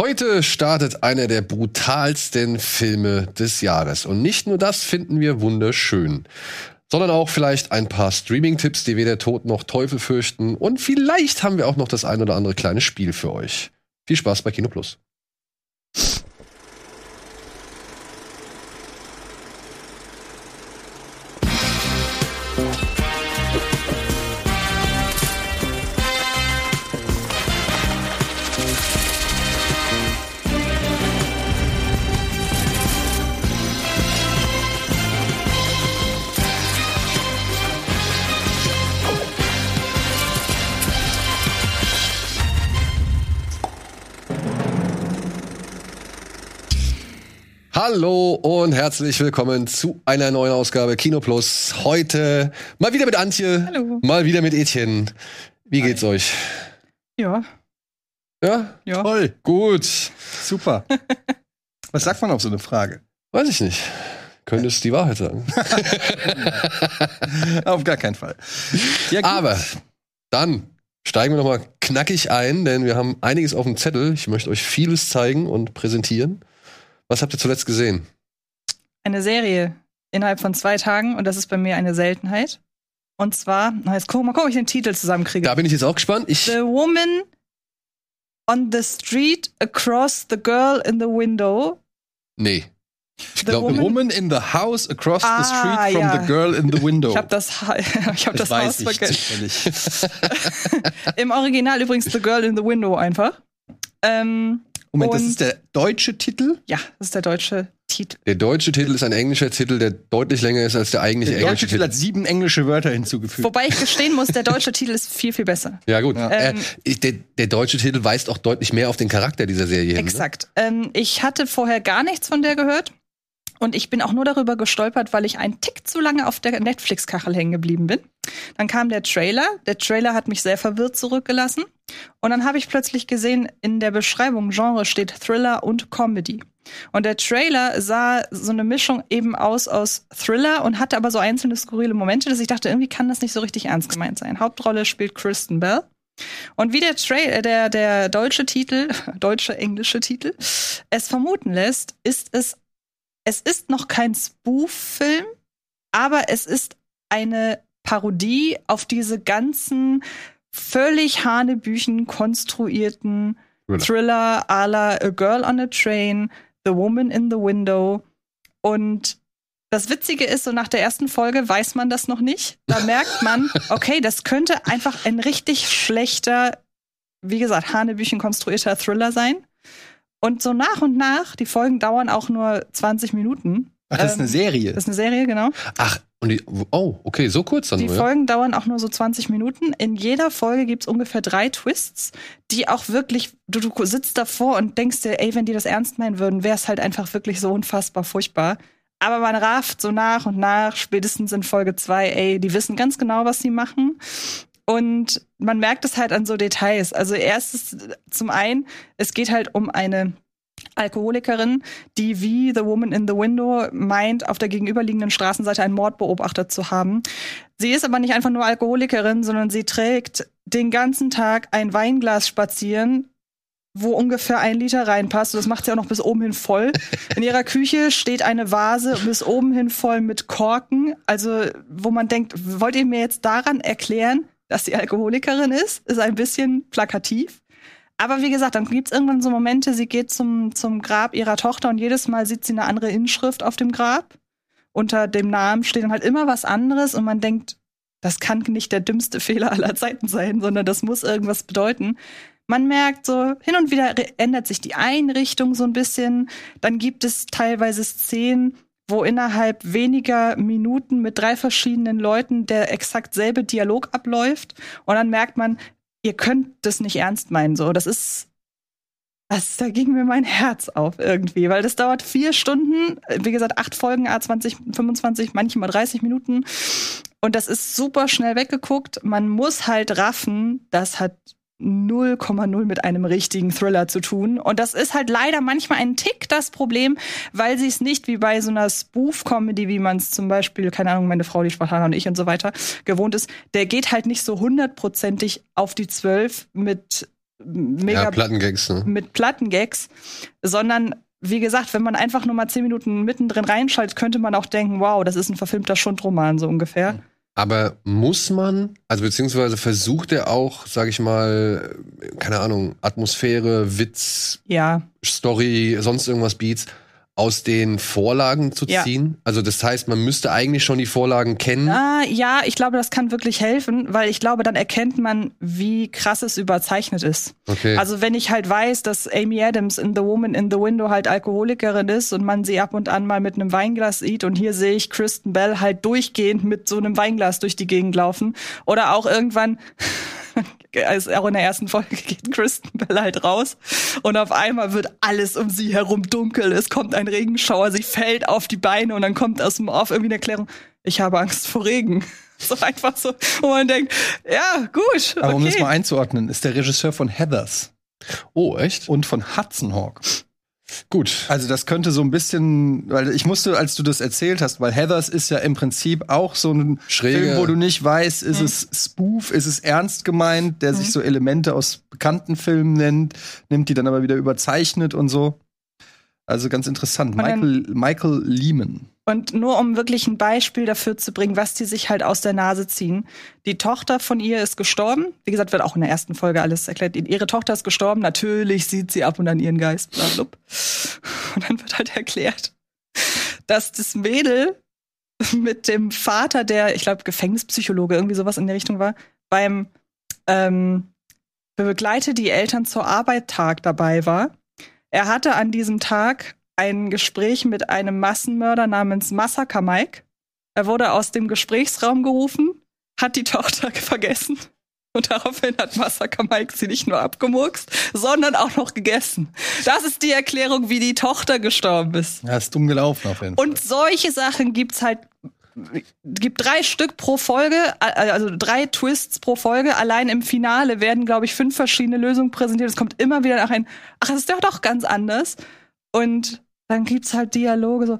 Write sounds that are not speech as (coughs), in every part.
Heute startet einer der brutalsten Filme des Jahres. Und nicht nur das finden wir wunderschön, sondern auch vielleicht ein paar Streaming-Tipps, die weder Tod noch Teufel fürchten. Und vielleicht haben wir auch noch das ein oder andere kleine Spiel für euch. Viel Spaß bei Kino Plus. Hallo und herzlich willkommen zu einer neuen Ausgabe Kino Plus. Heute mal wieder mit Antje, Hallo. mal wieder mit Etienne. Wie geht's euch? Ja. Ja? Ja. Toll, gut. Super. (laughs) Was sagt man auf so eine Frage? Weiß ich nicht. Könntest die Wahrheit sagen. (laughs) auf gar keinen Fall. Ja, gut. Aber dann steigen wir noch mal knackig ein, denn wir haben einiges auf dem Zettel. Ich möchte euch vieles zeigen und präsentieren. Was habt ihr zuletzt gesehen? Eine Serie innerhalb von zwei Tagen und das ist bei mir eine Seltenheit. Und zwar, na, jetzt guck mal, guck, ob ich den Titel zusammenkriege. Da bin ich jetzt auch gespannt. Ich, The Woman on the Street Across the Girl in the Window. nee. Ich The glaube, The woman in the house across Ah, the street from ja. the girl in the window. Ich habe das, (laughs) ich hab das, Haus weiß ich vergessen. (laughs) (laughs) Im Original übrigens The Girl in the Window einfach. Ähm, Moment, das ist der deutsche Titel? ja, das ist der deutsche Titel. Der deutsche Titel ist ein englischer Titel, der deutlich länger ist als der eigentliche Der englische deutsche Titel hat sieben englische Wörter hinzugefügt. Wobei ich gestehen muss, der deutsche Titel ist viel, viel besser. Ja, gut. Ja. Äh, Ähm, ich- der, der deutsche Titel weist auch deutlich mehr auf den Charakter dieser Serie hin. Ne? Exakt. Ähm, ich hatte vorher gar nichts von der gehört. Und ich bin auch nur darüber gestolpert, weil ich einen Tick zu lange auf der Netflix-Kachel hängen geblieben bin. Dann kam der Trailer. Der Trailer hat mich sehr verwirrt zurückgelassen. Und dann habe ich plötzlich gesehen, in der Beschreibung Genre steht Thriller und Comedy. Und der Trailer sah so eine Mischung eben aus aus Thriller und hatte aber so einzelne skurrile Momente, dass ich dachte, irgendwie kann das nicht so richtig ernst gemeint sein. Hauptrolle spielt Kristen Bell. Und wie der, Tra äh, der, der deutsche Titel, (laughs) deutsche englische Titel, es vermuten lässt, ist es, es ist noch kein Spoof-Film, aber es ist eine Parodie auf diese ganzen völlig hanebüchen konstruierten Thriller. Thriller à la A Girl on a Train, The Woman in the Window. Und das Witzige ist, so nach der ersten Folge weiß man das noch nicht. Da (laughs) merkt man, okay, das könnte einfach ein richtig schlechter, wie gesagt, Hanebüchen konstruierter Thriller sein. Und so nach und nach, die Folgen dauern auch nur 20 Minuten. Ach, das ist Ähm, eine Serie. Das ist eine Serie, genau. Ach, und die, oh, okay, so kurz dann Die nur, ja? Folgen dauern auch nur so 20 Minuten. In jeder Folge gibt's ungefähr drei Twists, die auch wirklich, du, du sitzt davor und denkst dir, ey, wenn die das ernst meinen würden, wäre es halt einfach wirklich so unfassbar furchtbar. Aber man rafft so nach und nach, spätestens in Folge zwei, ey, die wissen ganz genau, was sie machen. Und man merkt es halt an so Details. Also erstes, zum einen, es geht halt um eine Alkoholikerin, die wie The Woman in the Window meint, auf der gegenüberliegenden Straßenseite einen Mord beobachtet zu haben. Sie ist aber nicht einfach nur Alkoholikerin, sondern sie trägt den ganzen Tag ein Weinglas spazieren, wo ungefähr ein Liter reinpasst. Und das macht sie auch noch bis oben hin voll. In ihrer Küche steht eine Vase bis oben hin voll mit Korken. Also, wo man denkt, wollt ihr mir jetzt daran erklären, dass sie Alkoholikerin ist? Ist ein bisschen plakativ. Aber wie gesagt, dann gibt's irgendwann so Momente, sie geht zum, zum Grab ihrer Tochter und jedes Mal sieht sie eine andere Inschrift auf dem Grab. Unter dem Namen steht dann halt immer was anderes und man denkt, das kann nicht der dümmste Fehler aller Zeiten sein, sondern das muss irgendwas bedeuten. Man merkt so, hin und wieder ändert sich die Einrichtung so ein bisschen. Dann gibt es teilweise Szenen, wo innerhalb weniger Minuten mit drei verschiedenen Leuten der exakt selbe Dialog abläuft. Und dann merkt man, ihr könnt das nicht ernst meinen. So, das ist, das, da ging mir mein Herz auf irgendwie, weil das dauert vier Stunden, wie gesagt, acht Folgen, A 20, 25, manchmal 30 Minuten. Und das ist super schnell weggeguckt. Man muss halt raffen, das hat 0,0 mit einem richtigen Thriller zu tun. Und das ist halt leider manchmal ein Tick das Problem, weil sie es nicht wie bei so einer Spoof-Comedy, wie man es zum Beispiel, keine Ahnung, meine Frau, die Spartaner und ich und so weiter, gewohnt ist, der geht halt nicht so hundertprozentig auf die Zwölf mit mega Ja, Plattengags, ne? mit Plattengags, sondern wie gesagt, wenn man einfach nur mal zehn Minuten mittendrin reinschaltet, könnte man auch denken, wow, das ist ein verfilmter Schundroman, so ungefähr. Aber muss man, also beziehungsweise versucht er auch, sag ich mal, keine Ahnung, Atmosphäre, Witz, Ja. Story, sonst irgendwas Beats aus den Vorlagen zu Ja. ziehen? Also das heißt, man müsste eigentlich schon die Vorlagen kennen. Ah, ja, ich glaube, das kann wirklich helfen, weil ich glaube, dann erkennt man, wie krass es überzeichnet ist. Okay. Also wenn ich halt weiß, dass Amy Adams in The Woman in the Window halt Alkoholikerin ist und man sie ab und an mal mit einem Weinglas sieht und hier sehe ich Kristen Bell halt durchgehend mit so einem Weinglas durch die Gegend laufen oder auch irgendwann also auch in der ersten Folge (laughs) geht Kristen Bell halt raus und auf einmal wird alles um sie herum dunkel. Es kommt ein Regenschauer, sie fällt auf die Beine und dann kommt aus dem Off irgendwie eine Erklärung, ich habe Angst vor Regen. (laughs) So einfach so, wo man denkt, ja, gut, Aber um das okay. mal einzuordnen, ist der Regisseur von Heathers oh, echt? und von Hudson Hawk. Gut. Also das könnte so ein bisschen, weil ich musste, als du das erzählt hast, weil Heathers ist ja im Prinzip auch so ein Schräge. Film, wo du nicht weißt, ist es Spoof, ist es ernst gemeint, der sich so Elemente aus bekannten Filmen nennt, nimmt die dann aber wieder überzeichnet und so. Also ganz interessant. Dann- Michael, Michael Lehman. Und nur um wirklich ein Beispiel dafür zu bringen, was die sich halt aus der Nase ziehen. Die Tochter von ihr ist gestorben. Wie gesagt, wird auch in der ersten Folge alles erklärt. Ihre Tochter ist gestorben. Natürlich sieht sie ab und an ihren Geist. Blablub. Und dann wird halt erklärt, dass das Mädel mit dem Vater, der, ich glaube, Gefängnispsychologe, irgendwie sowas in der Richtung war, beim ähm, Begleite die Eltern zur Arbeit Tag dabei war. Er hatte an diesem Tag ein Gespräch mit einem Massenmörder namens Massacre Mike. Er wurde aus dem Gesprächsraum gerufen, hat die (laughs) Tochter vergessen und daraufhin hat Massacre Mike sie nicht nur abgemurkst, sondern auch noch gegessen. Das ist die Erklärung, wie die Tochter gestorben ist. Ja, ist dumm gelaufen auf jeden Fall. Und solche Sachen gibt's halt gibt drei Stück pro Folge, also drei Twists pro Folge. Allein im Finale werden, glaube ich, fünf verschiedene Lösungen präsentiert. Es kommt immer wieder nach ein, ach, das ist doch doch ganz anders. Und dann gibt's halt Dialoge so,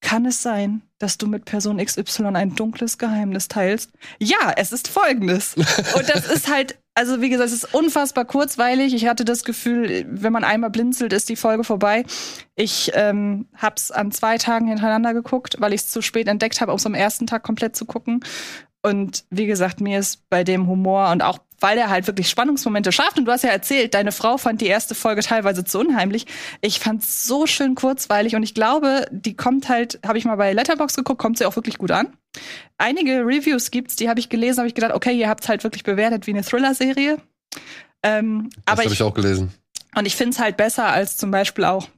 kann es sein, dass du mit Person XY ein dunkles Geheimnis teilst? Ja, es ist folgendes. (laughs) Und das ist halt, also wie gesagt, es ist unfassbar kurzweilig. Ich hatte das Gefühl, wenn man einmal blinzelt, ist die Folge vorbei. Ich ähm, hab's an zwei Tagen hintereinander geguckt, weil ich es zu spät entdeckt habe, um es am ersten Tag komplett zu gucken. Und wie gesagt, mir ist bei dem Humor und auch weil der halt wirklich Spannungsmomente schafft. Und du hast ja erzählt, deine Frau fand die erste Folge teilweise zu unheimlich. Ich fand's so schön kurzweilig und ich glaube, die kommt halt, habe ich mal bei Letterbox geguckt, kommt sie auch wirklich gut an. Einige Reviews gibt's, die habe ich gelesen, habe ich gedacht, okay, ihr habt's halt wirklich bewertet wie eine Thriller-Serie. Ähm, Das habe ich, ich auch gelesen. und ich find's halt besser als zum Beispiel auch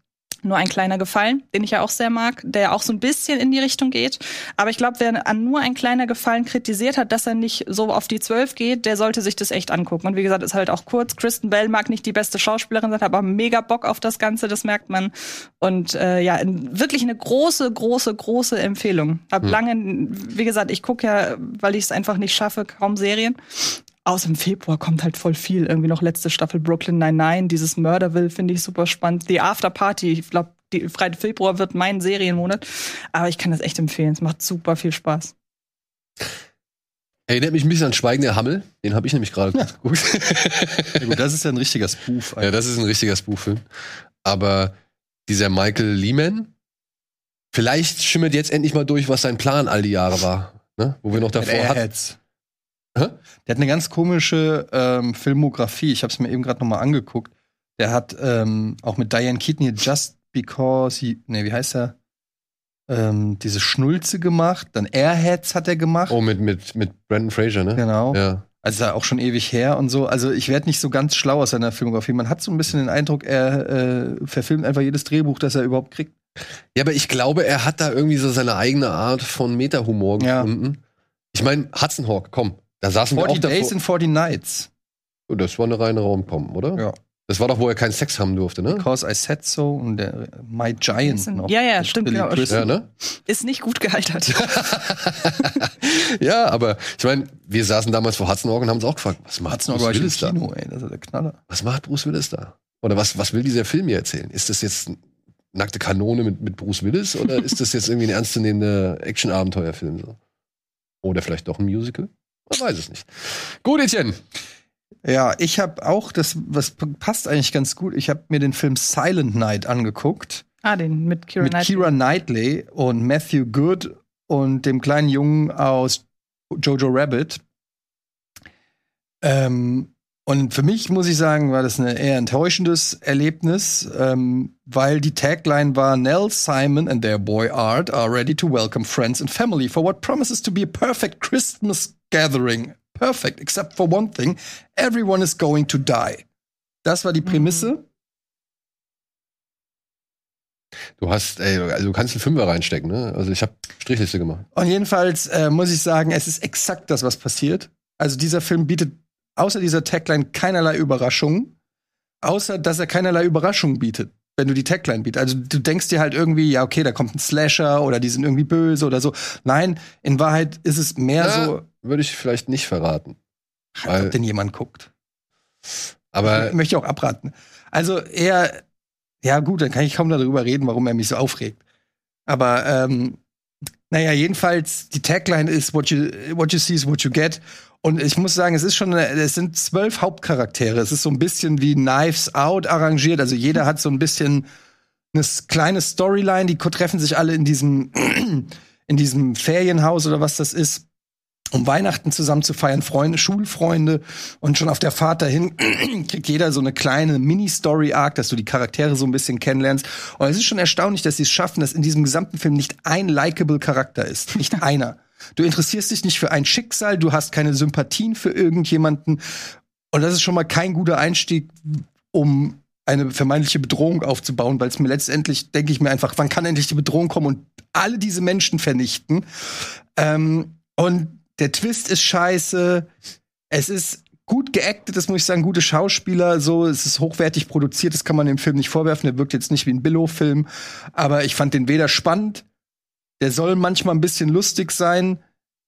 nur ein kleiner Gefallen, den ich ja auch sehr mag, der auch so ein bisschen in die Richtung geht. Aber ich glaube, wer an nur ein kleiner Gefallen kritisiert hat, dass er nicht so auf die Zwölf geht, der sollte sich das echt angucken. Und wie gesagt, ist halt auch kurz. Kristen Bell mag nicht die beste Schauspielerin sein, hat aber mega Bock auf das Ganze, das merkt man. Und äh, ja, wirklich eine große, große, große Empfehlung. Hab lange, wie gesagt, ich gucke ja, weil ich es einfach nicht schaffe, kaum Serien. Aus im Februar kommt halt voll viel. Irgendwie noch letzte Staffel Brooklyn Nine-Nine. Dieses Murderville finde ich super spannend. The After Party, ich glaube, Freitag Februar wird mein Serienmonat. Aber ich kann das echt empfehlen. Es macht super viel Spaß. Erinnert mich ein bisschen an Schweigen der Hammel. Den habe ich nämlich gerade geguckt. (laughs) Ja, gut, das ist ja ein richtiger Spoof. ja, das ist ein richtiger Spoof-Film. Aber dieser Michael Lehman, vielleicht schimmert jetzt endlich mal durch, was sein Plan all die Jahre war. Ne? Wo wir noch davor hatten. Hä? Der hat eine ganz komische ähm, Filmografie. Ich habe es mir eben gerade noch mal angeguckt. Der hat ähm, auch mit Diane Keaton hier Just Because he, nee, wie heißt er? Ähm, diese Schnulze gemacht. Dann Airheads hat er gemacht. Oh, mit, mit, mit Brandon Fraser, ne? Genau. Ja. Also ist ja auch schon ewig her und so. Also ich werde nicht so ganz schlau aus seiner Filmografie. Man hat so ein bisschen den Eindruck, er äh, verfilmt einfach jedes Drehbuch, das er überhaupt kriegt. Ja, aber ich glaube, er hat da irgendwie so seine eigene Art von Meta-Humor Ja. gefunden. Ich meine, Hudson Hawk, komm, da saßen wir auch 40 Days and 40 Nights. Oh, das war eine reine Raumpom, oder? Ja. Das war doch, wo er keinen Sex haben durfte, ne? Because I Said So und der My Giant noch. Ja, ja, stimmt, genau. Ja, ne? Ist nicht gut gealtert. (laughs) ja, aber ich meine, wir saßen damals vor Hudson Hawk und haben uns auch gefragt, was macht noch Bruce Willis da? Kino, ey. Das ist der Knaller. Was macht Bruce Willis da? Oder was, was will dieser Film hier erzählen? Ist das jetzt nackte Kanone mit, mit Bruce Willis oder (laughs) ist das jetzt irgendwie ein ernstzunehmender Action-Abenteuerfilm? So? Oder vielleicht doch ein Musical? Man weiß es nicht. Gut, Etienne. Ja, ich habe auch das, was passt eigentlich ganz gut. Ich habe mir den Film Silent Night angeguckt. Ah, den mit Kira mit Knightley. Keira Knightley und Matthew Good und dem kleinen Jungen aus Jojo Rabbit. Ähm, und für mich muss ich sagen, war das ein eher enttäuschendes Erlebnis, ähm, weil die Tagline war Nell, Simon and their boy Art are ready to welcome friends and family for what promises to be a perfect Christmas gathering. Perfect, except for one thing, everyone is going to die. Das war die Prämisse. Du hast, ey, also du kannst einen Fünfer reinstecken, ne? Also ich habe Strichliste gemacht. Und jedenfalls äh, muss ich sagen, es ist exakt das, was passiert. Also dieser Film bietet außer dieser Tagline keinerlei Überraschungen, außer dass er keinerlei Überraschungen bietet, wenn du die Tagline bietest. Also du denkst dir halt irgendwie, ja, okay, da kommt ein Slasher oder die sind irgendwie böse oder so. Nein, in Wahrheit ist es mehr Ja, so, Würde ich vielleicht nicht verraten. Weil- ob denn jemand guckt. Aber Ich möchte auch abraten. Also eher, ja gut, dann kann ich kaum darüber reden, warum er mich so aufregt. Aber ähm, naja, jedenfalls, die Tagline ist what you, what you see is what you get. Und ich muss sagen, es ist schon, eine- es sind zwölf Hauptcharaktere. Es ist so ein bisschen wie Knives Out arrangiert. Also jeder hat so ein bisschen eine kleine Storyline. Die treffen sich alle in diesem, (clears throat) in diesem Ferienhaus oder was das ist, um Weihnachten zusammen zu feiern. Freunde, Schulfreunde. Und schon auf der Fahrt dahin (clears throat) kriegt jeder so eine kleine Mini-Story-Arc, dass du die Charaktere so ein bisschen kennenlernst. Und es ist schon erstaunlich, dass sie es schaffen, dass in diesem gesamten Film nicht ein likable Charakter ist. Nicht (laughs) einer. Du interessierst dich nicht für ein Schicksal, du hast keine Sympathien für irgendjemanden. Und das ist schon mal kein guter Einstieg, um eine vermeintliche Bedrohung aufzubauen, weil es mir letztendlich, denke ich mir einfach, wann kann endlich die Bedrohung kommen und alle diese Menschen vernichten? Ähm, und der Twist ist scheiße. Es ist gut geactet, das muss ich sagen, gute Schauspieler, so, es ist hochwertig produziert, das kann man dem Film nicht vorwerfen, der wirkt jetzt nicht wie ein Billo-Film, aber ich fand den weder spannend, der soll manchmal ein bisschen lustig sein.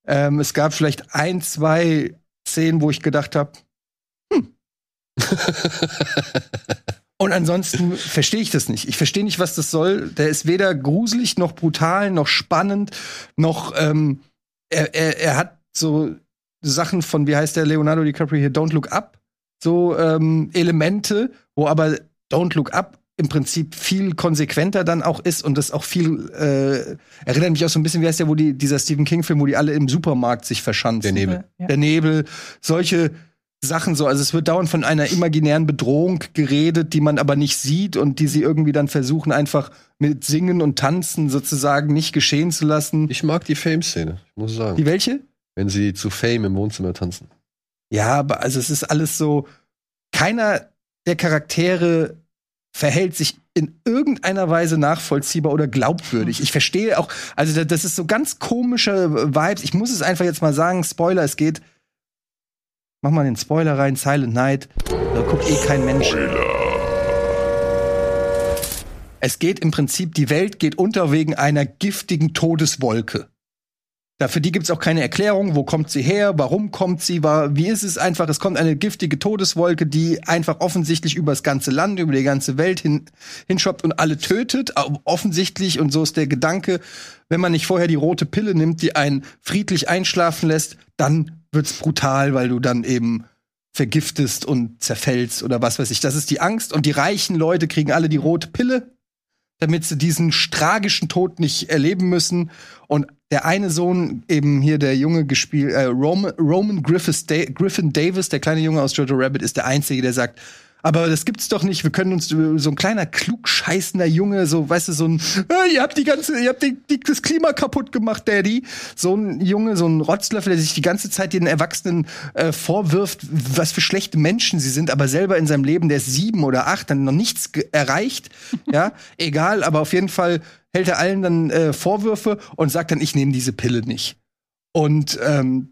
Ähm, es gab vielleicht ein, zwei Szenen, wo ich gedacht habe, hm. (laughs) Und ansonsten verstehe ich das nicht. Ich verstehe nicht, was das soll. Der ist weder gruselig noch brutal noch spannend noch ähm, er, er, er hat so Sachen von, wie heißt der Leonardo DiCaprio hier, Don't Look Up, so ähm, Elemente, wo aber Don't Look Up im Prinzip viel konsequenter dann auch ist und das auch viel äh, erinnert mich auch so ein bisschen, wie heißt der, wo die, dieser Stephen King-Film, wo die alle im Supermarkt sich verschanzen. Der Nebel. Ja. Der Nebel, solche Sachen so. Also es wird dauernd von einer imaginären Bedrohung geredet, die man aber nicht sieht und die sie irgendwie dann versuchen, einfach mit Singen und Tanzen sozusagen nicht geschehen zu lassen. ich mag die Fame-Szene, ich muss sagen. Die welche? Wenn sie zu Fame im Wohnzimmer tanzen. Ja, aber also es ist alles so, keiner der Charaktere verhält sich in irgendeiner Weise nachvollziehbar oder glaubwürdig. Ich verstehe auch, also da- das ist so ganz komische Vibes. Ich muss es einfach jetzt mal sagen, Spoiler, es geht, mach mal den Spoiler rein, Silent Night, da guckt eh kein Mensch. Es geht im Prinzip, die Welt geht unter wegen einer giftigen Todeswolke. Für die gibt's auch keine Erklärung, wo kommt sie her, warum kommt sie, wie ist es einfach, es kommt eine giftige Todeswolke, die einfach offensichtlich über das ganze Land, über die ganze Welt hin, hinschoppt und alle tötet, offensichtlich, und so ist der Gedanke, wenn man nicht vorher die rote Pille nimmt, die einen friedlich einschlafen lässt, dann wird's brutal, weil du dann eben vergiftest und zerfällst oder was weiß ich. Das ist die Angst. Und die reichen Leute kriegen alle die rote Pille, damit sie diesen tragischen Tod nicht erleben müssen. Und der eine Sohn, eben hier der Junge gespielt, äh, Roman, Roman Griffiths Da- Griffin Davis, der kleine Junge aus Jojo Rabbit, ist der Einzige, der sagt, aber das gibt's doch nicht. Wir können uns so ein kleiner klugscheißender Junge, so weißt du, so ein, äh, ihr habt die ganze, ihr habt die, die, das Klima kaputt gemacht, Daddy. So ein Junge, so ein Rotzlöffel, der sich die ganze Zeit den Erwachsenen äh, vorwirft, was für schlechte Menschen sie sind, aber selber in seinem Leben, der ist sieben oder acht, dann noch nichts erreicht. (laughs) ja, egal, aber auf jeden Fall hält er allen dann äh, Vorwürfe und sagt dann, ich nehme diese Pille nicht. Und ähm,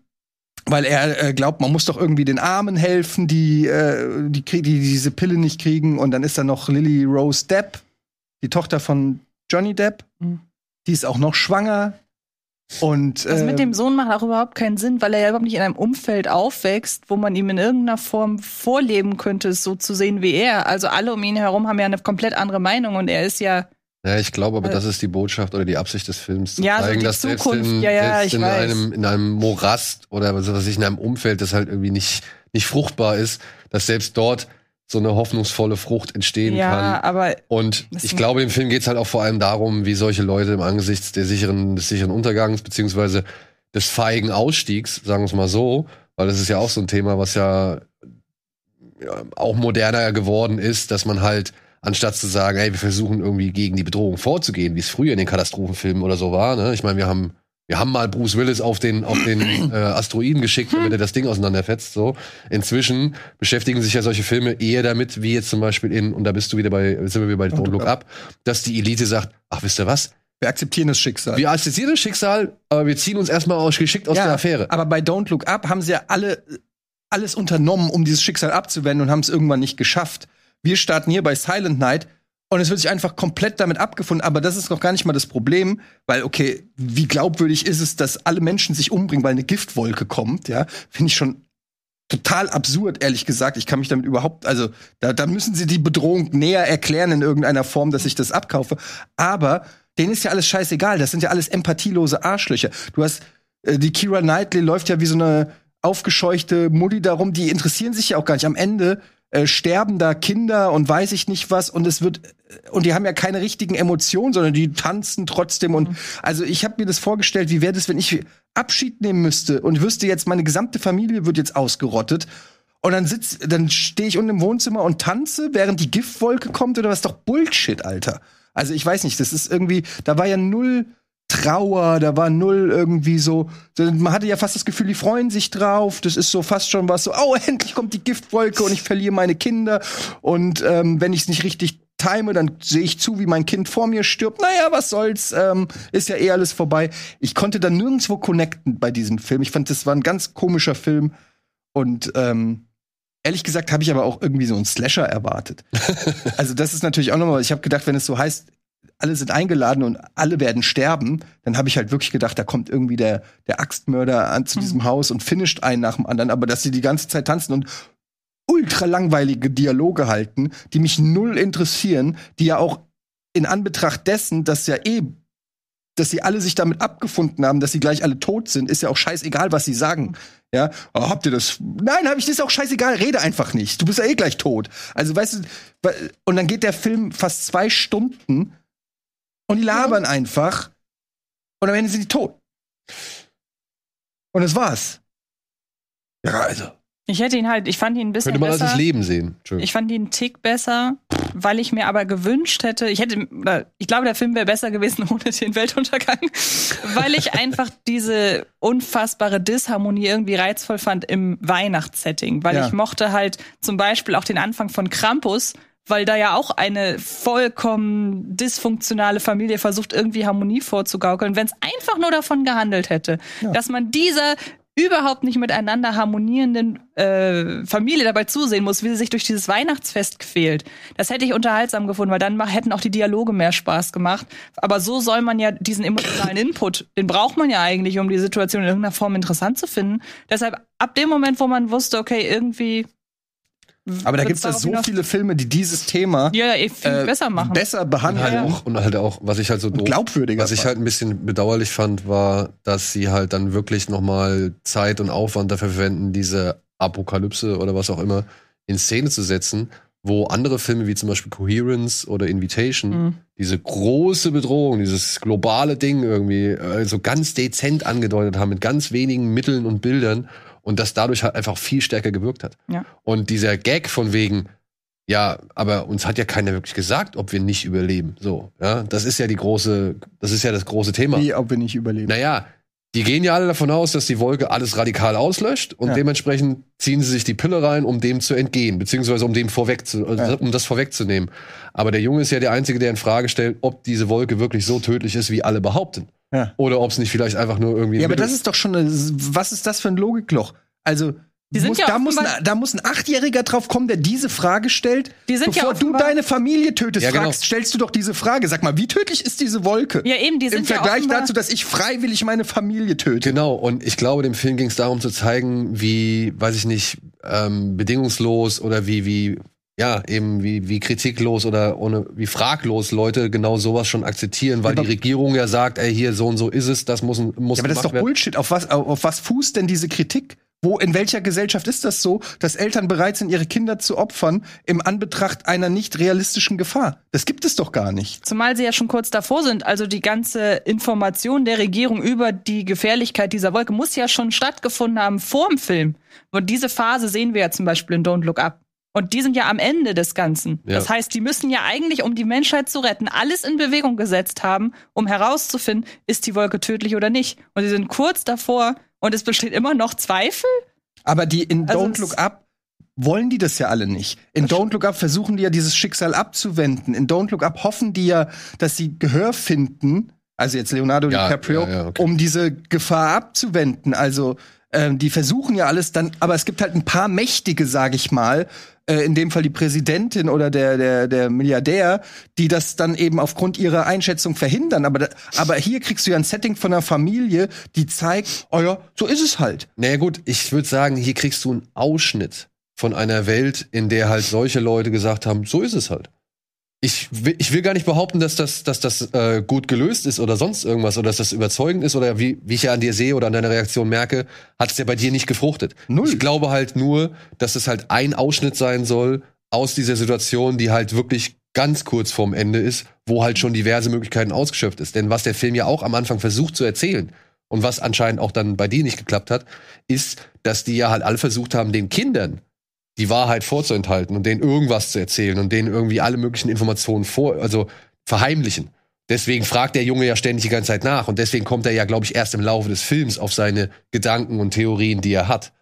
weil er äh, glaubt, man muss doch irgendwie den Armen helfen, die, äh, die, die diese Pille nicht kriegen. Und dann ist da noch Lily Rose Depp, die Tochter von Johnny Depp. Mhm. Die ist auch noch schwanger. Und Das äh, mit dem Sohn macht auch überhaupt keinen Sinn, weil er ja überhaupt nicht in einem Umfeld aufwächst, wo man ihm in irgendeiner Form vorleben könnte, es so zu sehen wie er. Also alle um ihn herum haben ja eine komplett andere Meinung und er ist ja Ja, ich glaube aber, Äh. das ist die Botschaft oder die Absicht des Films, zu Ja, so zeigen, die dass selbst Zukunft. in, Ja, ja, selbst in, einem, in einem Morast oder was weiß ich, in einem Umfeld, das halt irgendwie nicht nicht fruchtbar ist, dass selbst dort so eine hoffnungsvolle Frucht entstehen ja, kann. aber Und ich glaube, im Film geht es halt auch vor allem darum, wie solche Leute im Angesicht der sicheren, des sicheren Untergangs beziehungsweise des feigen Ausstiegs, sagen wir es mal so, weil das ist ja auch so ein Thema, was ja, ja auch moderner geworden ist, dass man halt anstatt zu sagen, ey, wir versuchen irgendwie gegen die Bedrohung vorzugehen, wie es früher in den Katastrophenfilmen oder so war. Ne? Ich meine, wir haben wir haben mal Bruce Willis auf den auf den (clears throat) äh, Asteroiden geschickt, damit er das Ding auseinanderfetzt. So inzwischen beschäftigen sich ja solche Filme eher damit, wie jetzt zum Beispiel in und da bist du wieder bei sind wir wieder bei Don't Look Up, dass die Elite sagt, ach wisst ihr was? Wir akzeptieren das Schicksal. Wir akzeptieren das Schicksal, aber wir ziehen uns erstmal aus, geschickt aus Ja, der Affäre. Aber bei Don't Look Up haben sie ja alle alles unternommen, um dieses Schicksal abzuwenden und haben es irgendwann nicht geschafft. Wir starten hier bei Silent Night und es wird sich einfach komplett damit abgefunden. Aber das ist noch gar nicht mal das Problem, weil, okay, wie glaubwürdig ist es, dass alle Menschen sich umbringen, weil eine Giftwolke kommt, ja? Finde ich schon total absurd, ehrlich gesagt. Ich kann mich damit überhaupt, also da, da müssen sie die Bedrohung näher erklären in irgendeiner Form, dass ich das abkaufe. Aber denen ist ja alles scheißegal. Das sind ja alles empathielose Arschlöcher. Du hast äh, die Kira Knightley läuft ja wie so eine aufgescheuchte Mutti darum. Die interessieren sich ja auch gar nicht. Am Ende äh, sterben da Kinder und weiß ich nicht was und es wird und die haben ja keine richtigen Emotionen, sondern die tanzen trotzdem und also ich habe mir das vorgestellt, wie wäre das, wenn ich Abschied nehmen müsste und wüsste jetzt meine gesamte Familie wird jetzt ausgerottet und dann sitz dann stehe ich unten im Wohnzimmer und tanze, während die Giftwolke kommt oder was doch Bullshit, Alter. Also ich weiß nicht, das ist irgendwie da war ja null Trauer, da war null irgendwie so. Man hatte ja fast das Gefühl, die freuen sich drauf. Das ist so fast schon was so, oh, (laughs) endlich kommt die Giftwolke und ich verliere meine Kinder. Und ähm, wenn ich es nicht richtig time, dann sehe ich zu, wie mein Kind vor mir stirbt. Naja, was soll's, ähm, ist ja eh alles vorbei. Ich konnte da nirgendwo connecten bei diesem Film. Ich fand, das war ein ganz komischer Film. Und ähm, ehrlich gesagt habe ich aber auch irgendwie so einen Slasher erwartet. (laughs) also das ist natürlich auch nochmal, ich habe gedacht, wenn es so heißt, alle sind eingeladen und alle werden sterben, dann habe ich halt wirklich gedacht, da kommt irgendwie der, der Axtmörder an zu diesem Haus und finisht einen nach dem anderen, aber dass sie die ganze Zeit tanzen und ultra langweilige Dialoge halten, die mich null interessieren, die ja auch in Anbetracht dessen, dass ja eh, dass sie alle sich damit abgefunden haben, dass sie gleich alle tot sind, ist ja auch scheißegal, was sie sagen. Ja, oh, habt ihr das? Nein, hab ich das ist auch scheißegal, rede einfach nicht. Du bist ja eh gleich tot. Also weißt du, und dann geht der Film fast zwei Stunden und die labern einfach und am Ende sind die tot. Und das war's. Ja, also. ich hätte ihn halt, ich fand ihn ein bisschen Könnte man als besser. das Leben sehen. Entschuldigung. Ich fand ihn einen Tick besser, weil ich mir aber gewünscht hätte, ich hätte, oder ich glaube, der Film wäre besser gewesen (laughs) ohne den Weltuntergang, weil ich einfach diese unfassbare Disharmonie irgendwie reizvoll fand im Weihnachtssetting, weil Ja. ich mochte halt zum Beispiel auch den Anfang von Krampus, weil da ja auch eine vollkommen dysfunktionale Familie versucht, irgendwie Harmonie vorzugaukeln, wenn es einfach nur davon gehandelt hätte, dass man dieser überhaupt nicht miteinander harmonierenden äh, Familie dabei zusehen muss, wie sie sich durch dieses Weihnachtsfest quält. Das hätte ich unterhaltsam gefunden, weil dann hätten auch die Dialoge mehr Spaß gemacht. Aber so soll man ja diesen emotionalen Input, den braucht man ja eigentlich, um die Situation in irgendeiner Form interessant zu finden. Deshalb ab dem Moment, wo man wusste, okay, irgendwie Aber da ja darauf so viele Filme, die dieses Thema ja, ja, viel äh, besser machen. besser Und behandeln. halt, Ja. auch, und halt auch, was ich halt so doof, glaubwürdiger was ich halt ein bisschen bedauerlich fand, war, dass sie halt dann wirklich noch mal Zeit und Aufwand dafür verwenden, diese Apokalypse oder was auch immer in Szene zu setzen, wo andere Filme wie zum Beispiel Coherence oder Invitation Mhm. diese große Bedrohung, dieses globale Ding irgendwie äh, so ganz dezent angedeutet haben mit ganz wenigen Mitteln und Bildern und das dadurch halt einfach viel stärker gewirkt hat. Ja. Und dieser Gag von wegen, ja, aber uns hat ja keiner wirklich gesagt, ob wir nicht überleben. So, ja, das ist ja die große, das ist ja das große Thema. Wie, ob wir nicht überleben. Naja, die gehen ja alle davon aus, dass die Wolke alles radikal auslöscht und Ja. dementsprechend ziehen sie sich die Pille rein, um dem zu entgehen, beziehungsweise um dem vorweg zu, also Ja. um das vorwegzunehmen. Aber der Junge ist ja der Einzige, der in Frage stellt, ob diese Wolke wirklich so tödlich ist, wie alle behaupten. Ja. Oder ob es nicht vielleicht einfach nur irgendwie. Ja, aber das ist doch schon, eine, was ist das für ein Logikloch? Also, Die sind muss, ja da, muss ein, da muss ein Achtjähriger drauf kommen, der diese Frage stellt. Die sind ja Bevor du deine Familie tötest, Ja, genau. fragst, stellst du doch diese Frage. Sag mal, wie tödlich ist diese Wolke? ja, eben, die Im sind ja Vergleich dazu, dass ich freiwillig meine Familie töte. Genau, und ich glaube, dem Film ging es darum zu zeigen, wie, weiß ich nicht, ähm, bedingungslos oder wie, wie, ja, eben wie, wie kritiklos oder ohne, wie fraglos Leute genau sowas schon akzeptieren, weil aber- die Regierung ja sagt, ey, hier so und so ist es, das muss, muss Ja, aber das ist doch werden. Bullshit. Auf was, auf was fußt denn diese Kritik? Wo, in welcher Gesellschaft ist das so, dass Eltern bereit sind, ihre Kinder zu opfern im Anbetracht einer nicht realistischen Gefahr? Das gibt es doch gar nicht. Zumal sie ja schon kurz davor sind. Also die ganze Information der Regierung über die Gefährlichkeit dieser Wolke muss ja schon stattgefunden haben vor dem Film. Und diese Phase sehen wir ja zum Beispiel in Don't Look Up. Und die sind ja am Ende des Ganzen. Ja. Das heißt, die müssen ja eigentlich, um die Menschheit zu retten, alles in Bewegung gesetzt haben, um herauszufinden, ist die Wolke tödlich oder nicht. Und sie sind kurz davor und es besteht immer noch Zweifel. Aber die in Also Don't Look Up wollen die das ja alle nicht. In Don't Look Up versuchen die ja dieses Schicksal abzuwenden. In Don't Look Up hoffen die ja, dass sie Gehör finden, also jetzt Leonardo Ja, DiCaprio, ja, ja, okay. um diese Gefahr abzuwenden. Also ähm, die versuchen ja alles dann, aber es gibt halt ein paar Mächtige, sag ich mal, äh, in dem Fall die Präsidentin oder der, der, der Milliardär, die das dann eben aufgrund ihrer Einschätzung verhindern. Aber, da, aber hier kriegst du ja ein Setting von einer Familie, die zeigt, oh ja, so ist es halt. Naja gut, ich würde sagen, hier kriegst du einen Ausschnitt von einer Welt, in der halt solche Leute gesagt haben, so ist es halt. Ich will, ich will gar nicht behaupten, dass das, dass das äh, gut gelöst ist oder sonst irgendwas oder dass das überzeugend ist oder wie, wie ich ja an dir sehe oder an deiner Reaktion merke, hat es ja bei dir nicht gefruchtet. Null. Ich glaube halt nur, dass es halt ein Ausschnitt sein soll aus dieser Situation, die halt wirklich ganz kurz vorm Ende ist, wo halt schon diverse Möglichkeiten ausgeschöpft ist. Denn was der Film ja auch am Anfang versucht zu erzählen und was anscheinend auch dann bei dir nicht geklappt hat, ist, dass die ja halt alle versucht haben, den Kindern die Wahrheit vorzuenthalten und denen irgendwas zu erzählen und denen irgendwie alle möglichen Informationen vor, also verheimlichen. Deswegen fragt der Junge ja ständig die ganze Zeit nach und deswegen kommt er ja, glaube ich, erst im Laufe des Films auf seine Gedanken und Theorien, die er hat.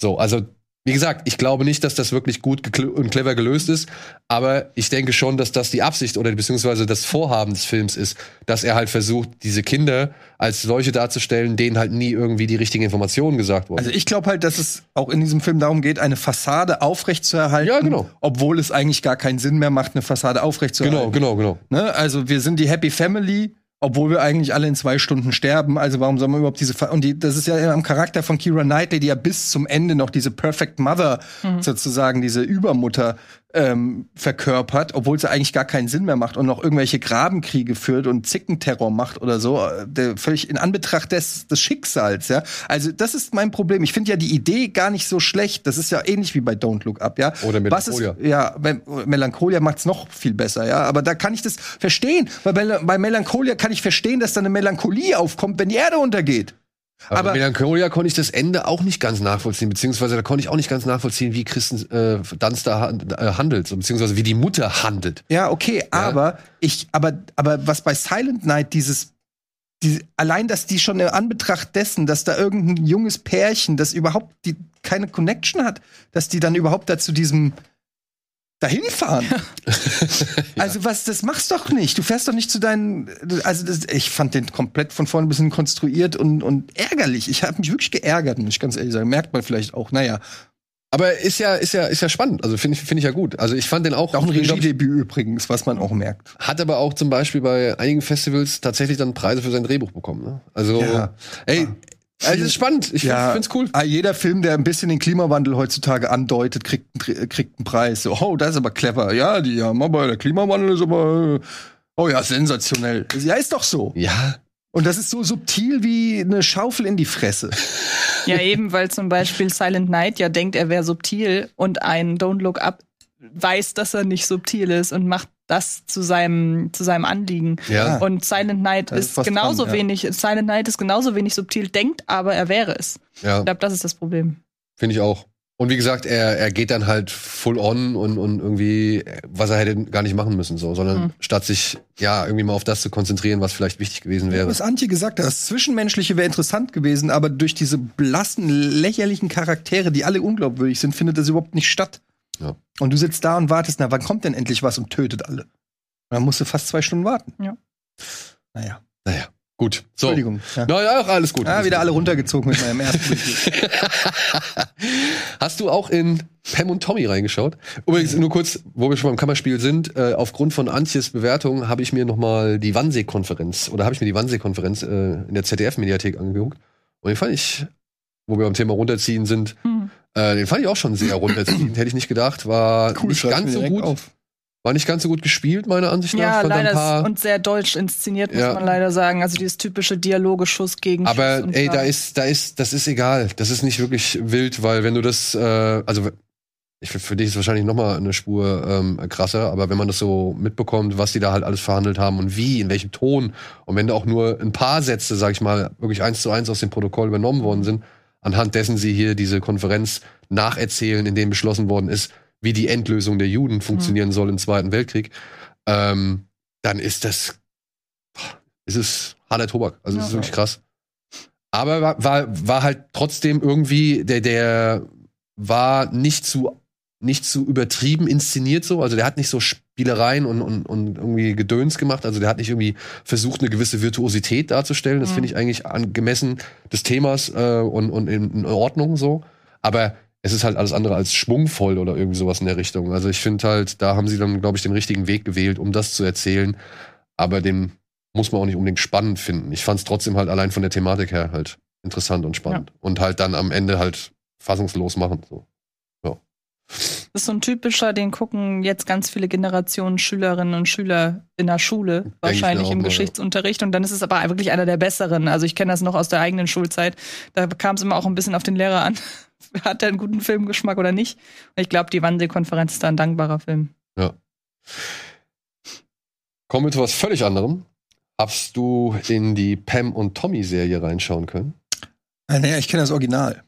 So, also wie gesagt, ich glaube nicht, dass das wirklich gut und clever gelöst ist, aber ich denke schon, dass das die Absicht oder beziehungsweise das Vorhaben des Films ist, dass er halt versucht, diese Kinder als solche darzustellen, denen halt nie irgendwie die richtigen Informationen gesagt wurden. Also ich glaube halt, dass es auch in diesem Film darum geht, eine Fassade aufrechtzuerhalten, Ja, genau. obwohl es eigentlich gar keinen Sinn mehr macht, eine Fassade genau, aufrechtzuerhalten. genau, genau. Ne? Also wir sind die Happy Family, obwohl wir eigentlich alle in zwei Stunden sterben. Also warum soll man überhaupt diese Fa und die, das ist ja am Charakter von Kira Knightley, die ja bis zum Ende noch diese Perfect Mother sozusagen diese Übermutter ähm, verkörpert, obwohl sie eigentlich gar keinen Sinn mehr macht und noch irgendwelche Grabenkriege führt und Zickenterror macht oder so, äh, der völlig in Anbetracht des, des Schicksals, ja. Also das ist mein Problem. Ich finde ja die Idee gar nicht so schlecht. Das ist ja ähnlich wie bei Don't Look Up, ja. Oder Was ist, Melancholia. ja, bei Melancholia macht's noch viel besser, ja. Aber da kann ich das verstehen. Weil bei, bei Melancholia kann ich verstehen, dass da eine Melancholie aufkommt, wenn die Erde untergeht. Aber, Aber- bei Melancholia konnte ich das Ende auch nicht ganz nachvollziehen, beziehungsweise da konnte ich auch nicht ganz nachvollziehen, wie Kristen äh, Dunst da äh, handelt, so, beziehungsweise wie die Mutter handelt. Ja, okay, aber ich, aber, aber was bei Silent Night dieses, die, allein, dass die schon in Anbetracht dessen, dass da irgendein junges Pärchen, das überhaupt die, keine Connection hat, dass die dann überhaupt da zu diesem dahin fahren. (laughs) Also was, das machst doch nicht. Du fährst doch nicht zu deinen, also das, ich fand den komplett von vorne bis hin konstruiert und, und ärgerlich. Ich habe mich wirklich geärgert, muss ich ganz ehrlich sagen. Merkt man vielleicht auch. Naja, Aber ist ja, ist ja, ist ja spannend. Also finde ich, finde ich ja gut. Also ich fand den auch. auch ein Regiedebüt übrigens, was man auch merkt. Hat aber auch zum Beispiel bei einigen Festivals tatsächlich dann Preise für sein Drehbuch bekommen. Ne? Also, Ja. ey, also das ist spannend. Ich Ja, find's cool. ah, Jeder Film, der ein bisschen den Klimawandel heutzutage andeutet, kriegt, einen Tri- kriegt einen Preis. So, oh, das ist aber clever. Ja, die haben aber, der Klimawandel ist aber, äh, oh ja, sensationell. Ja, ist doch so. Ja, Und das ist so subtil wie eine Schaufel in die Fresse. (laughs) Ja, eben, weil zum Beispiel Silent Night ja denkt, er wäre subtil und ein Don't Look Up weiß, dass er nicht subtil ist und macht das zu seinem, zu seinem Anliegen. ja. Und Silent Night ist ist genauso dran, ja. wenig, Silent Night ist genauso wenig subtil, denkt aber, er wäre es. ja. Ich glaube, das ist das Problem. Finde ich auch. Und wie gesagt, er, er geht dann halt full on und, und irgendwie, was er hätte gar nicht machen müssen, so, sondern Hm. statt sich ja irgendwie mal auf das zu konzentrieren, was vielleicht wichtig gewesen wäre. Was Antje gesagt hat, das Zwischenmenschliche wäre interessant gewesen, aber durch diese blassen, lächerlichen Charaktere, die alle unglaubwürdig sind, findet das überhaupt nicht statt. Ja. Und du sitzt da und wartest, na, wann kommt denn endlich was und tötet alle? Und dann musst du fast zwei Stunden warten. Ja. Naja, Naja, gut. So. Entschuldigung. Ja. Na ja, auch alles gut. Ah, wieder alle runtergezogen mit meinem ersten. (laughs) Hast du auch in Pam und Tommy reingeschaut? Übrigens, nur kurz, wo wir schon beim Kammerspiel sind, äh, aufgrund von Antjes Bewertung habe ich mir noch mal die Wannsee-Konferenz, oder habe ich mir die Wannsee-Konferenz äh, in der ZDF-Mediathek angeguckt. Und den fand ich, wo wir beim Thema runterziehen sind, Hm. Äh, den fand ich auch schon sehr runterziehend. (clears throat) Hätte ich nicht gedacht, war nicht schreib's ganz so gut. Auf. War nicht ganz so gut gespielt, meiner Ansicht nach. Ja, fand leider paar- ist, und sehr deutsch inszeniert, muss Ja. man leider sagen. Also dieses typische Dialoge Schuss gegen Aber Schuss ey, da ist, da ist, das ist egal. Das ist nicht wirklich wild, weil wenn du das, äh, also ich, für dich ist wahrscheinlich noch mal eine Spur ähm, krasser, aber wenn man das so mitbekommt, was die da halt alles verhandelt haben und wie, in welchem Ton und wenn da auch nur ein paar Sätze, sag ich mal, wirklich eins zu eins aus dem Protokoll übernommen worden sind, anhand dessen sie hier diese Konferenz nacherzählen, in dem beschlossen worden ist, wie die Endlösung der Juden funktionieren soll im Zweiten Weltkrieg, ähm, dann ist das, ist es harter Tobak. Also es ist Ja. wirklich krass. Aber war, war, war halt trotzdem irgendwie, der, der war nicht zu, nicht zu übertrieben inszeniert so. Also der hat nicht so Spielereien und, und, und irgendwie Gedöns gemacht. Also der hat nicht irgendwie versucht, eine gewisse Virtuosität darzustellen. Das Mhm. finde ich eigentlich angemessen des Themas äh, und, und in, in Ordnung so. Aber es ist halt alles andere als schwungvoll oder irgendwie sowas in der Richtung. Also ich finde halt, da haben sie dann, glaube ich, den richtigen Weg gewählt, um das zu erzählen. Aber den muss man auch nicht unbedingt spannend finden. Ich fand es trotzdem halt allein von der Thematik her halt interessant und spannend. Und halt dann am Ende halt fassungslos machen. So. Das ist so ein typischer, den gucken jetzt ganz viele Generationen Schülerinnen und Schüler in der Schule, mir wahrscheinlich im mal, ja. Geschichtsunterricht. Und dann ist es aber wirklich einer der besseren. Also ich kenne das noch aus der eigenen Schulzeit. Da kam es immer auch ein bisschen auf den Lehrer an. (laughs) Hat er einen guten Filmgeschmack oder nicht? Und ich glaube, die Wannsee-Konferenz ist da ein dankbarer Film. Kommen wir zu was völlig anderem. Hast du in die Pam und Tommy Serie reinschauen können? Ah, naja, ich kenne das Original.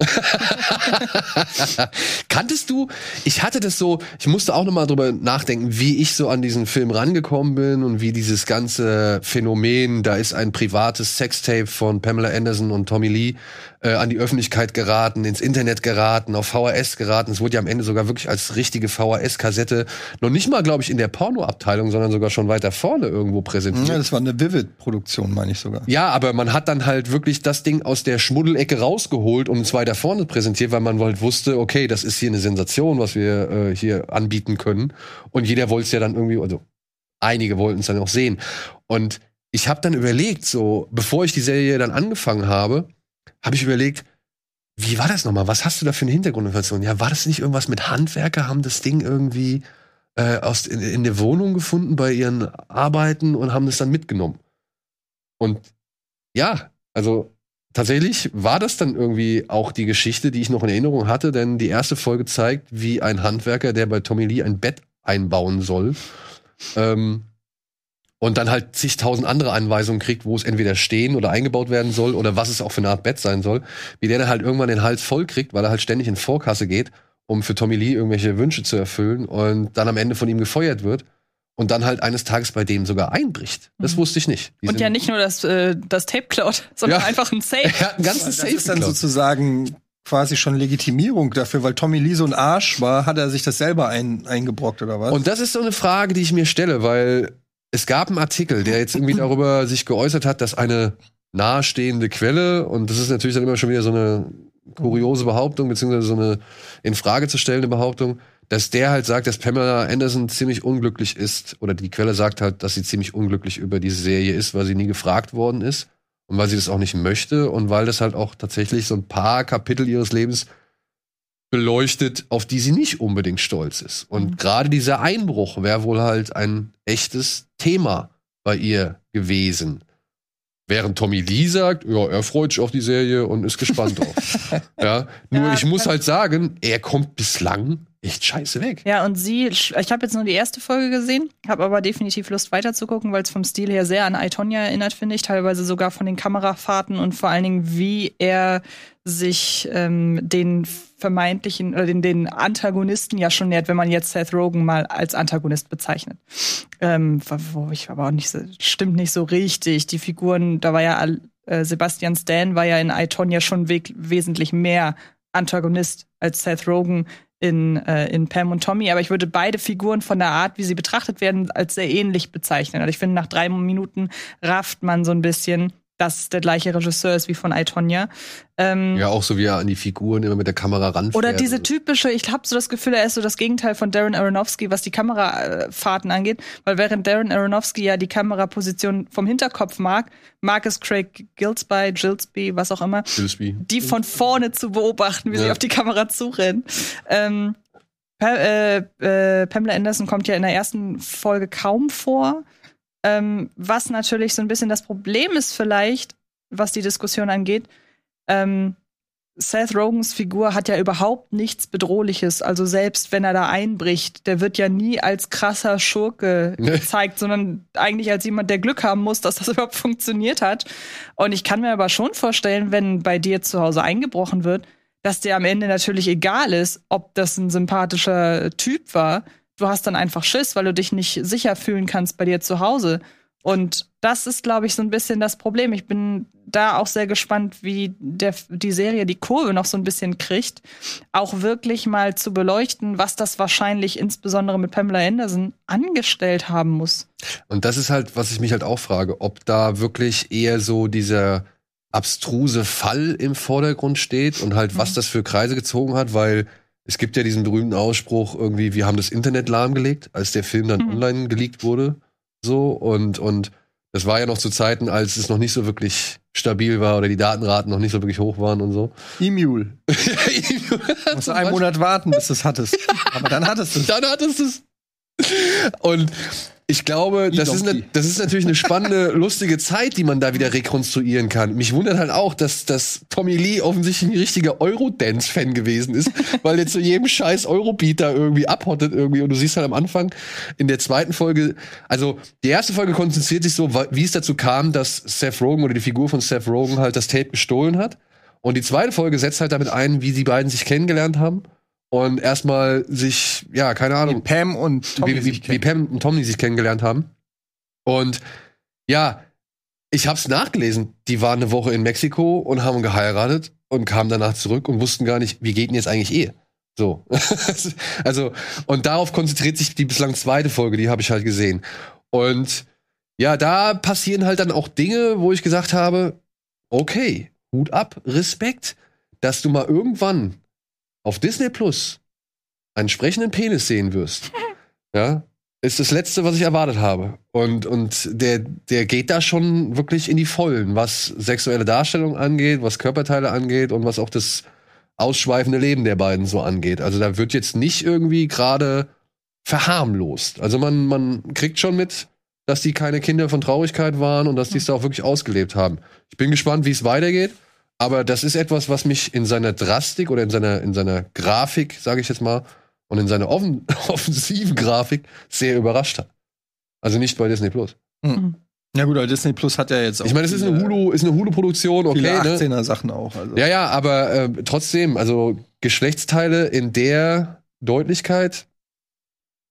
(laughs) Kanntest du? Ich hatte das so, ich musste auch noch mal drüber nachdenken, wie ich so an diesen Film rangekommen bin und wie dieses ganze Phänomen, da ist ein privates Sextape von Pamela Anderson und Tommy Lee äh, an die Öffentlichkeit geraten, ins Internet geraten, auf VHS geraten. Es wurde ja am Ende sogar wirklich als richtige VHS-Kassette, noch nicht mal, glaube ich, in der Pornoabteilung, sondern sogar schon weiter vorne irgendwo präsentiert. Ja, das war eine Vivid-Produktion, meine ich sogar. Ja, aber man hat dann halt wirklich das Ding aus der Schmuddelecke rausgeholt und es weiter vorne präsentiert, weil man halt wusste, okay, das ist hier eine Sensation, was wir äh, hier anbieten können. Und jeder wollte es ja dann irgendwie, also einige wollten es dann auch sehen. Und ich habe dann überlegt, so bevor ich die Serie dann angefangen habe, habe ich überlegt, wie war das nochmal? Was hast du da für eine Hintergrundinformation? Ja, war das nicht irgendwas mit Handwerker, haben das Ding irgendwie äh, aus, in, in der Wohnung gefunden bei ihren Arbeiten und haben das dann mitgenommen? Und ja, also tatsächlich war das dann irgendwie auch die Geschichte, die ich noch in Erinnerung hatte, denn die erste Folge zeigt, wie ein Handwerker, der bei Tommy Lee ein Bett einbauen soll, ähm, und dann halt zigtausend andere Anweisungen kriegt, wo es entweder stehen oder eingebaut werden soll oder was es auch für eine Art Bett sein soll, wie der dann halt irgendwann den Hals voll kriegt, weil er halt ständig in Vorkasse geht, um für Tommy Lee irgendwelche Wünsche zu erfüllen und dann am Ende von ihm gefeuert wird und dann halt eines Tages bei dem sogar einbricht. Das Mhm. wusste ich nicht. Die Und ja nicht nur das, äh, das Tape klaut, (laughs) sondern Ja. einfach ein Safe. (laughs) er hat einen ganzen Das Safe ist dann sozusagen quasi schon Legitimierung dafür, weil Tommy Lee so ein Arsch war, hat er sich das selber ein, eingebrockt oder was? Und das ist so eine Frage, die ich mir stelle, weil es gab einen Artikel, der jetzt irgendwie (laughs) darüber sich geäußert hat, dass eine nahestehende Quelle, und das ist natürlich dann immer schon wieder so eine kuriose Behauptung, beziehungsweise so eine in Frage zu stellende Behauptung, dass der halt sagt, dass Pamela Anderson ziemlich unglücklich ist, oder die Quelle sagt halt, dass sie ziemlich unglücklich über diese Serie ist, weil sie nie gefragt worden ist und weil sie das auch nicht möchte und weil das halt auch tatsächlich so ein paar Kapitel ihres Lebens beleuchtet, auf die sie nicht unbedingt stolz ist. Und Mhm. gerade dieser Einbruch wäre wohl halt ein echtes Thema bei ihr gewesen. Während Tommy Lee sagt, ja, er freut sich auf die Serie und ist gespannt drauf. (laughs) ja, nur Ja, ich muss halt sagen, er kommt bislang echt scheiße weg. Ja, und sie, ich habe jetzt nur die erste Folge gesehen, habe aber definitiv Lust weiterzugucken, weil es vom Stil her sehr an I, Tonya erinnert, finde ich, teilweise sogar von den Kamerafahrten und vor allen Dingen, wie er sich ähm, den vermeintlichen oder den, den Antagonisten ja schon nähert, wenn man jetzt Seth Rogen mal als Antagonist bezeichnet. Ähm, wo ich aber auch nicht so, stimmt nicht so richtig. Die Figuren, da war ja äh, Sebastian Stan war ja in I, Tonya schon wesentlich mehr Antagonist als Seth Rogen in, äh, in Pam und Tommy, aber ich würde beide Figuren von der Art, wie sie betrachtet werden, als sehr ähnlich bezeichnen. Also ich finde, nach drei Minuten rafft man so ein bisschen, dass es der gleiche Regisseur ist wie von I, Tonya. Ähm, Ja, auch so wie er an die Figuren immer mit der Kamera ranfährt. oder diese und- typische, ich habe so das Gefühl, er ist so das Gegenteil von Darren Aronofsky, was die Kamerafahrten angeht, weil während Darren Aronofsky ja die Kameraposition vom Hinterkopf mag, mag es Craig Gillespie, Gillespie, was auch immer, Gillespie. die von vorne zu beobachten, wie sie Ja. auf die Kamera zurennen. Ähm, äh, äh, Pamela Anderson kommt ja in der ersten Folge kaum vor. Ähm, was natürlich so ein bisschen das Problem ist, vielleicht, was die Diskussion angeht. Ähm, Seth Rogans Figur hat ja überhaupt nichts Bedrohliches. Also selbst wenn er da einbricht, der wird ja nie als krasser Schurke (laughs) gezeigt, sondern eigentlich als jemand, der Glück haben muss, dass das (laughs) überhaupt funktioniert hat. Und ich kann mir aber schon vorstellen, wenn bei dir zu Hause eingebrochen wird, dass dir am Ende natürlich egal ist, ob das ein sympathischer Typ war. Du hast dann einfach Schiss, weil du dich nicht sicher fühlen kannst bei dir zu Hause. Und das ist, glaube ich, so ein bisschen das Problem. Ich bin da auch sehr gespannt, wie der, die Serie die Kurve noch so ein bisschen kriegt, auch wirklich mal zu beleuchten, was das wahrscheinlich insbesondere mit Pamela Anderson angestellt haben muss. Und das ist halt, was ich mich halt auch frage, ob da wirklich eher so dieser abstruse Fall im Vordergrund steht und halt, was Mhm. das für Kreise gezogen hat, weil es gibt ja diesen berühmten Ausspruch irgendwie, wir haben das Internet lahmgelegt, als der Film dann Mhm. online geleakt wurde. So, und, und das war ja noch zu Zeiten, als es noch nicht so wirklich stabil war oder die Datenraten noch nicht so wirklich hoch waren und so. E-Mule. (laughs) Du musst einen Monat warten, bis du es hattest. (laughs) Aber dann hattest du es. Dann hattest du es. Und ich glaube, das ist, ne, das ist natürlich eine spannende, (laughs) lustige Zeit, die man da wieder rekonstruieren kann. Mich wundert halt auch, dass, dass Tommy Lee offensichtlich ein richtiger Eurodance-Fan gewesen ist, weil er zu jedem scheiß Eurobeat da irgendwie abhottet irgendwie. Und du siehst halt am Anfang in der zweiten Folge, also die erste Folge konzentriert sich so, wie es dazu kam, dass Seth Rogen oder die Figur von Seth Rogen halt das Tape gestohlen hat. Und die zweite Folge setzt halt damit ein, wie die beiden sich kennengelernt haben. Und erstmal sich, ja, keine Ahnung, Wie Pam und Tommy wie, sich wie, wie. Pam und Tommy sich kennengelernt haben. Und ja, ich hab's nachgelesen. Die waren eine Woche in Mexiko und haben geheiratet und kamen danach zurück und wussten gar nicht, wie geht denn jetzt eigentlich Ehe? So. (laughs) also, und darauf konzentriert sich die bislang zweite Folge, die habe ich halt gesehen. Und ja, da passieren halt dann auch Dinge, wo ich gesagt habe, okay, Hut ab, Respekt, dass du mal irgendwann auf Disney Plus einen sprechenden Penis sehen wirst. (laughs) Ja, ist das Letzte, was ich erwartet habe. Und, und der, der geht da schon wirklich in die Vollen, was sexuelle Darstellung angeht, was Körperteile angeht und was auch das ausschweifende Leben der beiden so angeht. Also da wird jetzt nicht irgendwie gerade verharmlost. Also man, man kriegt schon mit, dass die keine Kinder von Traurigkeit waren und dass die es da auch wirklich ausgelebt haben. Ich bin gespannt, wie es weitergeht. Aber das ist etwas, was mich in seiner Drastik oder in seiner, in seiner Grafik, sage ich jetzt mal, und in seiner offen, (laughs) offensiven Grafik sehr überrascht hat. Also nicht bei Disney Plus. Ja gut, aber Disney Plus hat ja jetzt auch Ich meine, es ist eine Hulu, ist eine Hulu-Produktion, okay, viele ne? 18er Sachen auch. Also. Ja, ja, aber äh, trotzdem, also Geschlechtsteile in der Deutlichkeit,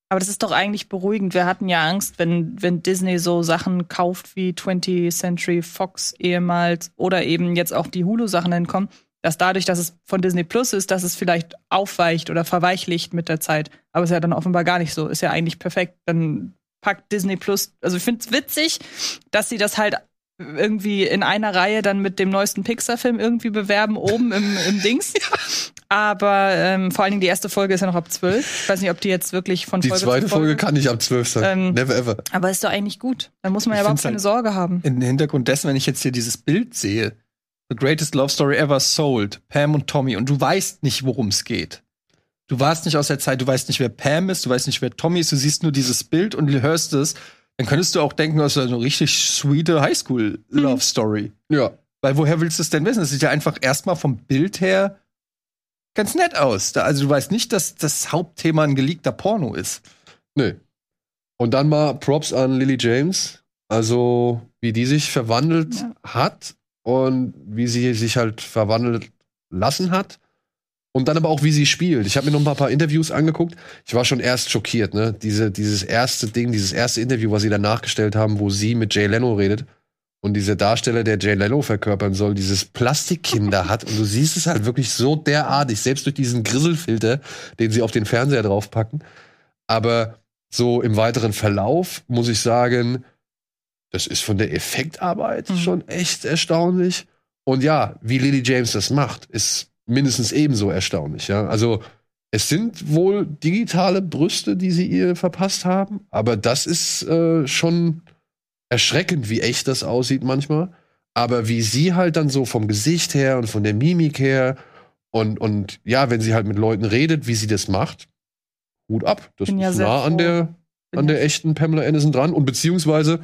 Aber das ist doch eigentlich beruhigend. Wir hatten ja Angst, wenn, wenn Disney so Sachen kauft wie 20th Century Fox ehemals oder eben jetzt auch die Hulu-Sachen dann kommen, dass dadurch, dass es von Disney Plus ist, dass es vielleicht aufweicht oder verweichlicht mit der Zeit. Aber ist ja dann offenbar gar nicht so. Ist ja eigentlich perfekt. Dann packt Disney Plus. Also ich finde es witzig, dass sie das halt irgendwie in einer Reihe dann mit dem neuesten Pixar-Film irgendwie bewerben, oben im, im Dings. (laughs) Aber ähm, vor allen Dingen die erste Folge ist ja noch ab 12. Ich weiß nicht, ob die jetzt wirklich von die Folge zweite zu Folge Folge kann nicht ab 12 sein. Ähm, Never ever. aber ist doch eigentlich gut. Dann muss man ja Ich überhaupt find's keine halt- Sorge haben. In Hintergrund dessen, wenn ich jetzt hier dieses Bild sehe, The Greatest Love Story Ever Sold, Pam und Tommy, und du weißt nicht, worum es geht. Du warst nicht aus der Zeit, du weißt nicht, wer Pam ist, du weißt nicht, wer Tommy ist, du siehst nur dieses Bild und du hörst es, dann könntest du auch denken, das ist eine richtig sweete Highschool-Love-Story. Ja. Weil woher willst du es denn wissen? Es sieht ja einfach erstmal vom Bild her ganz nett aus. Da, also du weißt nicht, dass das Hauptthema ein geleakter Porno ist. Nö. Und dann mal Props an Lily James. Also, wie die sich verwandelt Ja. hat und wie sie sich halt verwandelt lassen hat. Und dann aber auch, wie sie spielt. Ich habe mir noch ein paar, paar Interviews angeguckt. Ich war schon erst schockiert, ne? Diese, dieses erste Ding, dieses erste Interview, was sie danach gestellt haben, wo sie mit Jay Leno redet. Und dieser Darsteller, der Jay Leno verkörpern soll, dieses Plastikkinn da hat. Und du siehst es halt wirklich so derartig, selbst durch diesen Grisselfilter, den sie auf den Fernseher draufpacken. Aber so im weiteren Verlauf muss ich sagen, das ist von der Effektarbeit Mhm. schon echt erstaunlich. Und ja, wie Lily James das macht, ist mindestens ebenso erstaunlich. Ja? Also es sind wohl digitale Brüste, die sie ihr verpasst haben, aber das ist äh, schon erschreckend, wie echt das aussieht manchmal. Aber wie sie halt dann so vom Gesicht her und von der Mimik her und, und ja, wenn sie halt mit Leuten redet, wie sie das macht, Hut ab. Das Bin ja ist sehr nah an der, Bin an ja- der echten Pamela Anderson dran. Und beziehungsweise,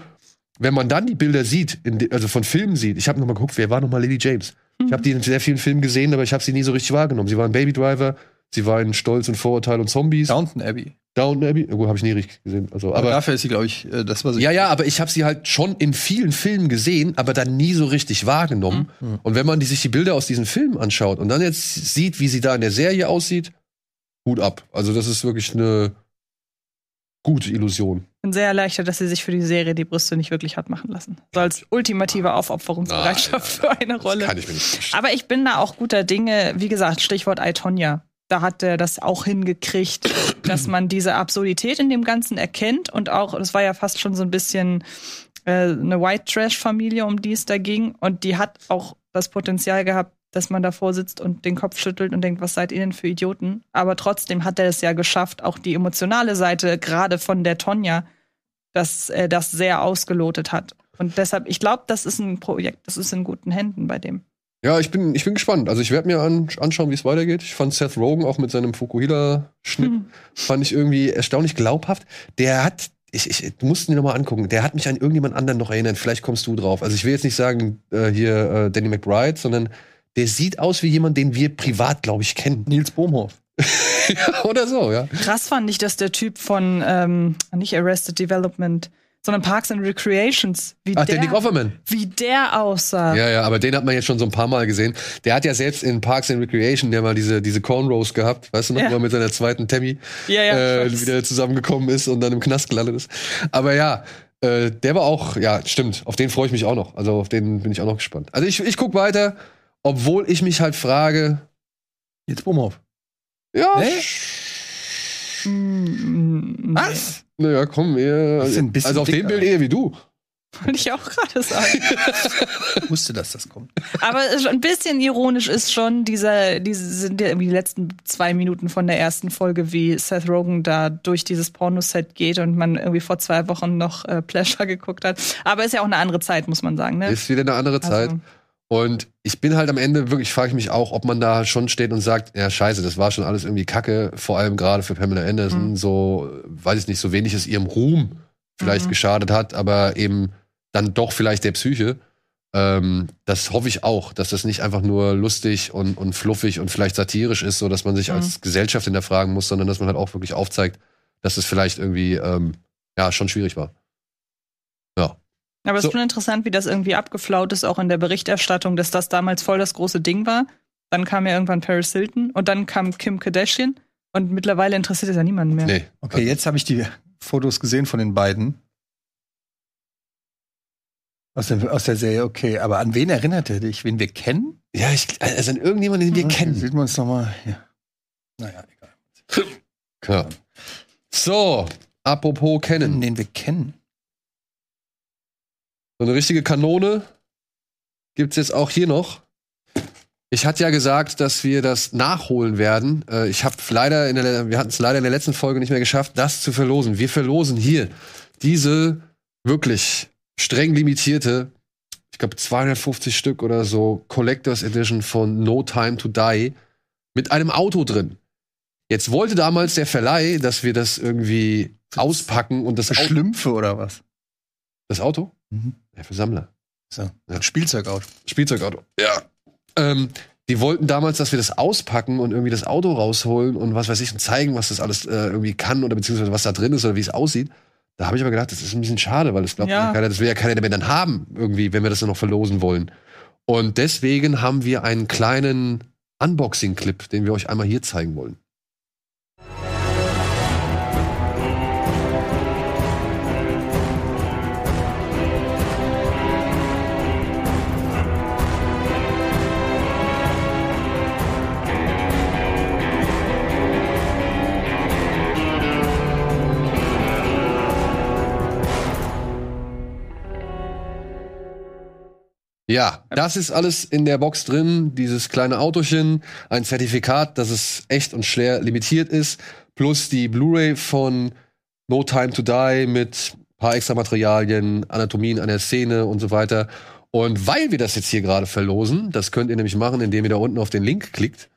wenn man dann die Bilder sieht, in de, also von Filmen sieht, ich habe noch mal geguckt, wer war noch mal Lily James? Ich habe die in sehr vielen Filmen gesehen, aber ich habe sie nie so richtig wahrgenommen. Sie war in Baby Driver, sie war in Stolz und Vorurteil und Zombies. Downton Abbey. Downton Abbey, gut, habe ich nie richtig gesehen. Also, Aber, aber dafür ist sie, glaube ich, äh, das war sie. ja, ja, aber ich habe sie halt schon in vielen Filmen gesehen, aber dann nie so richtig wahrgenommen. Mhm. Und wenn man die, sich die Bilder aus diesen Filmen anschaut und dann jetzt sieht, wie sie da in der Serie aussieht, Hut ab. Also das ist wirklich eine gute Illusion. bin sehr erleichtert, dass sie sich für die Serie die Brüste nicht wirklich hat machen lassen. So als ultimative Aufopferungsbereitschaft für eine Rolle. Das kann ich mir nicht vorstellen. Aber ich bin da auch guter Dinge. Wie gesagt, Stichwort Itonia. Da hat er das auch hingekriegt, dass man diese Absurdität in dem Ganzen erkennt und auch, das war ja fast schon so ein bisschen äh, eine White Trash Familie, um die es da ging. Und die hat auch das Potenzial gehabt, dass man davor sitzt und den Kopf schüttelt und denkt, was seid ihr denn für Idioten? Aber trotzdem hat er es ja geschafft, auch die emotionale Seite gerade von der Tonja, dass er das sehr ausgelotet hat. Und deshalb, ich glaube, das ist ein Projekt, das ist in guten Händen bei dem. Ja, ich bin, ich bin gespannt. Also ich werde mir an, anschauen, wie es weitergeht. Ich fand Seth Rogen auch mit seinem Fukuhila-Schnitt, Hm. fand ich irgendwie erstaunlich glaubhaft. Der hat, ich, ich, du musst ihn dir nochmal angucken, der hat mich an irgendjemand anderen noch erinnert. Vielleicht kommst du drauf. Also ich will jetzt nicht sagen, äh, hier äh, Danny McBride, sondern der sieht aus wie jemand, den wir privat, glaube ich, kennen. Nils Bohmhoff. (laughs) Oder so, ja. Krass fand ich, dass der Typ von, ähm, nicht Arrested Development, sondern Parks and Recreations, wie, Ach, der der, Nick Offerman. wie der aussah. Ja, ja, aber den hat man jetzt schon so ein paar Mal gesehen. Der hat ja selbst in Parks and Recreation der mal diese, diese Cornrows gehabt, weißt du noch, Ja. wo er mit seiner zweiten Tammy ja, ja, äh, wieder zusammengekommen ist und dann im Knast gelandet ist. Aber ja, äh, der war auch, ja, stimmt, auf den freue ich mich auch noch. Also auf den bin ich auch noch gespannt. Also ich, ich guck weiter, obwohl ich mich halt frage, Nils Bohmhoff. ja, Nee? Mm, nee. Naja, komm, eher, also auf dem. Bild eher wie du. Wollte ich auch gerade sagen. Ich wusste, dass das kommt. Aber es ist ein bisschen ironisch ist schon dieser, diese sind ja irgendwie die letzten zwei Minuten von der ersten Folge, wie Seth Rogen da durch dieses Pornoset geht und man irgendwie vor zwei Wochen noch äh, Pleasure geguckt hat. Aber ist ja auch eine andere Zeit, muss man sagen, ne? Ist wieder eine andere Zeit. Also, Und ich bin halt am Ende wirklich, frage ich mich auch, ob man da schon steht und sagt, ja, scheiße, das war schon alles irgendwie kacke, vor allem gerade für Pamela Anderson, Mhm. so, weiß ich nicht, so wenig es ihrem Ruhm vielleicht Mhm. geschadet hat, aber eben dann doch vielleicht der Psyche. Ähm, das hoffe ich auch, dass das nicht einfach nur lustig und, und fluffig und vielleicht satirisch ist, so dass man sich Mhm. als Gesellschaft hinterfragen muss, sondern dass man halt auch wirklich aufzeigt, dass es vielleicht irgendwie, ähm, ja, schon schwierig war. Aber es So. ist schon interessant, wie das irgendwie abgeflaut ist, auch in der Berichterstattung, dass das damals voll das große Ding war. Dann kam ja irgendwann Paris Hilton und dann kam Kim Kardashian und mittlerweile interessiert es ja niemanden mehr. Nee. Okay, jetzt habe ich die Fotos gesehen von den beiden. Aus der, aus der Serie, okay. Aber an wen erinnert er dich? Wen wir kennen? Ja, ich, also an irgendjemanden, den wir Okay, kennen. Sieht man uns nochmal. Ja. Naja, egal. Ja. So, apropos kennen. Den wir kennen. So eine richtige Kanone gibt's jetzt auch hier noch. Ich hatte ja gesagt, dass wir das nachholen werden. Äh, Ich habe leider in der, wir hatten es leider in der letzten Folge nicht mehr geschafft, das zu verlosen. Wir verlosen hier diese wirklich streng limitierte, ich glaube 250 Stück oder so Collectors Edition von No Time to Die mit einem Auto drin. Jetzt wollte damals der Verleih, dass wir das irgendwie auspacken und das, Schlümpfe oder was? das Auto? Mhm. Ja, für Sammler. So. Ja. Spielzeugauto. Spielzeugauto. Ja. Ähm, die wollten damals, dass wir das auspacken und irgendwie das Auto rausholen und was weiß ich und zeigen, was das alles äh, irgendwie kann oder beziehungsweise was da drin ist oder wie es aussieht. Da habe ich aber gedacht, das ist ein bisschen schade, weil das glaubt Ja. keiner, das will ja keiner mehr dann haben, irgendwie, wenn wir das dann noch verlosen wollen. Und deswegen haben wir einen kleinen Unboxing-Clip, den wir euch einmal hier zeigen wollen. Ja, das ist alles in der Box drin. Dieses kleine Autochen, ein Zertifikat, dass es echt und schwer limitiert ist, plus die Blu-ray von No Time to Die mit paar extra Materialien, Anatomien einer Szene und so weiter. Und weil wir das jetzt hier gerade verlosen, das könnt ihr nämlich machen, indem ihr da unten auf den Link klickt,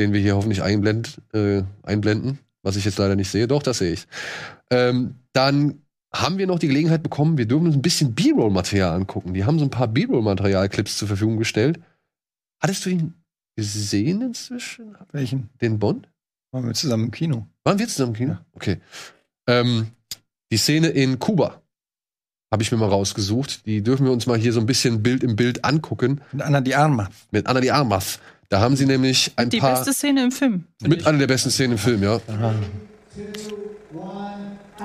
den wir hier hoffentlich einblend, äh, einblenden. was ich jetzt leider nicht sehe. Doch, das sehe ich. Ähm, dann haben wir noch die Gelegenheit bekommen, wir dürfen uns ein bisschen B-Roll-Material angucken. Die haben so ein paar B-Roll-Material-Clips zur Verfügung gestellt. Hattest du ihn gesehen inzwischen? Welchen? Den Bond? Waren wir zusammen im Kino? Waren wir zusammen im Kino? Ja. Okay. Ähm, die Szene in Kuba habe ich mir mal rausgesucht. Die dürfen wir uns mal hier so ein bisschen Bild im Bild angucken. Mit Anna die Arma. Mit Anna die Armas. Da haben sie nämlich ein Die paar. beste Szene im Film. Mit ich. einer der besten Szenen im Film, ja.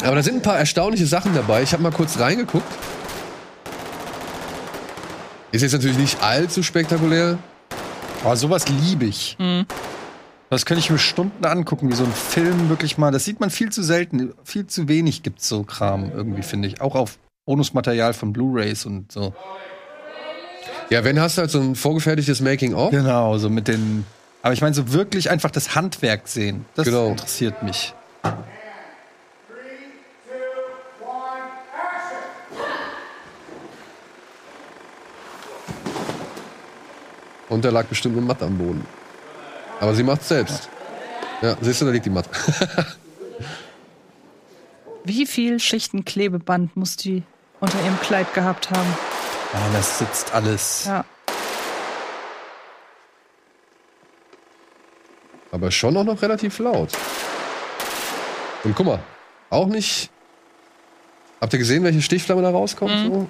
Aber da sind ein paar erstaunliche Sachen dabei. Ich habe mal kurz reingeguckt. Ist jetzt natürlich nicht allzu spektakulär. Aber sowas liebe ich. Mhm. Das könnte ich mir Stunden angucken, wie so ein Film wirklich mal. Das sieht man viel zu selten. Viel zu wenig gibt's so Kram irgendwie, finde ich. Auch auf Bonusmaterial von Blu-Rays und so. Ja, wenn hast du halt so ein vorgefertigtes Making-of. Genau, so mit den. Aber ich meine, so wirklich einfach das Handwerk sehen. Das Genau. interessiert mich. Und da lag bestimmt eine Matte am Boden. Aber sie macht's selbst. Ja, siehst du, da liegt die Matte. (laughs) Wie viel Schichten Klebeband muss die unter ihrem Kleid gehabt haben? Ja, das sitzt alles. Ja. Aber schon auch noch relativ laut. Und guck mal, auch nicht. Habt ihr gesehen, welche Stichflamme da rauskommt? So?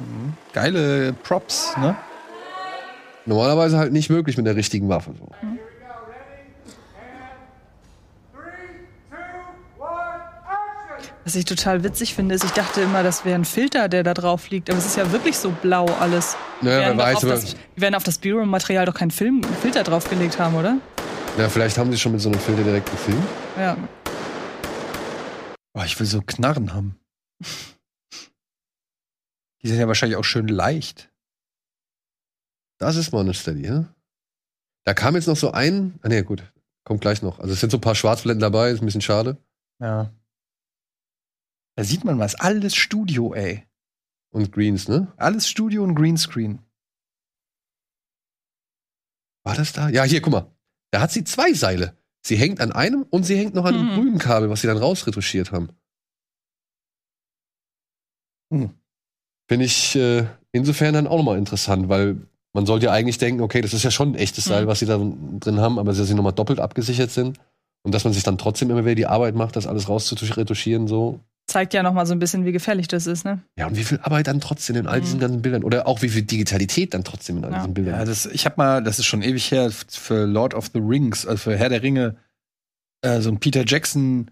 Geile Props, ne? Normalerweise halt nicht möglich mit der richtigen Waffe. So. Was ich total witzig finde, ist, ich dachte immer, das wäre ein Filter, der da drauf liegt. Aber es ist ja wirklich so blau alles. Naja, wer weiß, auf das, die werden auf das Bureau-Material doch keinen Film, Filter draufgelegt haben, oder? Ja, vielleicht haben sie schon mit so einem Filter direkt gefilmt. Ja. Oh, ich will so Knarren haben. Die sind ja wahrscheinlich auch schön leicht. Das ist mal eine Steady, ja? Da kam jetzt noch so ein. Ah, nee, gut. Kommt gleich noch. Also es sind so ein paar Schwarzblenden dabei, ist ein bisschen schade. Ja. Da sieht man was. Alles Studio, ey. Und Greens, ne? Alles Studio und Greenscreen. War das da? Ja, hier, guck mal. Da hat sie zwei Seile. Sie hängt an einem und sie hängt noch an einem Mhm. grünen Kabel, was sie dann rausretuschiert haben. Hm. Finde ich äh, insofern dann auch nochmal interessant, weil man sollte ja eigentlich denken, okay, das ist ja schon ein echtes Seil, Mhm. was sie da drin haben, aber dass sie nochmal doppelt abgesichert sind. Und dass man sich dann trotzdem immer wieder die Arbeit macht, das alles rauszuretuschieren, so. Zeigt ja noch mal so ein bisschen, wie gefährlich das ist, ne? Ja, und wie viel Arbeit dann trotzdem in all Mhm. diesen ganzen Bildern oder auch wie viel Digitalität dann trotzdem in all Ja. diesen Bildern. Ja, das, ich habe mal, das ist schon ewig her, für Lord of the Rings, also für Herr der Ringe, äh, so ein Peter Jackson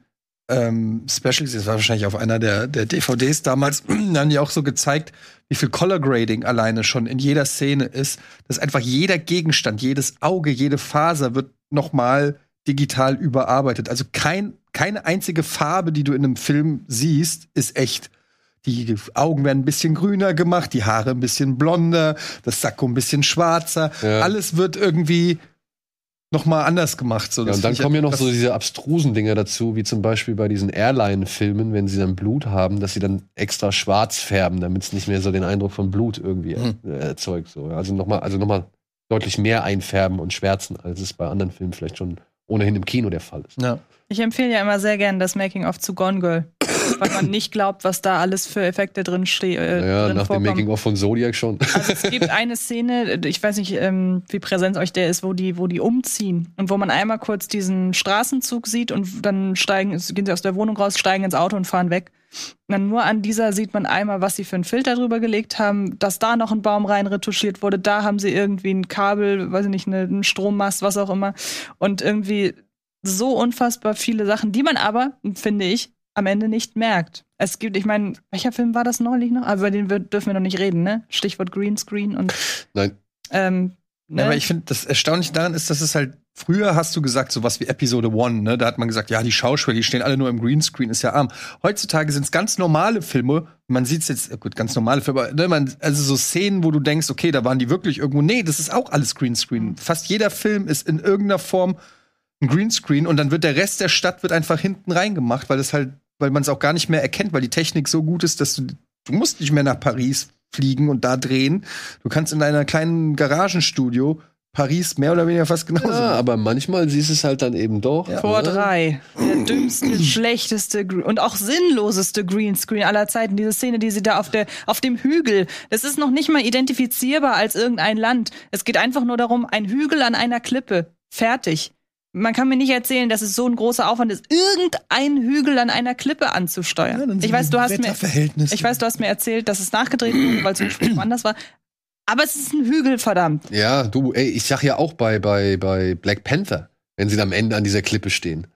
ähm, Special, das war wahrscheinlich auf einer der, der DVDs damals, (clears throat) da haben die auch so gezeigt, wie viel Color Grading alleine schon in jeder Szene ist, dass einfach jeder Gegenstand, jedes Auge, jede Faser wird nochmal digital überarbeitet. Also kein, keine einzige Farbe, die du in einem Film siehst, ist echt. Die Augen werden ein bisschen grüner gemacht, die Haare ein bisschen blonder, das Sakko ein bisschen schwarzer. Ja. Alles wird irgendwie noch mal anders gemacht. So, Ja, und dann kommen ja noch so diese abstrusen Dinger dazu, wie zum Beispiel bei diesen Airline-Filmen, wenn sie dann Blut haben, dass sie dann extra schwarz färben, damit es nicht mehr so den Eindruck von Blut irgendwie Mhm. erzeugt. So. Also nochmal also noch mal deutlich mehr einfärben und schwärzen, als es bei anderen Filmen vielleicht schon ohnehin im Kino der Fall ist. Ja. Ich empfehle ja immer sehr gern das Making-of zu Gone Girl. Weil man nicht glaubt, was da alles für Effekte drin stehen. Äh, Ja, drin nach dem vorkommen. Making-of von Zodiac schon. Also es gibt eine Szene, ich weiß nicht, ähm, wie präsent euch der ist, wo die, wo die umziehen und wo man einmal kurz diesen Straßenzug sieht und dann steigen, gehen sie aus der Wohnung raus, steigen ins Auto und fahren weg. Und dann nur an dieser sieht man einmal, was sie für einen Filter drüber gelegt haben, dass da noch ein Baum rein retuschiert wurde, da haben sie irgendwie ein Kabel, weiß ich nicht, eine, einen Strommast, was auch immer. Und irgendwie so unfassbar viele Sachen, die man aber, finde ich, am Ende nicht merkt. Es gibt, ich meine, welcher Film war das neulich noch? Aber über den wir, dürfen wir noch nicht reden, ne? Stichwort Greenscreen und Nein. ähm, ne? Ja, aber ich finde, das Erstaunliche daran ist, dass es halt, früher hast du gesagt, sowas wie Episode One, ne? Da hat man gesagt, ja, die Schauspieler, die stehen alle nur im Greenscreen, ist ja arm. Heutzutage sind es ganz normale Filme, man sieht es jetzt, äh, gut, ganz normale Filme, aber ne, man, also so Szenen, wo du denkst, okay, da waren die wirklich irgendwo. Nee, das ist auch alles Greenscreen. Fast jeder Film ist in irgendeiner Form ein Greenscreen und dann wird der Rest der Stadt wird einfach hinten reingemacht, weil es halt, weil man es auch gar nicht mehr erkennt, weil die Technik so gut ist, dass du, du musst nicht mehr nach Paris fliegen und da drehen. Du kannst in deiner kleinen Garagenstudio Paris mehr oder weniger fast genauso. Ja, aber manchmal siehst du es halt dann eben doch. Ja. Tor ne? 3. Der (clears throat) dümmste, schlechteste und auch sinnloseste Greenscreen aller Zeiten. Diese Szene, die sie da auf, der, auf dem Hügel. Das ist noch nicht mal identifizierbar als irgendein Land. Es geht einfach nur darum, ein Hügel an einer Klippe. Fertig. Man kann mir nicht erzählen, dass es so ein großer Aufwand ist, irgendein Hügel an einer Klippe anzusteuern. ich weiß, du hast mir, ich weiß, du hast mir erzählt, dass es nachgedreht wurde, weil es woanders war. Aber es ist ein Hügel, verdammt. Ja, du, ey, ich sag ja auch bei, bei, bei Black Panther, wenn sie dann am Ende an dieser Klippe stehen.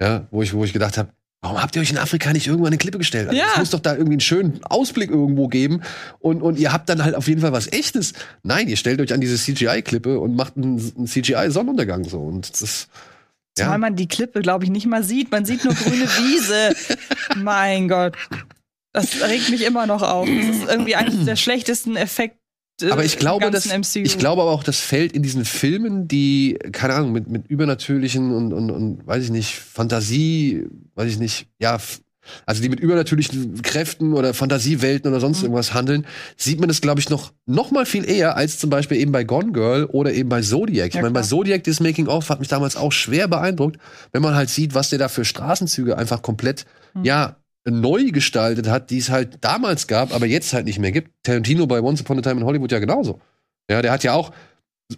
Ja, wo ich, wo ich gedacht habe, warum habt ihr euch in Afrika nicht irgendwo an eine Klippe gestellt? Also, Ja. Es muss doch da irgendwie einen schönen Ausblick irgendwo geben und, und ihr habt dann halt auf jeden Fall was Echtes. Nein, ihr stellt euch an diese CGI-Klippe und macht einen, einen CGI-Sonnenuntergang so. Und das, Zumal ja. man die Klippe, glaube ich, nicht mal sieht. Man sieht nur grüne Wiese. (laughs) mein Gott. Das regt mich immer noch auf. Das ist irgendwie eines der schlechtesten Effekte. Aber ich glaube, dass, MCU. ich glaube aber auch, das fällt in diesen Filmen, die, keine Ahnung, mit, mit übernatürlichen und, und, und, weiß ich nicht, Fantasie, weiß ich nicht, ja, also die mit übernatürlichen Kräften oder Fantasiewelten oder sonst Mhm. irgendwas handeln, sieht man das, glaube ich, noch, noch mal viel eher als zum Beispiel eben bei Gone Girl oder eben bei Zodiac. Ich Ja, meine, bei. Zodiac, das Making-of hat mich damals auch schwer beeindruckt, wenn man halt sieht, was der da für Straßenzüge einfach komplett, Mhm. ja, neu gestaltet hat, die es halt damals gab, aber jetzt halt nicht mehr gibt. Tarantino bei Once Upon a Time in Hollywood ja genauso. Ja, der hat ja auch,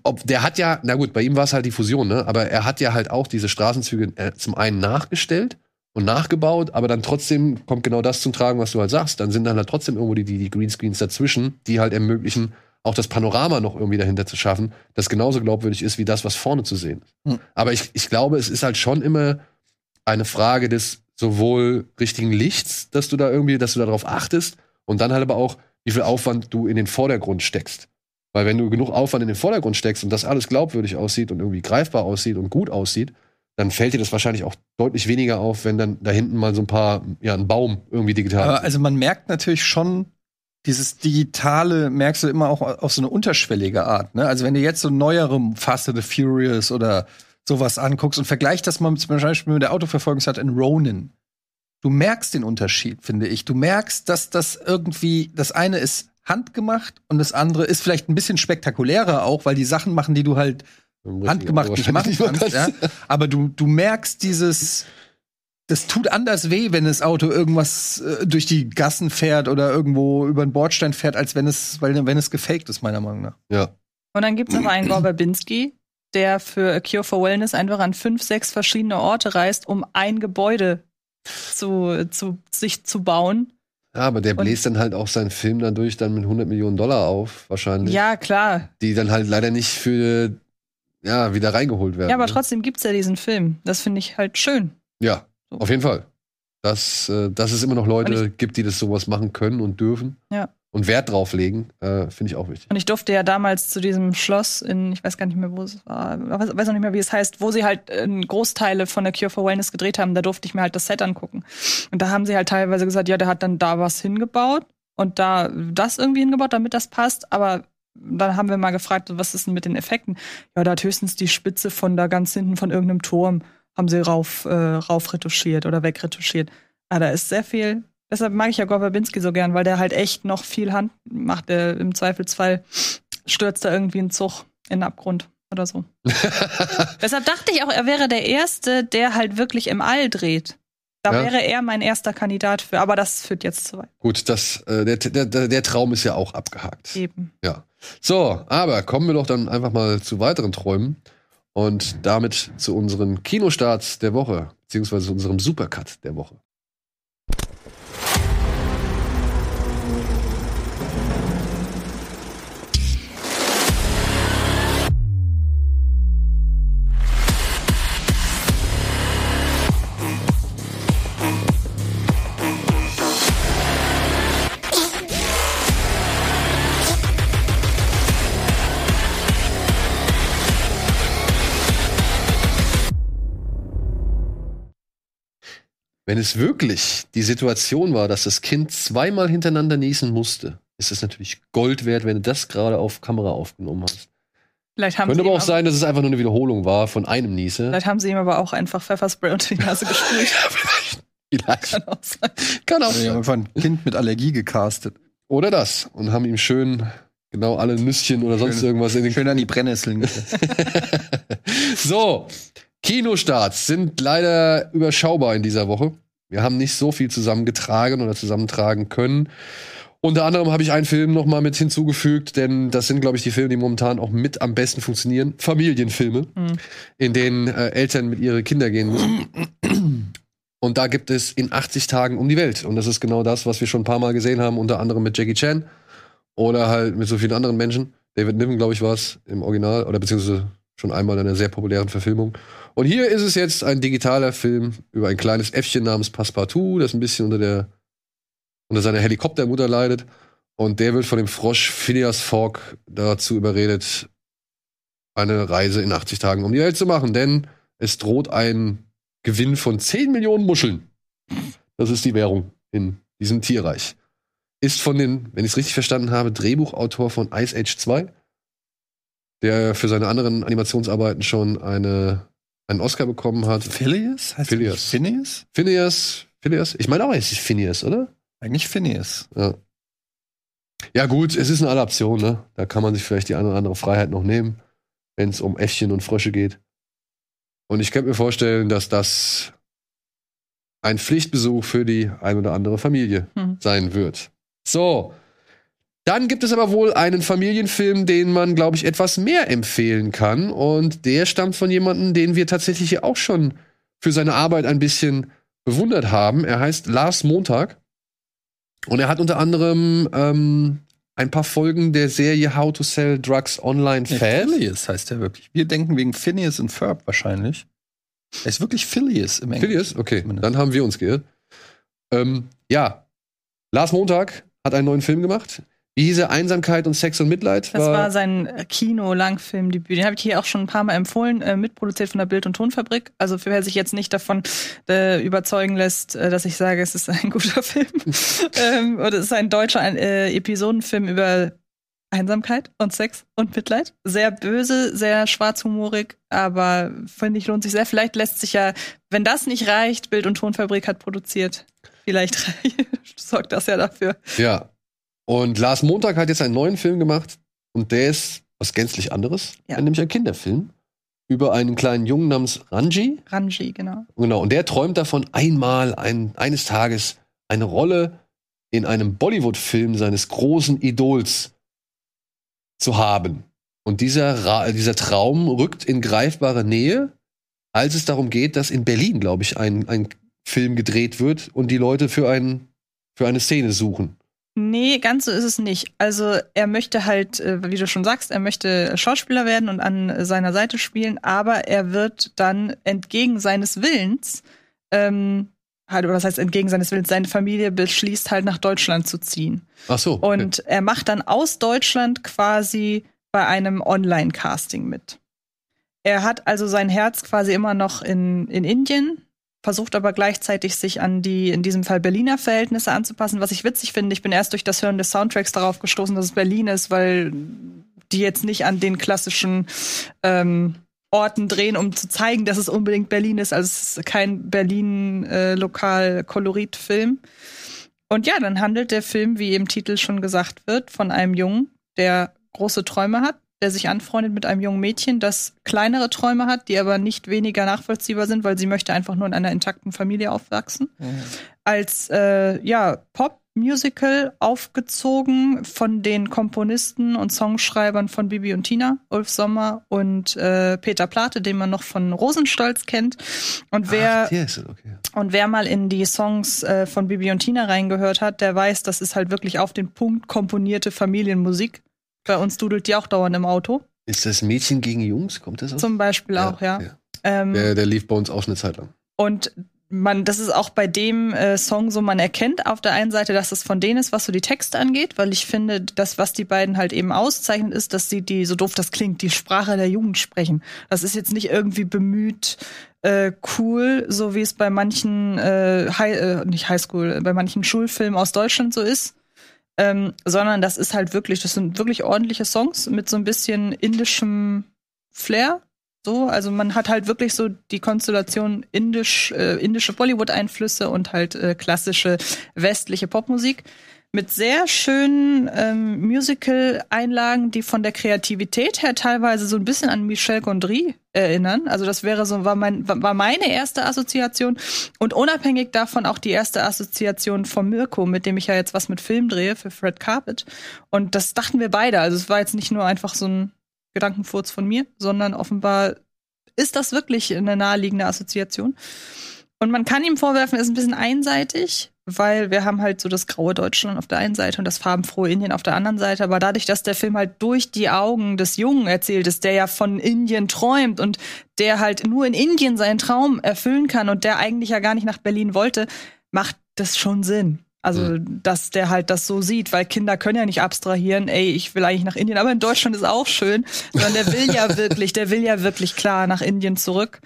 ob, der hat ja, na gut, bei ihm war es halt die Fusion, ne? Aber er hat ja halt auch diese Straßenzüge äh, zum einen nachgestellt und nachgebaut, aber dann trotzdem kommt genau das zum Tragen, was du halt sagst. Dann sind dann halt trotzdem irgendwo die, die, die Greenscreens dazwischen, die halt ermöglichen, auch das Panorama noch irgendwie dahinter zu schaffen, das genauso glaubwürdig ist wie das, was vorne zu sehen ist. Hm. Aber ich, ich glaube, es ist halt schon immer eine Frage des sowohl richtigen Lichts, dass du da irgendwie, dass du darauf achtest und dann halt aber auch, wie viel Aufwand du in den Vordergrund steckst. Weil wenn du genug Aufwand in den Vordergrund steckst und das alles glaubwürdig aussieht und irgendwie greifbar aussieht und gut aussieht, dann fällt dir das wahrscheinlich auch deutlich weniger auf, wenn dann da hinten mal so ein paar, ja, ein Baum irgendwie digital. Aber also man merkt natürlich schon, dieses Digitale merkst du immer auch auf so eine unterschwellige Art. Ne? Also wenn du jetzt so neuere Fast and the Furious oder sowas anguckst und vergleicht das mal mit, zum Beispiel mit der Autoverfolgungsjagd in Ronin. Du merkst den Unterschied, finde ich. Du merkst, dass das irgendwie, das eine ist handgemacht und das andere ist vielleicht ein bisschen spektakulärer auch, weil die Sachen machen, die du halt handgemacht nicht machen kannst. Ja? Aber du, du merkst dieses, das tut anders weh, wenn das Auto irgendwas äh, durch die Gassen fährt oder irgendwo über einen Bordstein fährt, als wenn es, weil, wenn es gefaked ist, meiner Meinung nach. Ja. Und dann gibt es aber einen Gore Verbinski, der für A Cure for Wellness einfach an fünf, sechs verschiedene Orte reist, um ein Gebäude zu, zu sich zu bauen. Ja, aber der Und- bläst dann halt auch seinen Film dadurch dann mit 100 Millionen Dollar auf, wahrscheinlich. Ja, klar. Die dann halt leider nicht für, ja, wieder reingeholt werden. Ja, aber ne? trotzdem gibt's ja diesen Film. Das finde ich halt schön. Ja, So. auf jeden Fall. Dass, äh, dass es immer noch Leute gibt, die das sowas machen können und dürfen. Ja. Und Wert drauf legen, äh, finde ich auch wichtig. Und ich durfte ja damals zu diesem Schloss in, ich weiß gar nicht mehr, wo es war, weiß, weiß auch nicht mehr, wie es heißt, wo sie halt äh, Großteile von der Cure for Wellness gedreht haben. Da durfte ich mir halt das Set angucken. Und da haben sie halt teilweise gesagt, ja, der hat dann da was hingebaut und da das irgendwie hingebaut, damit das passt. Aber dann haben wir mal gefragt, was ist denn mit den Effekten? Ja, da hat höchstens die Spitze von da ganz hinten von irgendeinem Turm haben sie rauf, äh, rauf retuschiert oder wegretuschiert. Aber da ist sehr viel. Deshalb mag ich ja Gore Verbinski so gern, weil der halt echt noch viel Hand macht. Der im Zweifelsfall stürzt da irgendwie ein Zug in den Abgrund oder so. (laughs) Deshalb dachte ich auch, er wäre der Erste, der halt wirklich im All dreht. Da Ja. wäre er mein erster Kandidat für, aber das führt jetzt zu weit. Gut, das, äh, der, der, der der Traum ist ja auch abgehakt. Eben. Ja. So, aber kommen wir doch dann einfach mal zu weiteren Träumen und damit zu unseren Kinostarts der Woche, beziehungsweise zu unserem Supercut der Woche. Wenn es wirklich die Situation war, dass das Kind zweimal hintereinander niesen musste, ist es natürlich Gold wert, wenn du das gerade auf Kamera aufgenommen hast. Vielleicht haben, Könnte sie aber ihm auch sein, dass es einfach nur eine Wiederholung war von einem Niese. vielleicht haben sie ihm aber auch einfach Pfefferspray unter die Nase gesprüht. (laughs) Vielleicht. Kann auch sein. Kann auch Also, sein. einfach ein Kind mit Allergie gecastet. Oder das. Und haben ihm schön genau alle Nüsschen oder sonst Schön. irgendwas in den Schön an die Brennnesseln. (laughs) (laughs) So, Kinostarts sind leider überschaubar in dieser Woche. Wir haben nicht so viel zusammengetragen oder zusammentragen können. Unter anderem habe ich einen Film noch mal mit hinzugefügt, denn das sind, glaube ich, die Filme, die momentan auch mit am besten funktionieren. Familienfilme, Mhm. in denen äh, Eltern mit ihren Kindern gehen müssen. Und da gibt es in 80 Tagen um die Welt. Und das ist genau das, was wir schon ein paar Mal gesehen haben, unter anderem mit Jackie Chan oder halt mit so vielen anderen Menschen. David Niven, glaube ich, war es im Original oder beziehungsweise schon einmal in einer sehr populären Verfilmung. Und hier ist es jetzt ein digitaler Film über ein kleines Äffchen namens Passepartout, das ein bisschen unter der unter seiner Helikoptermutter leidet. Und der wird von dem Frosch Phineas Fogg dazu überredet, eine Reise in 80 Tagen um die Welt zu machen, denn es droht ein Gewinn von 10 Millionen Muscheln. Das ist die Währung in diesem Tierreich. Ist von den, wenn ich es richtig verstanden habe, Drehbuchautor von Ice Age 2, der für seine anderen Animationsarbeiten schon eine, einen Oscar bekommen hat. Phileas? Heißt Phileas. Phineas? Phineas, Phineas? Ich meine auch, es ist Phineas, oder? Eigentlich Phineas. Ja. Ja, gut, es ist eine Adaption, ne? Da kann man sich vielleicht die eine oder andere Freiheit noch nehmen, wenn es um Äffchen und Frösche geht. Und ich könnte mir vorstellen, dass das ein Pflichtbesuch für die ein oder andere Familie Hm. sein wird. So. Dann gibt es aber wohl einen Familienfilm, den man, glaube ich, etwas mehr empfehlen kann. Und der stammt von jemandem, den wir tatsächlich hier auch schon für seine Arbeit ein bisschen bewundert haben. Er heißt Lars Montag. Und er hat unter anderem ähm, ein paar Folgen der Serie How to Sell Drugs Online Nee, Fast. Phileas heißt der wirklich. Wir denken wegen Phineas und Ferb wahrscheinlich. Er ist wirklich Phileas im Englischen. Phileas? Okay, Zumindest. dann haben wir uns geirrt. Ähm, ja, Lars Montag hat einen neuen Film gemacht. Wie hieß er? Einsamkeit und Sex und Mitleid? Das war sein äh, Kino-Langfilmdebüt. Den habe ich hier auch schon ein paar Mal empfohlen, äh, mitproduziert von der Bild- und Tonfabrik. Also für wer sich jetzt nicht davon äh, überzeugen lässt, äh, dass ich sage, es ist ein (laughs) guter Film. (laughs) ähm, oder es ist ein deutscher äh, Episodenfilm über Einsamkeit und Sex und Mitleid. Sehr böse, sehr schwarzhumorig, aber finde ich lohnt sich sehr. Vielleicht lässt sich ja, wenn das nicht reicht, Bild- und Tonfabrik hat produziert. Vielleicht (laughs) sorgt das ja dafür. Ja. Und Lars Montag hat jetzt einen neuen Film gemacht und der ist was gänzlich anderes, Ja. nämlich ein Kinderfilm über einen kleinen Jungen namens Ranji. Ranji, genau. Genau, und der träumt davon, einmal ein, eines Tages eine Rolle in einem Bollywood-Film seines großen Idols zu haben. Und dieser, Ra dieser Traum rückt in greifbare Nähe, als es darum geht, dass in Berlin, glaube ich, ein, ein Film gedreht wird und die Leute für, ein, für eine Szene suchen. Nee, ganz so ist es nicht. Also er möchte halt, äh, wie du schon sagst, er möchte Schauspieler werden und an seiner Seite spielen, aber er wird dann entgegen seines Willens, ähm, halt, oder das heißt entgegen seines Willens, seine Familie beschließt halt nach Deutschland zu ziehen. Ach so. okay. Und er macht dann aus Deutschland quasi bei einem Online-Casting mit. Er hat also sein Herz quasi immer noch in, in Indien, versucht aber gleichzeitig sich an die, in diesem Fall Berliner Verhältnisse anzupassen, was ich witzig finde. Ich bin erst durch das Hören des Soundtracks darauf gestoßen, dass es Berlin ist, weil die jetzt nicht an den klassischen ähm, Orten drehen, um zu zeigen, dass es unbedingt Berlin ist. Also es ist kein Berlin-Lokal-Kolorit-Film. Und ja, dann handelt der Film, wie im Titel schon gesagt wird, von einem Jungen, der große Träume hat, der sich anfreundet mit einem jungen Mädchen, das kleinere Träume hat, die aber nicht weniger nachvollziehbar sind, weil sie möchte einfach nur in einer intakten Familie aufwachsen. Als äh, ja, Pop-Musical aufgezogen von den Komponisten und Songschreibern von Bibi und Tina, Ulf Sommer und äh, Peter Plate, den man noch von Rosenstolz kennt. Und wer Ach, der ist es, okay. und wer mal in die Songs äh, von Bibi und Tina reingehört hat, der weiß, das ist halt wirklich auf den Punkt komponierte Familienmusik. Bei uns dudelt die auch dauernd im Auto. Ist das Mädchen gegen Jungs? Kommt das aus? Zum Beispiel auch, ja. Ähm, Der, der lief bei uns auch eine Zeit lang. und man, das ist auch bei dem äh, Song so, man erkennt auf der einen Seite, dass es von denen ist, was so die Texte angeht, weil ich finde, das, was die beiden halt eben auszeichnet, ist, dass sie die, so doof das klingt, die Sprache der Jugend sprechen. Das ist jetzt nicht irgendwie bemüht äh, cool, so wie es bei manchen, äh, High, äh, nicht Highschool, bei manchen Schulfilmen aus Deutschland so ist. Ähm, sondern das ist halt wirklich, das sind wirklich ordentliche Songs mit so ein bisschen indischem Flair. So, also man hat halt wirklich so die Konstellation indisch, äh, indische Bollywood-Einflüsse und halt äh, klassische westliche Popmusik. Mit sehr schönen ähm, Musical-Einlagen, die von der Kreativität her teilweise so ein bisschen an Michel Gondry erinnern. Also das wäre so war mein war meine erste Assoziation und unabhängig davon auch die erste Assoziation von Mirko, mit dem ich ja jetzt was mit Film drehe für Fred Carpet. Und das dachten wir beide. Also es war jetzt nicht nur einfach so ein Gedankenfurz von mir, sondern offenbar ist das wirklich eine naheliegende Assoziation. Und man kann ihm vorwerfen, er ist ein bisschen einseitig, weil wir haben halt so das graue Deutschland auf der einen Seite und das farbenfrohe Indien auf der anderen Seite. Aber dadurch, dass der Film halt durch die Augen des Jungen erzählt ist, der ja von Indien träumt und der halt nur in Indien seinen Traum erfüllen kann und der eigentlich ja gar nicht nach Berlin wollte, macht das schon Sinn. Also, mhm. dass der halt das so sieht, weil Kinder können ja nicht abstrahieren, ey, ich will eigentlich nach Indien, aber in Deutschland ist auch schön, sondern der will ja (laughs) wirklich, der will ja wirklich klar nach Indien zurück.